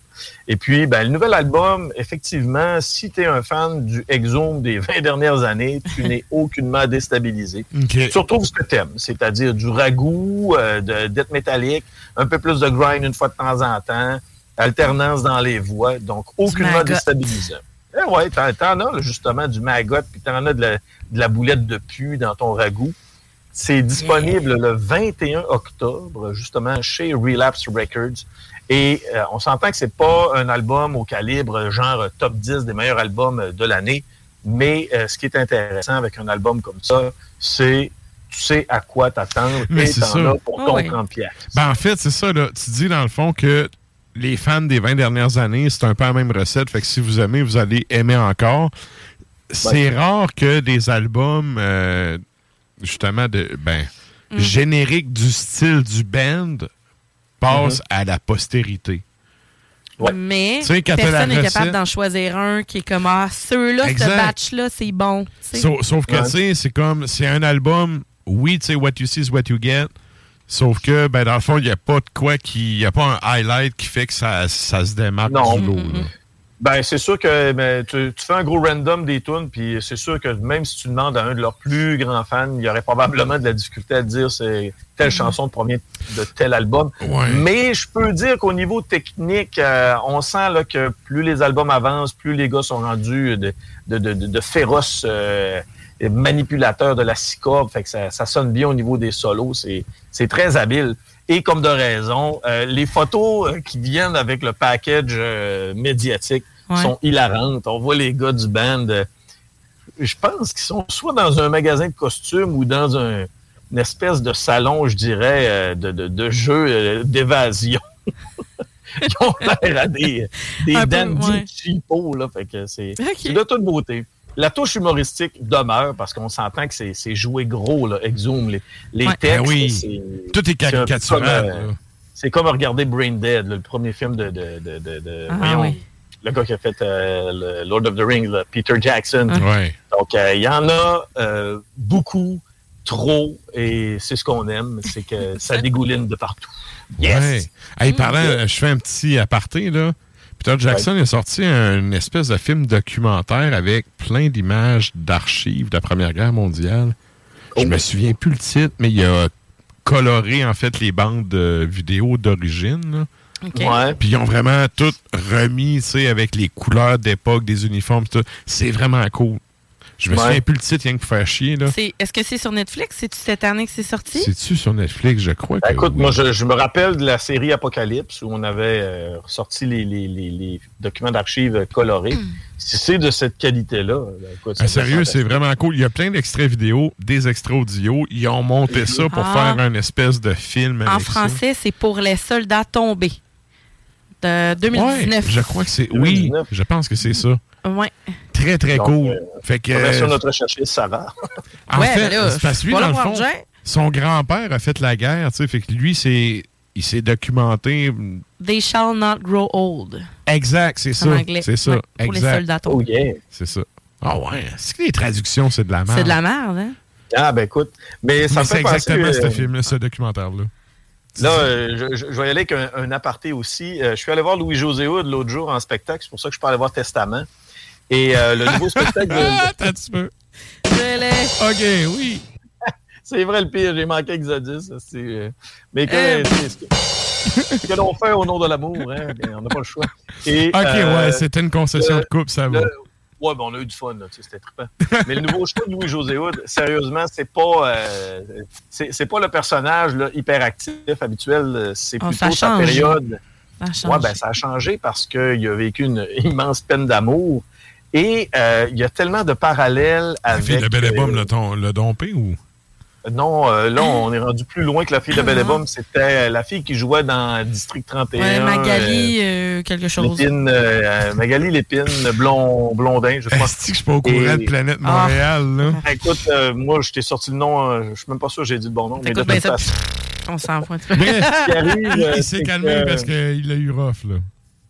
Speaker 18: Et puis, ben, le nouvel album, effectivement, si tu es un fan du Exhume des 20 dernières années, tu n'es aucunement déstabilisé. Tu retrouves ce que tu aimes, c'est-à-dire du ragoût, euh, de death métallique, un peu plus de grind une fois de temps en temps, alternance dans les voix, donc aucunement déstabilisant. Eh ouais, t'en, t'en as là, justement du maggot, puis t'en as de la, de la boulette de pu dans ton ragoût. C'est disponible le 21 octobre, justement, chez Relapse Records. Et euh, on s'entend que c'est pas un album au calibre genre top 10 des meilleurs albums de l'année, mais euh, ce qui est intéressant avec un album comme ça, c'est tu sais à quoi t'attendre
Speaker 3: Mais
Speaker 18: et
Speaker 3: c'est
Speaker 18: t'en
Speaker 3: ça.
Speaker 18: as pour ton
Speaker 14: ouais.
Speaker 18: 30 piastres.
Speaker 3: Ben, en fait, c'est ça, là. Tu dis dans le fond que les fans des 20 dernières années, c'est un peu la même recette. Fait que si vous aimez, vous allez aimer encore. C'est rare que des albums, euh, justement, de. Ben.
Speaker 14: Mm.
Speaker 3: générique du style du band passe à la postérité.
Speaker 14: Mais personne n'est capable d'en choisir un qui est comme ah, ceux-là, ce batch-là, c'est bon.
Speaker 3: Sauf, sauf que, tu sais, c'est comme, c'est un album, oui, tu sais, what you see is what you get. Sauf que, ben, dans le fond, il n'y a pas de quoi qui. Il n'y a pas un highlight qui fait que ça, ça se démarque
Speaker 18: Non.
Speaker 3: du lot. là.
Speaker 18: Ben, c'est sûr que ben, tu, tu fais un gros random des tunes, puis c'est sûr que même si tu demandes à un de leurs plus grands fans, il y aurait probablement de la difficulté à dire c'est telle chanson provient de tel album. Mais je peux dire qu'au niveau technique, euh, on sent là, que plus les albums avancent, plus les gars sont rendus de, de, de, de- de féroces euh, manipulateurs de la six cordes. Fait que ça, ça sonne bien au niveau des solos. C'est c'est très habile. Et comme de raison, euh, les photos euh, qui viennent avec le package euh, médiatique
Speaker 14: Ouais.
Speaker 18: sont hilarantes. On voit les gars du band, euh, je pense qu'ils sont soit dans un magasin de costumes ou dans un, une espèce de salon, je dirais, euh, de, de, de jeu euh, d'évasion. Ils ont l'air à des, des
Speaker 14: peu,
Speaker 18: dandy
Speaker 14: ouais.
Speaker 18: cheapos, là. Fait que c'est
Speaker 14: Ok.
Speaker 18: c'est de toute beauté. La touche humoristique demeure parce qu'on s'entend que c'est c'est joué gros, là, Exhume. Les, les
Speaker 3: Ouais.
Speaker 18: textes,
Speaker 3: Ben oui.
Speaker 18: c'est-
Speaker 3: Tout est caricatural,
Speaker 18: comme, euh. C'est comme regarder Brain Dead, là, le premier film de, de, de, de- de-
Speaker 14: Ah,
Speaker 18: voyons,
Speaker 14: oui.
Speaker 18: le gars qui a fait euh, le Lord of the Rings, là, Peter Jackson.
Speaker 3: Ouais.
Speaker 18: Donc, euh, il y en a euh, beaucoup, trop, et c'est ce qu'on aime, c'est que ça dégouline de partout. Yes!
Speaker 3: Ouais. Hey, parlant, euh, je fais un petit aparté, là. Peter Jackson a sorti une espèce de film documentaire avec plein d'images d'archives de la Première Guerre mondiale. Je
Speaker 18: Oh.
Speaker 3: me souviens plus le titre, mais il a coloré, en fait, les bandes de vidéo d'origine. là.
Speaker 18: OK. Ouais.
Speaker 3: Puis ils ont vraiment tout remis, tu sais, avec les couleurs d'époque, des uniformes, tout. C'est vraiment cool. Je me
Speaker 18: Ouais.
Speaker 3: souviens plus le titre, rien que pour faire chier, là.
Speaker 14: C'est- Est-ce que c'est sur Netflix? C'est-tu cette année que c'est sorti?
Speaker 3: C'est-tu sur Netflix? Je crois que
Speaker 18: Ben, écoute,
Speaker 3: oui.
Speaker 18: moi, je, je me rappelle de la série Apocalypse où on avait euh, sorti les, les- les- les documents d'archives colorés. Si c'est de cette qualité-là, ben, écoute,
Speaker 3: Ah, sérieux, c'est vraiment cool. Il y a plein d'extraits vidéo, des extraits audio. Ils ont monté ça pour
Speaker 14: Ah.
Speaker 3: faire un espèce de film.
Speaker 14: En français, c'est pour les soldats tombés. De 2019.
Speaker 3: Ouais, je crois que c'est. Oui, je pense que c'est ça.
Speaker 14: Ouais.
Speaker 3: Très, très
Speaker 18: Donc,
Speaker 3: cool.
Speaker 18: euh,
Speaker 3: fait que.
Speaker 18: On va sur notre recherchiste, ça va.
Speaker 3: En
Speaker 14: Ouais,
Speaker 3: fait,
Speaker 14: ben là,
Speaker 3: c'est parce que lui, dans le fond, son grand-père a fait la guerre, tu sais. Fait que lui, c'est. Il s'est documenté.
Speaker 14: They shall not grow old.
Speaker 3: Exact, c'est ça. C'est ça.
Speaker 14: Ouais, pour les
Speaker 3: exact.
Speaker 14: soldats tombés.
Speaker 18: Oh yeah.
Speaker 3: C'est ça. Ah ouais. C'est que les traductions, c'est de la merde.
Speaker 14: C'est de la merde, hein?
Speaker 18: Ah, ben écoute. Mais ça
Speaker 3: Mais c'est
Speaker 18: fait penser,
Speaker 3: exactement
Speaker 18: euh,
Speaker 3: ce film-là, ce documentaire-là.
Speaker 18: Là, euh, je, je- je vais y aller avec un, un aparté aussi. Euh, je suis allé voir Louis-José Hood l'autre jour en spectacle. C'est pour ça que je peux aller voir Testament. Et euh, le nouveau spectacle... de-
Speaker 3: Attends un petit peu.
Speaker 14: Je l'ai.
Speaker 3: OK, oui.
Speaker 18: C'est vrai le pire, j'ai manqué Exodus. c'est, euh, Mais que,
Speaker 14: Euh.
Speaker 18: c'est ce que, ce que l'on fait au nom de l'amour, hein, on n'a pas le choix. Et,
Speaker 3: OK,
Speaker 18: euh,
Speaker 3: ouais, c'était une concession
Speaker 18: le-
Speaker 3: de coupe, ça va.
Speaker 18: le- Ouais, ben, on a eu du fun, c'était trippant. Mais le nouveau show de Louis-José Hood, sérieusement, c'est pas, euh, c'est, c'est pas le personnage là, hyperactif habituel, c'est
Speaker 14: Oh,
Speaker 18: plutôt sa période.
Speaker 14: Ça.
Speaker 18: Ouais, ben, ça a changé parce qu'il a vécu une immense peine d'amour. Et euh, il y a tellement de parallèles
Speaker 3: La
Speaker 18: avec.
Speaker 3: Bomme
Speaker 18: euh,
Speaker 3: l'a ton- l'a dompé ou?
Speaker 18: Non, euh, là, on est rendu plus loin que la fille de Belle. C'était la fille qui jouait dans District 31.
Speaker 14: Ouais, Magali,
Speaker 18: euh,
Speaker 14: euh, quelque chose.
Speaker 18: Lépine, euh, Magali Lépine, blond, Blondin, je crois.
Speaker 3: Est-ce que je suis pas au courant
Speaker 18: Et-
Speaker 3: de Planète
Speaker 18: Ah.
Speaker 3: Montréal, là?
Speaker 18: Écoute, euh, moi, je t'ai sorti le nom, euh, je suis même pas sûr que j'ai dit le bon nom, mais de
Speaker 14: bien
Speaker 18: toute
Speaker 14: ça.
Speaker 18: façon,
Speaker 14: On s'en fout.
Speaker 3: Bref,
Speaker 18: arrive,
Speaker 3: il,
Speaker 18: euh,
Speaker 3: s'est calmé
Speaker 18: que-
Speaker 3: parce qu'il a eu rough, là.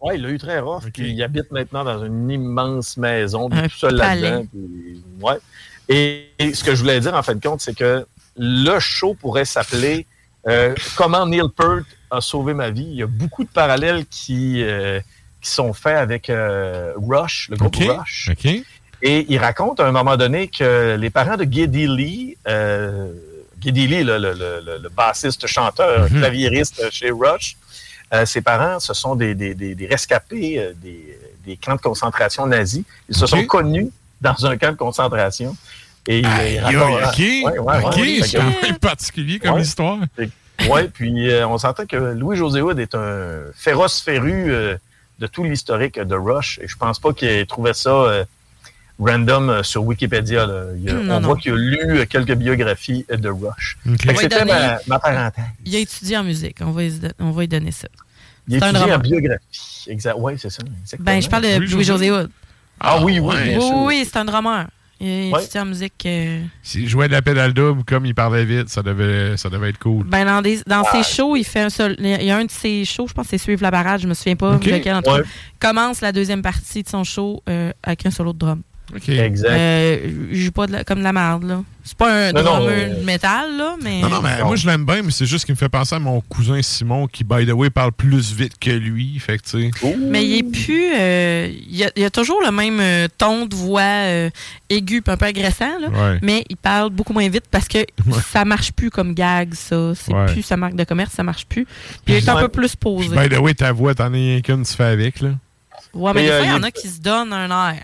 Speaker 18: Ouais, il l'a eu très rough. Puis il habite maintenant dans une immense maison, tout seul là-dedans. puis- ouais. Et, et ce que je voulais dire, en fin de compte, c'est que le show pourrait s'appeler euh, Comment Neil Peart a sauvé ma vie. Il y a beaucoup de parallèles qui, euh, qui sont faits avec euh, Rush, le groupe. Rush. Et il raconte à un moment donné que les parents de Geddy Lee, Geddy Lee, le, le- le- le- le bassiste, chanteur,
Speaker 3: Mhm.
Speaker 18: claviériste chez Rush, ses parents, ce sont des, des- des- des rescapés des, camps de concentration nazis. Ils se sont connus dans un camp de concentration. Et il- raconte-
Speaker 3: OK.
Speaker 18: Ouais, ouais,
Speaker 3: OK,
Speaker 18: ouais.
Speaker 3: c'est quand même particulier comme
Speaker 18: Ouais.
Speaker 3: histoire.
Speaker 18: Oui, puis euh, on s'entend que Louis-José Hood est un féroce féru euh, de tout l'historique de Rush. Et je pense pas qu'il ait trouvé ça euh, random euh, sur Wikipédia. là. Il a-
Speaker 14: Non,
Speaker 18: on
Speaker 14: non.
Speaker 18: voit qu'il a lu euh, quelques biographies euh, de Rush. C'était ma, ma parenthèse.
Speaker 14: Il a étudié en musique. On va, on va lui donner ça.
Speaker 18: Il
Speaker 14: C'est un
Speaker 18: étudie en biographie. Exact. Oui, c'est ça. exactement.
Speaker 14: Ben, je parle de
Speaker 3: Louis
Speaker 14: Louis-José Hood.
Speaker 18: Ah oui, oui, bien
Speaker 14: Oui,
Speaker 18: sûr.
Speaker 14: oui, c'est un drummer. Il
Speaker 18: Ouais.
Speaker 14: étudie en musique. euh,
Speaker 3: S'il jouait de la pédale double, comme il parlait vite, ça devait, ça devait être cool.
Speaker 14: Ben, dans, des, dans ses shows, il fait un seul. Il y a un de ses shows, je pense que c'est Suivre la barrage, je me souviens pas
Speaker 3: Ok.
Speaker 14: lequel entre
Speaker 18: Ouais.
Speaker 14: Commence la deuxième partie de son show euh, avec un solo de drum.
Speaker 3: OK.
Speaker 18: Exact.
Speaker 14: Euh, il joue pas de la- comme de la merde, là. C'est pas un drummer de métal, là, mais.
Speaker 3: Non, non, mais moi, je l'aime bien, mais c'est juste qu'il me fait penser à mon cousin Simon, qui, by the way, parle plus vite que lui. Fait que, tu sais.
Speaker 14: Mais il est plus. euh, il, a, il a toujours le même euh, ton de voix euh, aigu puis un peu agressant, là,
Speaker 3: Ouais.
Speaker 14: mais il parle beaucoup moins vite parce que ça marche plus comme gag, ça. C'est
Speaker 3: Ouais.
Speaker 14: plus sa marque de commerce, ça marche plus. Puis il est un peu plus posé.
Speaker 3: By the way, ta voix, t'en as rien qu'une, tu fais avec, là.
Speaker 14: Ouais, mais
Speaker 18: Mais,
Speaker 14: des
Speaker 18: euh,
Speaker 14: fois, il y en a qui se donnent un air.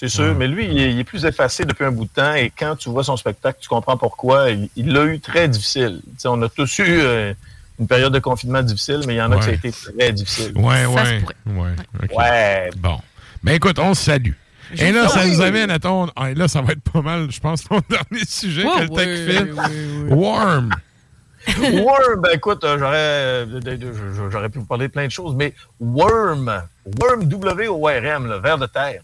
Speaker 18: C'est sûr, mais lui, il est, il est plus effacé depuis un bout de temps et quand tu vois son spectacle, tu comprends pourquoi. Il l'a eu très difficile. On a tous eu euh, une période de confinement difficile, mais il y en a
Speaker 3: Ouais.
Speaker 18: qui ça a été très difficile.
Speaker 3: Ouais,
Speaker 18: Ça se
Speaker 3: ouais. Ouais.
Speaker 18: Ouais.
Speaker 3: Bon. Ben écoute, on se salue. Et là,
Speaker 18: ça. Oui,
Speaker 3: nous
Speaker 18: oui.
Speaker 3: amène à ton. ah, et là, ça va être pas mal, je pense, ton dernier sujet
Speaker 18: Ouais,
Speaker 3: que le tech fait.
Speaker 18: ouais,
Speaker 3: Worm.
Speaker 18: Worm, ben écoute, euh, j'aurais, euh, j'aurais pu vous parler de plein de choses, mais Worm, Worm, W-O-R-M, le ver de terre.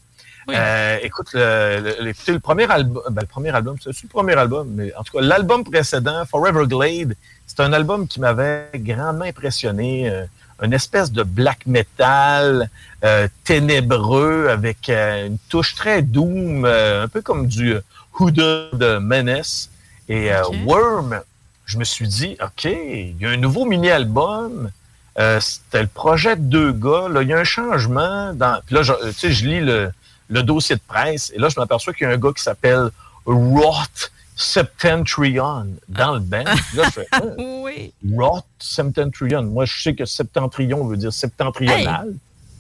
Speaker 18: Euh, écoute, le, le- le- écoutez, le premier album, ben, le premier album, c'est le premier album, mais en tout cas, l'album précédent, Forever Glade, c'est un album qui m'avait grandement impressionné. euh, une espèce de black metal euh, ténébreux avec euh, une touche très doom, euh, un peu comme du Huda de Menace. Et euh, Worm, je me suis dit, OK, il y a un nouveau mini-album. Euh, C'était le projet de deux gars. Là, il y a un changement. Dans... Puis là, je, tu sais, je lis le, le dossier de presse et là, je m'aperçois qu'il y a un gars qui s'appelle Roth Septentrion dans le band. Puis Là, je fais, Hein?
Speaker 14: oui.
Speaker 18: Roth Septentrion. Moi, je sais que septentrion veut dire septentrional.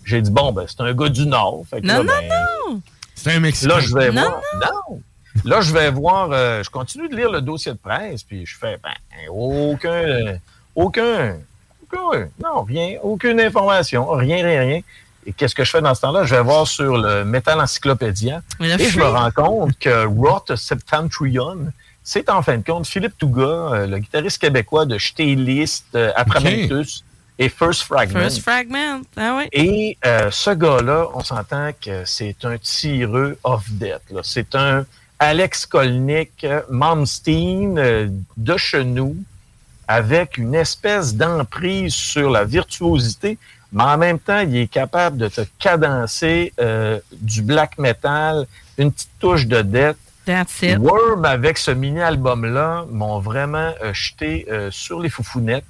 Speaker 18: J'ai dit, bon, ben, c'est un gars du Nord. Fait que
Speaker 14: Non,
Speaker 18: là,
Speaker 14: non,
Speaker 18: ben,
Speaker 14: non!
Speaker 3: C'est un Mexicain.
Speaker 18: Là, je vais
Speaker 14: Non,
Speaker 18: voir. Non! Là, je vais voir. euh, je continue de lire le dossier de presse, puis je fais, ben, aucun. aucun. aucun- non, rien. Aucune information. Rien, rien, rien. Et qu'est-ce que je fais dans ce temps-là? Je vais voir sur le Metal Encyclopédia et je me rends compte que Roth Septentrion, c'est en fin de compte Philippe Touga, euh, le guitariste québécois de List, euh, Atramentus et First Fragment.
Speaker 14: First Fragment. Ah oui.
Speaker 18: Et euh, ce gars-là, on s'entend que c'est un tireux off-death. là. C'est un Alex Kolnick, euh, Malmsteen euh, de chenou, avec une espèce d'emprise sur la virtuosité, mais en même temps, il est capable de te cadencer euh, du black metal, une petite touche de death.
Speaker 14: That's it.
Speaker 18: Worm, avec ce mini-album-là, m'ont vraiment euh, jeté euh, sur les foufounettes.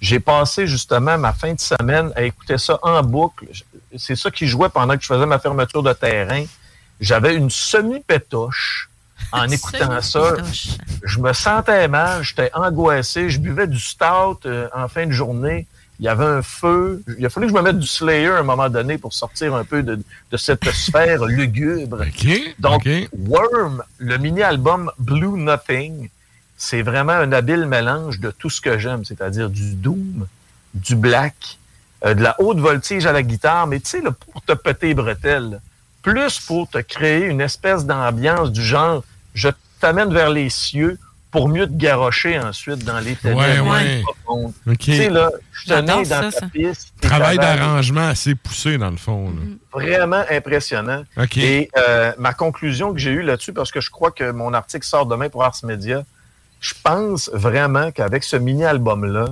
Speaker 18: J'ai passé justement ma fin de semaine à écouter ça en boucle. C'est ça qui jouait pendant que je faisais ma fermeture de terrain. J'avais une semi-pétoche en écoutant ça. Je me sentais mal, j'étais angoissé, je buvais du stout en fin de journée. Il y avait un feu. Il a fallu que je me mette du Slayer à un moment donné pour sortir un peu de, de cette sphère lugubre. Donc, Worm, le mini-album Blue Nothing, c'est vraiment un habile mélange de tout ce que j'aime, c'est-à-dire du doom, du black, euh, de la haute voltige à la guitare, mais tu sais, pour te péter les bretelles, plus pour te créer une espèce d'ambiance du genre, je t'amène vers les cieux pour mieux te garrocher ensuite dans les ténèbres
Speaker 3: Ouais,
Speaker 18: plus
Speaker 3: ouais.
Speaker 18: profondes. Tu sais, là, je tenais dans
Speaker 14: ça,
Speaker 18: ta
Speaker 14: ça.
Speaker 18: piste.
Speaker 3: Travail d'arrangement assez poussé, dans le fond. là.
Speaker 18: vraiment impressionnant. Et euh, ma conclusion que j'ai eue là-dessus, parce que je crois que mon article sort demain pour Ars Media, je pense vraiment qu'avec ce mini-album-là,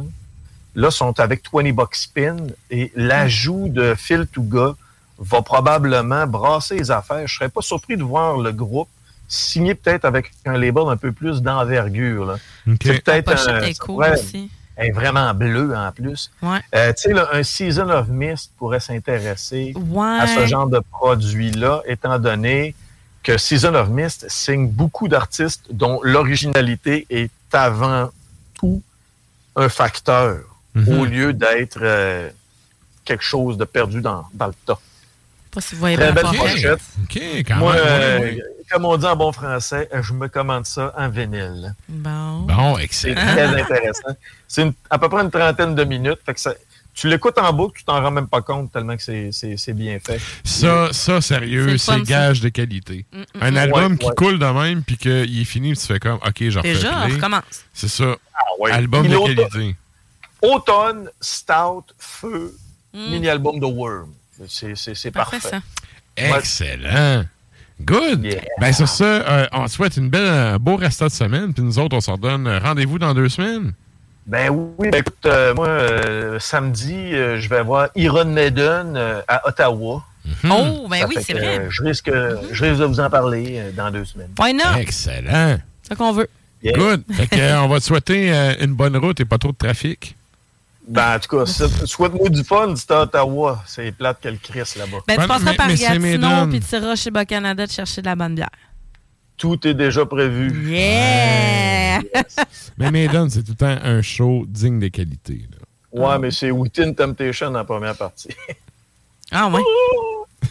Speaker 18: là, sont avec 20 Bucks Spin et l'ajout de Phil Touga va probablement brasser les affaires. Je serais pas surpris de voir le groupe signer peut-être avec un label un peu plus d'envergure. là.
Speaker 3: OK.
Speaker 18: C'est peut-être un-
Speaker 14: est cool
Speaker 18: ouais,
Speaker 14: aussi.
Speaker 18: elle est vraiment bleu en plus.
Speaker 14: Ouais.
Speaker 18: Euh, tu sais, un Season of Mist pourrait s'intéresser
Speaker 14: Ouais.
Speaker 18: à ce genre de produit-là, étant donné que Season of Mist signe beaucoup d'artistes dont l'originalité est avant tout un facteur,
Speaker 14: Mhm.
Speaker 18: au lieu d'être euh, quelque chose de perdu dans, dans le tas.
Speaker 14: Pas si vous voyez
Speaker 18: Très
Speaker 14: bien
Speaker 18: belle pochette.
Speaker 3: OK, quand
Speaker 18: Moi,
Speaker 3: même.
Speaker 18: euh. Comme on dit en bon français, je me commande ça en vinyle.
Speaker 14: Bon.
Speaker 3: Bon,
Speaker 18: C'est
Speaker 3: excellent.
Speaker 18: très intéressant. C'est une- à peu près une trentaine de minutes. Fait que ça- tu l'écoutes en boucle, tu t'en rends même pas compte tellement que c'est- c'est c'est bien fait.
Speaker 3: Ça, ça, sérieux,
Speaker 14: C'est
Speaker 3: c'est gage de qualité.
Speaker 14: Mm, mm,
Speaker 3: Un
Speaker 14: mm.
Speaker 3: album
Speaker 18: Ouais,
Speaker 3: qui
Speaker 18: ouais.
Speaker 3: coule de même, puis qu'il est fini, puis tu fais comme, OK, j'en refais
Speaker 14: Déjà, on recommence.
Speaker 3: C'est ça.
Speaker 18: ouais.
Speaker 3: Album de qualité.
Speaker 18: Automne, Stout, Feu,
Speaker 14: Mm.
Speaker 18: mini-album de Worm. C'est- C'est c'est
Speaker 14: Parfait,
Speaker 18: parfait.
Speaker 14: ça.
Speaker 3: Excellent. Good. Ben, sur ça, euh, on te souhaite une belle, un beau restant de semaine. Puis nous autres, on s'en donne rendez-vous dans deux semaines.
Speaker 18: Ben oui, ben écoute, euh, moi, euh, samedi, euh, je vais voir Iron Maiden euh, à Ottawa.
Speaker 2: Oh, ben
Speaker 18: Ça
Speaker 2: oui, c'est vrai.
Speaker 18: euh, je, risque, je risque de vous en parler euh, dans deux semaines.
Speaker 2: Why not?
Speaker 3: Excellent.
Speaker 2: C'est ça qu'on veut.
Speaker 18: Yeah.
Speaker 3: Good. Fait que, euh, on va te souhaiter euh, une bonne route et pas trop de trafic.
Speaker 18: Ben, en tout cas, souhaite-moi du fun, c'est à Ottawa. C'est plate que le Chris là-bas.
Speaker 2: Ben, tu passeras
Speaker 3: mais-
Speaker 2: par Gatineau, puis tu iras chez Bas-Canada te chercher de la bonne bière.
Speaker 18: Tout est déjà prévu.
Speaker 2: Yeah!
Speaker 3: Mais Maiden, c'est tout le temps un show digne des qualités. là.
Speaker 18: Ouais, mais c'est Within Temptation en première partie.
Speaker 2: Ah, ouais.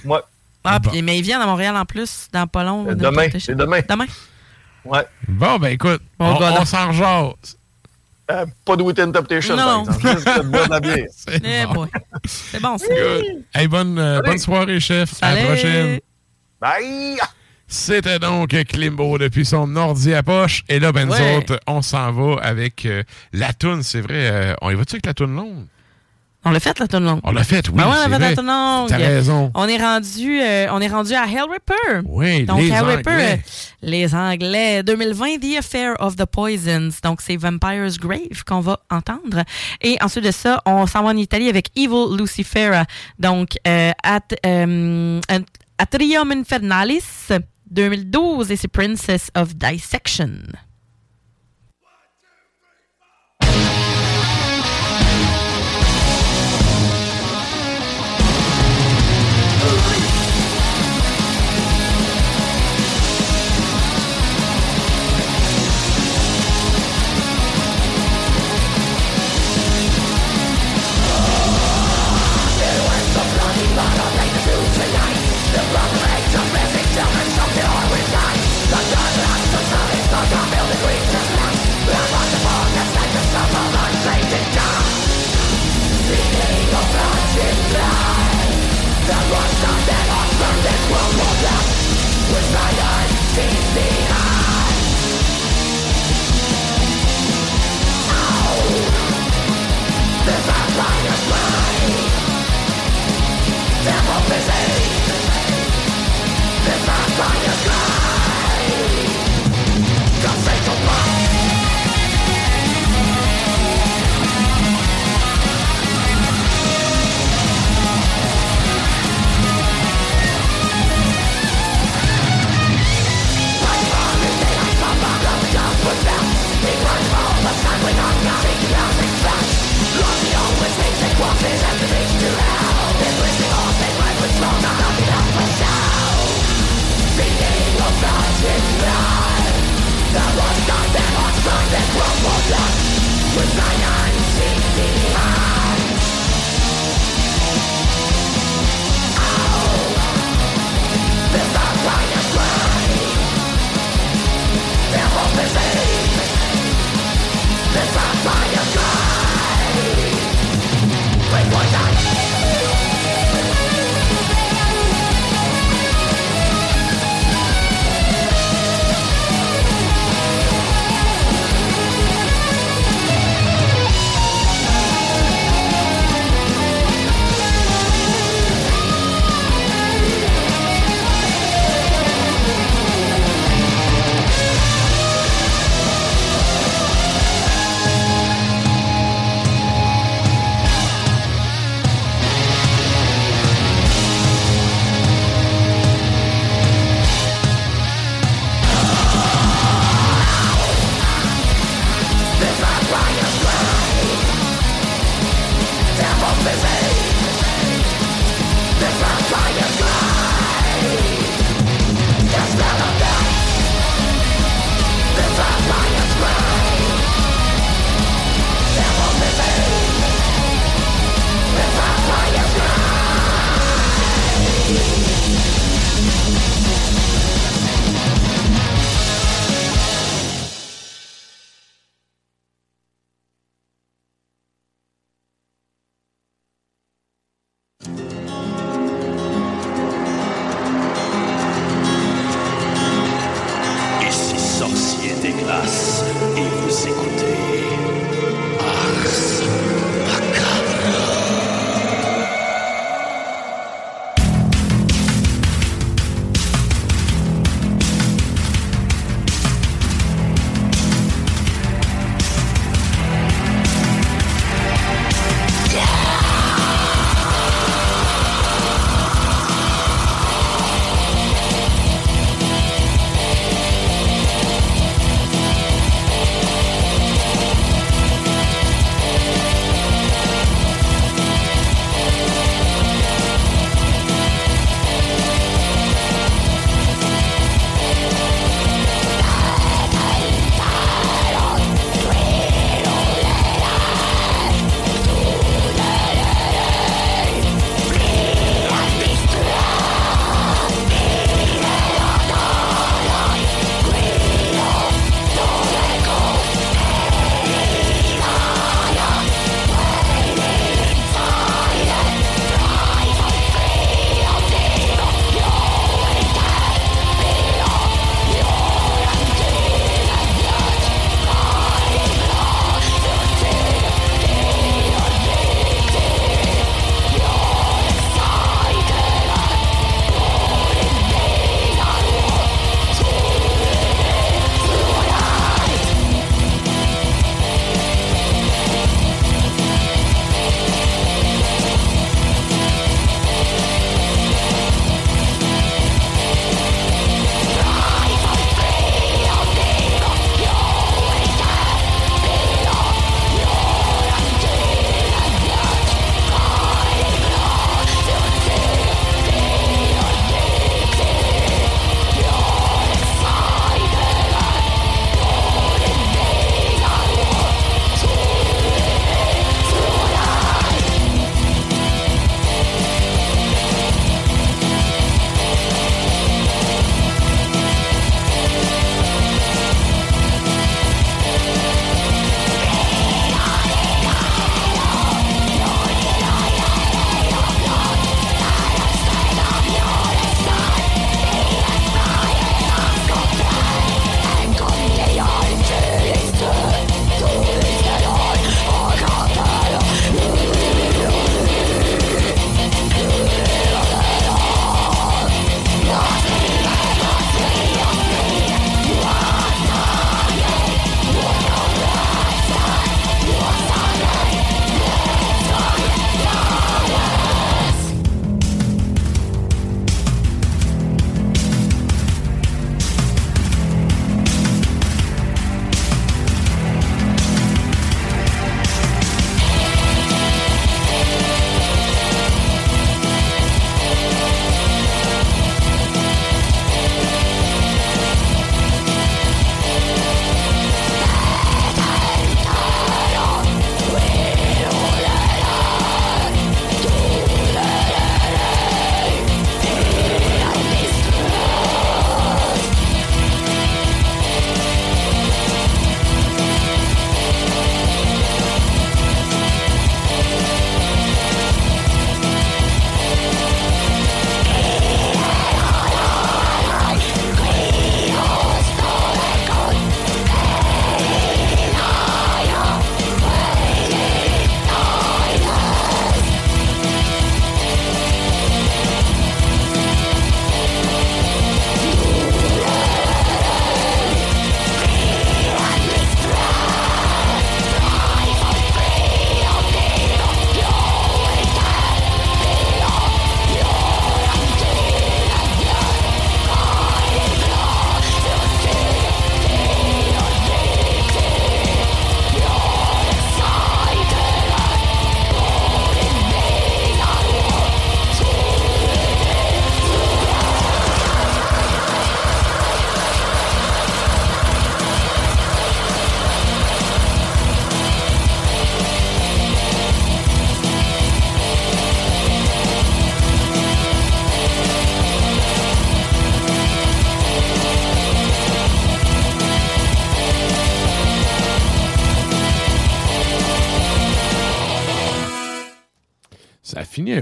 Speaker 18: Ouais.
Speaker 2: Ah, puis, mais ils viennent à Montréal en plus, dans pas long.
Speaker 18: Euh,
Speaker 2: de
Speaker 18: demain, c'est demain.
Speaker 2: Demain.
Speaker 18: Ouais.
Speaker 3: Bon, ben écoute,
Speaker 2: Bon,
Speaker 3: on, on s'en rejase.
Speaker 18: Euh, pas de Within Temptation,
Speaker 2: Non.
Speaker 18: par exemple. Juste de boire de la bière.
Speaker 3: C'est
Speaker 2: Eh
Speaker 3: bon.
Speaker 2: C'est bon, ça.
Speaker 3: Good. Hey, bonne, euh, bonne soirée, chef. À la prochaine.
Speaker 18: Bye!
Speaker 3: C'était donc Klimbo depuis son ordi à poche. Et là, ben nous autres, on s'en va avec euh, la toune. C'est vrai, euh, on y va-tu avec la toune longue?
Speaker 2: On l'a fait, la tonne longue.
Speaker 3: On l'a fait, oui.
Speaker 2: Ben ouais, on
Speaker 3: c'est
Speaker 2: a fait la tonne longue.
Speaker 3: T'as raison.
Speaker 2: On est rendu, euh, on est rendu à Hell Ripper.
Speaker 3: Oui,
Speaker 2: Donc,
Speaker 3: les
Speaker 2: Hell Ripper,
Speaker 3: Anglais.
Speaker 2: euh, les Anglais. 2020, The Affair of the Poisons. Donc, c'est Vampire's Grave qu'on va entendre. Et ensuite de ça, on s'en va en Italie avec Evil Lucifera. Donc, euh, at, euh, Atrium Infernalis 2012 et c'est Princess of Dissection.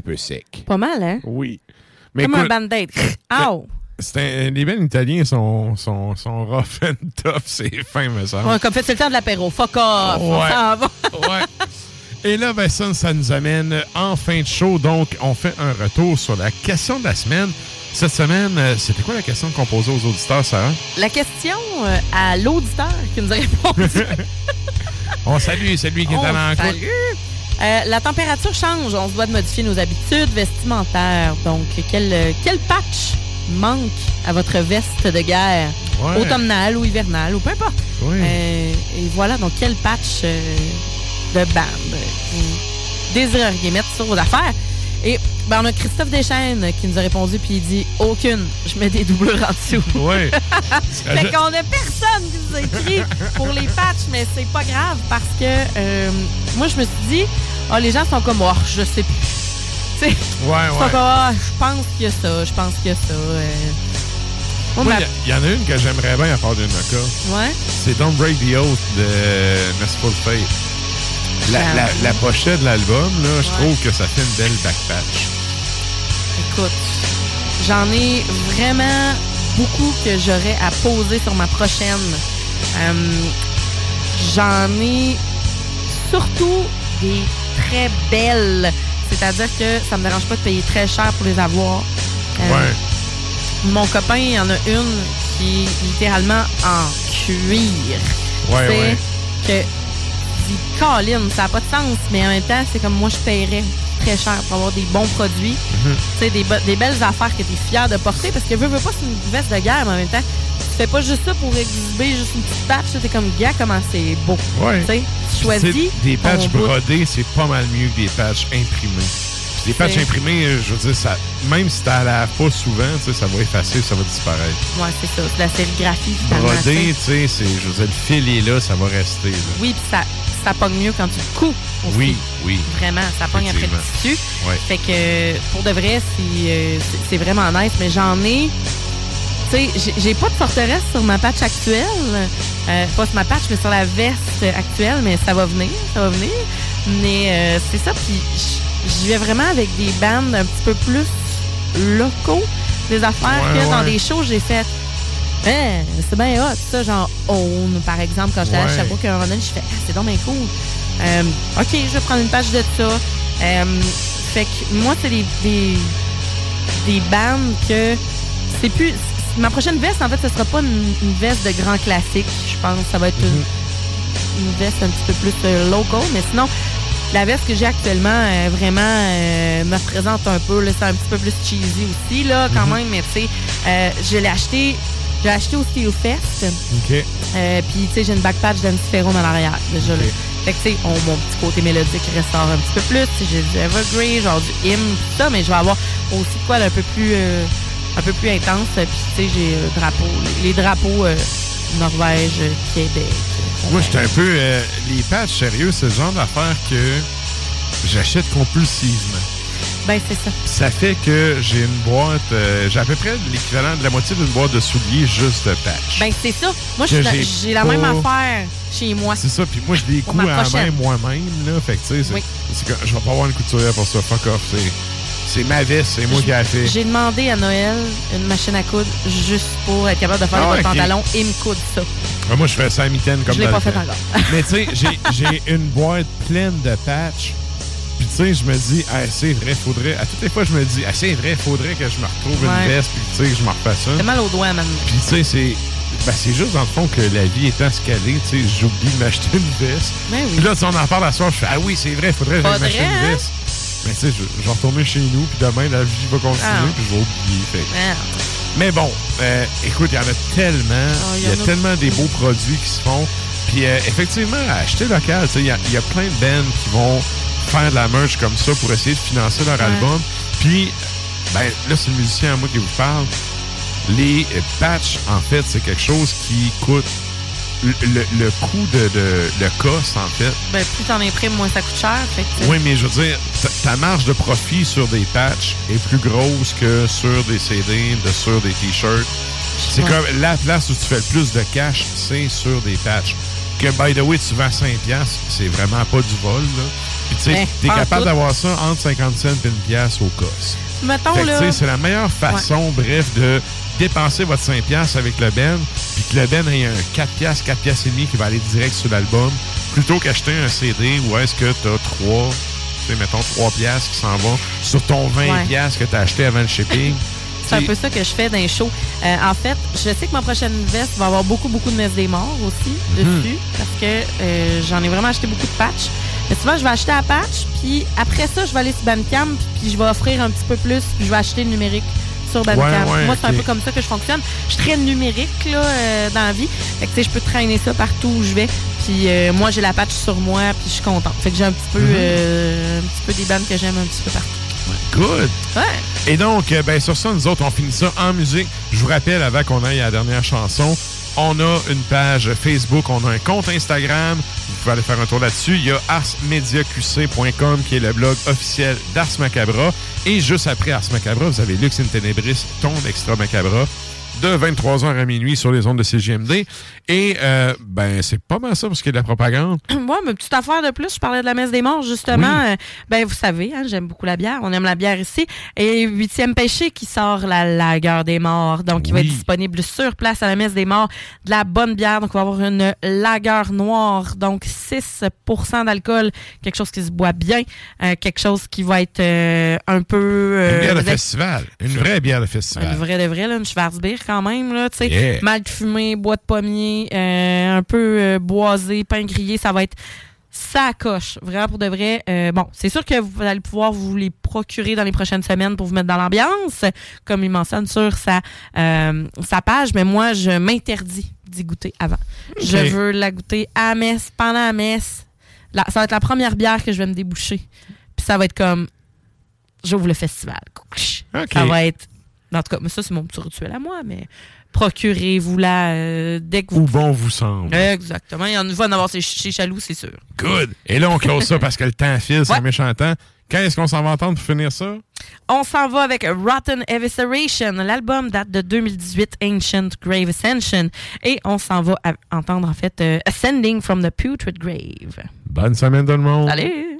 Speaker 3: Peu sec.
Speaker 2: Pas mal, hein?
Speaker 3: Oui. Mais
Speaker 2: Comme
Speaker 3: écoute,
Speaker 2: un band-aid. Ow!
Speaker 3: un- les bands italiens sont, sont, sont rough and tough, c'est fin, me semble.
Speaker 2: Ouais, comme fait, c'est le temps de l'apéro. Fuck off!
Speaker 3: Ouais. Et là, ben ça, ça nous amène en fin de show. Donc, on fait un retour sur la question de la semaine. Cette semaine, euh, c'était quoi la question qu'on posait aux auditeurs, Sarah?
Speaker 2: La question euh, à l'auditeur qui nous a répondu.
Speaker 3: On salue celui qui est
Speaker 2: On
Speaker 3: à l'encoute.
Speaker 2: Euh, la température change. On se doit de modifier nos habitudes vestimentaires. Donc, quel, quel patch manque à votre veste de guerre?
Speaker 3: Ouais.
Speaker 2: Automnale ou hivernale ou peu importe.
Speaker 3: Oui.
Speaker 2: Euh, et voilà, donc quel patch euh, de band euh, vous désireriez mettre sur vos affaires? Et ben, on a Christophe Deschaines qui nous a répondu puis il dit aucune. Je mets des doublures en dessous.
Speaker 3: Oui.
Speaker 2: fait qu'on a personne qui nous a écrit pour les patchs, mais c'est pas grave parce que euh, moi je me suis dit, ah, les gens sont comme oh, je sais plus. Tu sais,
Speaker 3: Ouais,
Speaker 2: sont
Speaker 3: ouais.
Speaker 2: comme Ah, je pense qu'il y a ça, je pense qu'il y a ça. euh.
Speaker 3: Il y, y en a une que j'aimerais bien à part d'une Noka.
Speaker 2: Ouais.
Speaker 3: C'est Don't Break the Oath de Merciful Fate. La, la, la pochette de l'album, là, je trouve que ça fait une belle backpatch.
Speaker 2: Écoute, j'en ai vraiment beaucoup que j'aurais à poser sur ma prochaine. Euh, j'en ai surtout des très belles. C'est-à-dire que ça me dérange pas de payer très cher pour les avoir. Euh,
Speaker 3: Ouais.
Speaker 2: Mon copain, il y en a une qui est littéralement en cuir.
Speaker 3: Ouais,
Speaker 2: C'est
Speaker 3: ouais.
Speaker 2: que dis, Colin, ça n'a pas de sens, mais en même temps, c'est comme moi, je paierais très cher pour avoir des bons produits.
Speaker 3: Mhm.
Speaker 2: Des, be- des belles affaires que tu es fier de porter parce que veux, veux pas, c'est une veste de guerre, mais en même temps, tu fais pas juste ça pour exhiber juste une petite patch. Tu es comme, gars, comment c'est beau.
Speaker 3: Ouais.
Speaker 2: Tu choisis.
Speaker 3: Des patchs brodés, c'est pas mal mieux que des patchs imprimés. Des patchs imprimés, euh, je veux dire, ça, même si t'en laves pas souvent, ça va effacer, ça va disparaître.
Speaker 2: Ouais, c'est ça. C'est la sérigraphie.
Speaker 3: Brodé,
Speaker 2: tu sais.
Speaker 3: je veux dire, le fil est là, ça va rester. là.
Speaker 2: Oui, puis ça, ça pogne mieux quand tu le aussi.
Speaker 3: Oui, oui.
Speaker 2: Vraiment, ça pogne après le tissu.
Speaker 3: Ouais.
Speaker 2: Fait que pour de vrai, c'est euh, c'est- vraiment nice, mais j'en ai. Tu sais, j'ai- pas de forteresse sur ma patch actuelle. Euh, pas sur ma patch, mais sur la veste actuelle, mais ça va venir, ça va venir. Mais euh, c'est ça, puis j'y vais vraiment avec des bandes un petit peu plus locaux, des affaires
Speaker 3: Ouais,
Speaker 2: que dans des shows, j'ai fait. Hein, c'est bien hot, ça, genre Own, par exemple, quand j'étais à
Speaker 3: Ouais.
Speaker 2: Sherbrooke, à un moment donné, je fais, ah, c'est donc bien cool. Euh, OK, je vais prendre une page de ça. Euh, fait que moi, c'est des, des, des bandes que c'est plus. Ma prochaine veste, en fait, ce sera pas une, une veste de grand classique, je pense. Ça va être une, une veste un petit peu plus euh, local. Mais sinon, la veste que j'ai actuellement, euh, vraiment, euh, me représente un peu. C'est un petit peu plus cheesy aussi, là, quand
Speaker 3: Mhm.
Speaker 2: même. Mais tu sais, euh, je l'ai acheté. J'ai acheté au Steel Fest.
Speaker 3: OK.
Speaker 2: Euh, Puis, tu sais, j'ai une backpatch d'Antiferro dans l'arrière, déjà. là. Fait que, tu sais, on- mon petit côté mélodique ressort un petit peu plus. Tu sais, J'ai du Evergrey, genre du hymne, tout ça, mais je vais avoir aussi de quoi un peu plus, un peu plus intense. Puis, tu sais, j'ai drapeau, les, les drapeaux Norvège, Québec.
Speaker 3: Moi, j'étais un peu. euh, les patchs, sérieux, c'est le genre d'affaire que j'achète compulsivement.
Speaker 2: Ben, c'est ça.
Speaker 3: Ça fait que j'ai une boîte. euh, j'ai à peu près l'équivalent de la moitié d'une boîte de souliers juste de patch.
Speaker 2: Ben, c'est ça. Moi,
Speaker 3: j'ai
Speaker 2: la même affaire chez moi.
Speaker 3: C'est ça, puis moi, je les couds à la main moi-même, là. Fait que, tu sais, c'est-
Speaker 2: Oui.
Speaker 3: c'est que je vais pas avoir une couturière pour ça. Fuck off. C'est, c'est ma veste, c'est moi qui ai fait.
Speaker 2: J'ai demandé à Noël une machine à coudre juste pour être capable de faire
Speaker 3: Ah ok.
Speaker 2: pantalon et me coudre ça.
Speaker 3: Ah, moi, je fais ça à mitaine comme
Speaker 2: Je l'ai pas fait encore.
Speaker 3: Mais tu sais, j'ai, une boîte pleine de patchs. Puis tu sais, je me dis, ah, c'est vrai, faudrait. À toutes les fois, je me dis, ah, c'est vrai, faudrait que je me retrouve
Speaker 2: Ouais.
Speaker 3: une veste, puis tu sais, je me refais ça.
Speaker 2: J'ai mal aux doigts, maintenant.
Speaker 3: Puis tu sais, c'est. Ben, c'est juste dans le fond que la vie étant ce qu'elle est, tu sais, j'oublie de m'acheter une veste.
Speaker 2: Ben oui.
Speaker 3: Puis là, tu on en parle à soir, je fais Ah oui, c'est vrai, faudrait que
Speaker 2: Faudrait,
Speaker 3: m'acheter une
Speaker 2: hein?
Speaker 3: veste. Mais tu sais, je, je vais retourner chez nous, puis demain, la vie va continuer,
Speaker 2: Ah.
Speaker 3: puis je vais oublier. Fait.
Speaker 2: Ah.
Speaker 3: Mais bon, euh, écoute, il y en a tellement.
Speaker 2: Ah, il y
Speaker 3: a
Speaker 2: a
Speaker 3: tellement des beaux produits qui se font. Puis euh, effectivement, acheter local, il y, y a plein de bands qui vont faire de la merch comme ça pour essayer de financer leur
Speaker 2: Ouais.
Speaker 3: album. Puis, ben là, c'est le musicien à moi qui vous parle. Les euh, patchs, en fait, c'est quelque chose qui coûte le, le- le coût de, de le cost, en fait.
Speaker 2: Ben, plus t'en imprimes, moins ça coûte cher. Fait que,
Speaker 3: Oui, mais je veux dire, ta, ta marge de profit sur des patchs est plus grosse que sur des CD, de, sur des t-shirts. C'est
Speaker 2: Ouais.
Speaker 3: comme la place où tu fais le plus de cash, c'est sur des patchs. Que, by the way, tu vends 5$, piastres, c'est vraiment pas du vol. Là. Puis tu sais,
Speaker 2: Ben,
Speaker 3: t'es capable d'avoir ça entre 50 cents et une pièce au cost.
Speaker 2: Mettons,
Speaker 3: Fait que,
Speaker 2: là.
Speaker 3: tu sais, c'est la meilleure façon, bref, de dépenser votre 5 pièces avec le Ben, puis que le Ben ait un 4 pièces, 4 pièces et demi qui va aller direct sur l'album, plutôt qu'acheter un CD où est-ce que 3, tu sais, mettons 3 pièces qui s'en vont sur ton 20
Speaker 2: Ouais.
Speaker 3: pièces que t'as acheté avant le shipping.
Speaker 2: C'est un peu ça que je fais dans les shows. Euh, en fait, je sais que ma prochaine veste va avoir beaucoup, beaucoup de messe des morts aussi
Speaker 3: Mhm.
Speaker 2: dessus parce que euh, j'en ai vraiment acheté beaucoup de patchs. Mais souvent, je vais acheter à patch, puis après ça, je vais aller sur Bandcamp, puis je vais offrir un petit peu plus, puis je vais acheter le numérique sur Bandcamp.
Speaker 3: Ouais, ouais,
Speaker 2: Moi, c'est un peu comme ça que je fonctionne. Je suis très numérique là, euh, dans la vie. Fait que, tu sais, je peux traîner ça partout où je vais. Puis euh, moi, j'ai la patch sur moi, puis je suis contente. Fait que j'ai un petit peu,
Speaker 3: Mhm.
Speaker 2: euh, un petit peu des bandes que j'aime un petit peu partout.
Speaker 3: Good.
Speaker 2: Ouais.
Speaker 3: Et donc, ben, sur ça, nous autres, on finit ça en musique. Je vous rappelle, avant qu'on aille à la dernière chanson, on a une page Facebook, on a un compte Instagram. Vous pouvez aller faire un tour là-dessus. Il y a arsmediaqc.com qui est le blog officiel d'Ars Macabra. Et juste après Ars Macabra, vous avez Lux in Tenebris, ton extra Macabra, de 23h à minuit sur les ondes de CGMD. Et, euh, ben, c'est pas mal ça parce qu'il y a de la propagande.
Speaker 2: Moi, ma petite affaire de plus, je parlais de la messe des morts, justement.
Speaker 3: Oui.
Speaker 2: Euh, ben, vous savez, hein, j'aime beaucoup la bière. On aime la bière ici. Et Huitième Péché qui sort la lagueur des morts. Donc, il va être disponible sur place à la messe des morts. De la bonne bière. Donc, on va avoir une lagueur noire. Donc, 6% d'alcool. Quelque chose qui se boit bien. Euh, quelque chose qui va être un peu...
Speaker 3: Une bière de festival. Une vraie bière de festival.
Speaker 2: une vraie de vraie, là, une Schwarzbier quand même, là, tu sais.
Speaker 3: Yeah.
Speaker 2: Mal fumé, bois de pommier, euh, un peu euh, boisé, pain grillé, ça va être ça coche, vraiment pour de vrai. Euh, bon, c'est sûr que vous allez pouvoir vous les procurer dans les prochaines semaines pour vous mettre dans l'ambiance, comme il mentionne sur sa, euh, sa page, mais moi, je m'interdis d'y goûter avant. Je veux la goûter à la messe, pendant la messe. La- ça va être la première bière que je vais me déboucher. Puis ça va être comme, j'ouvre le festival. Ça va être, en tout cas, mais ça, c'est mon petit rituel à moi, mais procurez-vous-la euh, dès que vous
Speaker 3: Où bon vous semble.
Speaker 2: Exactement. Il y en a va en avoir chez, chez Chaloux, c'est sûr.
Speaker 3: Good. Et là, on close ça parce que le temps file, c'est
Speaker 2: Ouais.
Speaker 3: un méchant temps. Quand est-ce qu'on s'en va entendre pour finir ça?
Speaker 2: On s'en va avec Rotten Evisceration. L'album date de 2018, Ancient Grave Ascension. Et on s'en va entendre, en fait, euh, Ascending from the Putrid Grave.
Speaker 3: Bonne semaine tout le monde.
Speaker 2: Salut!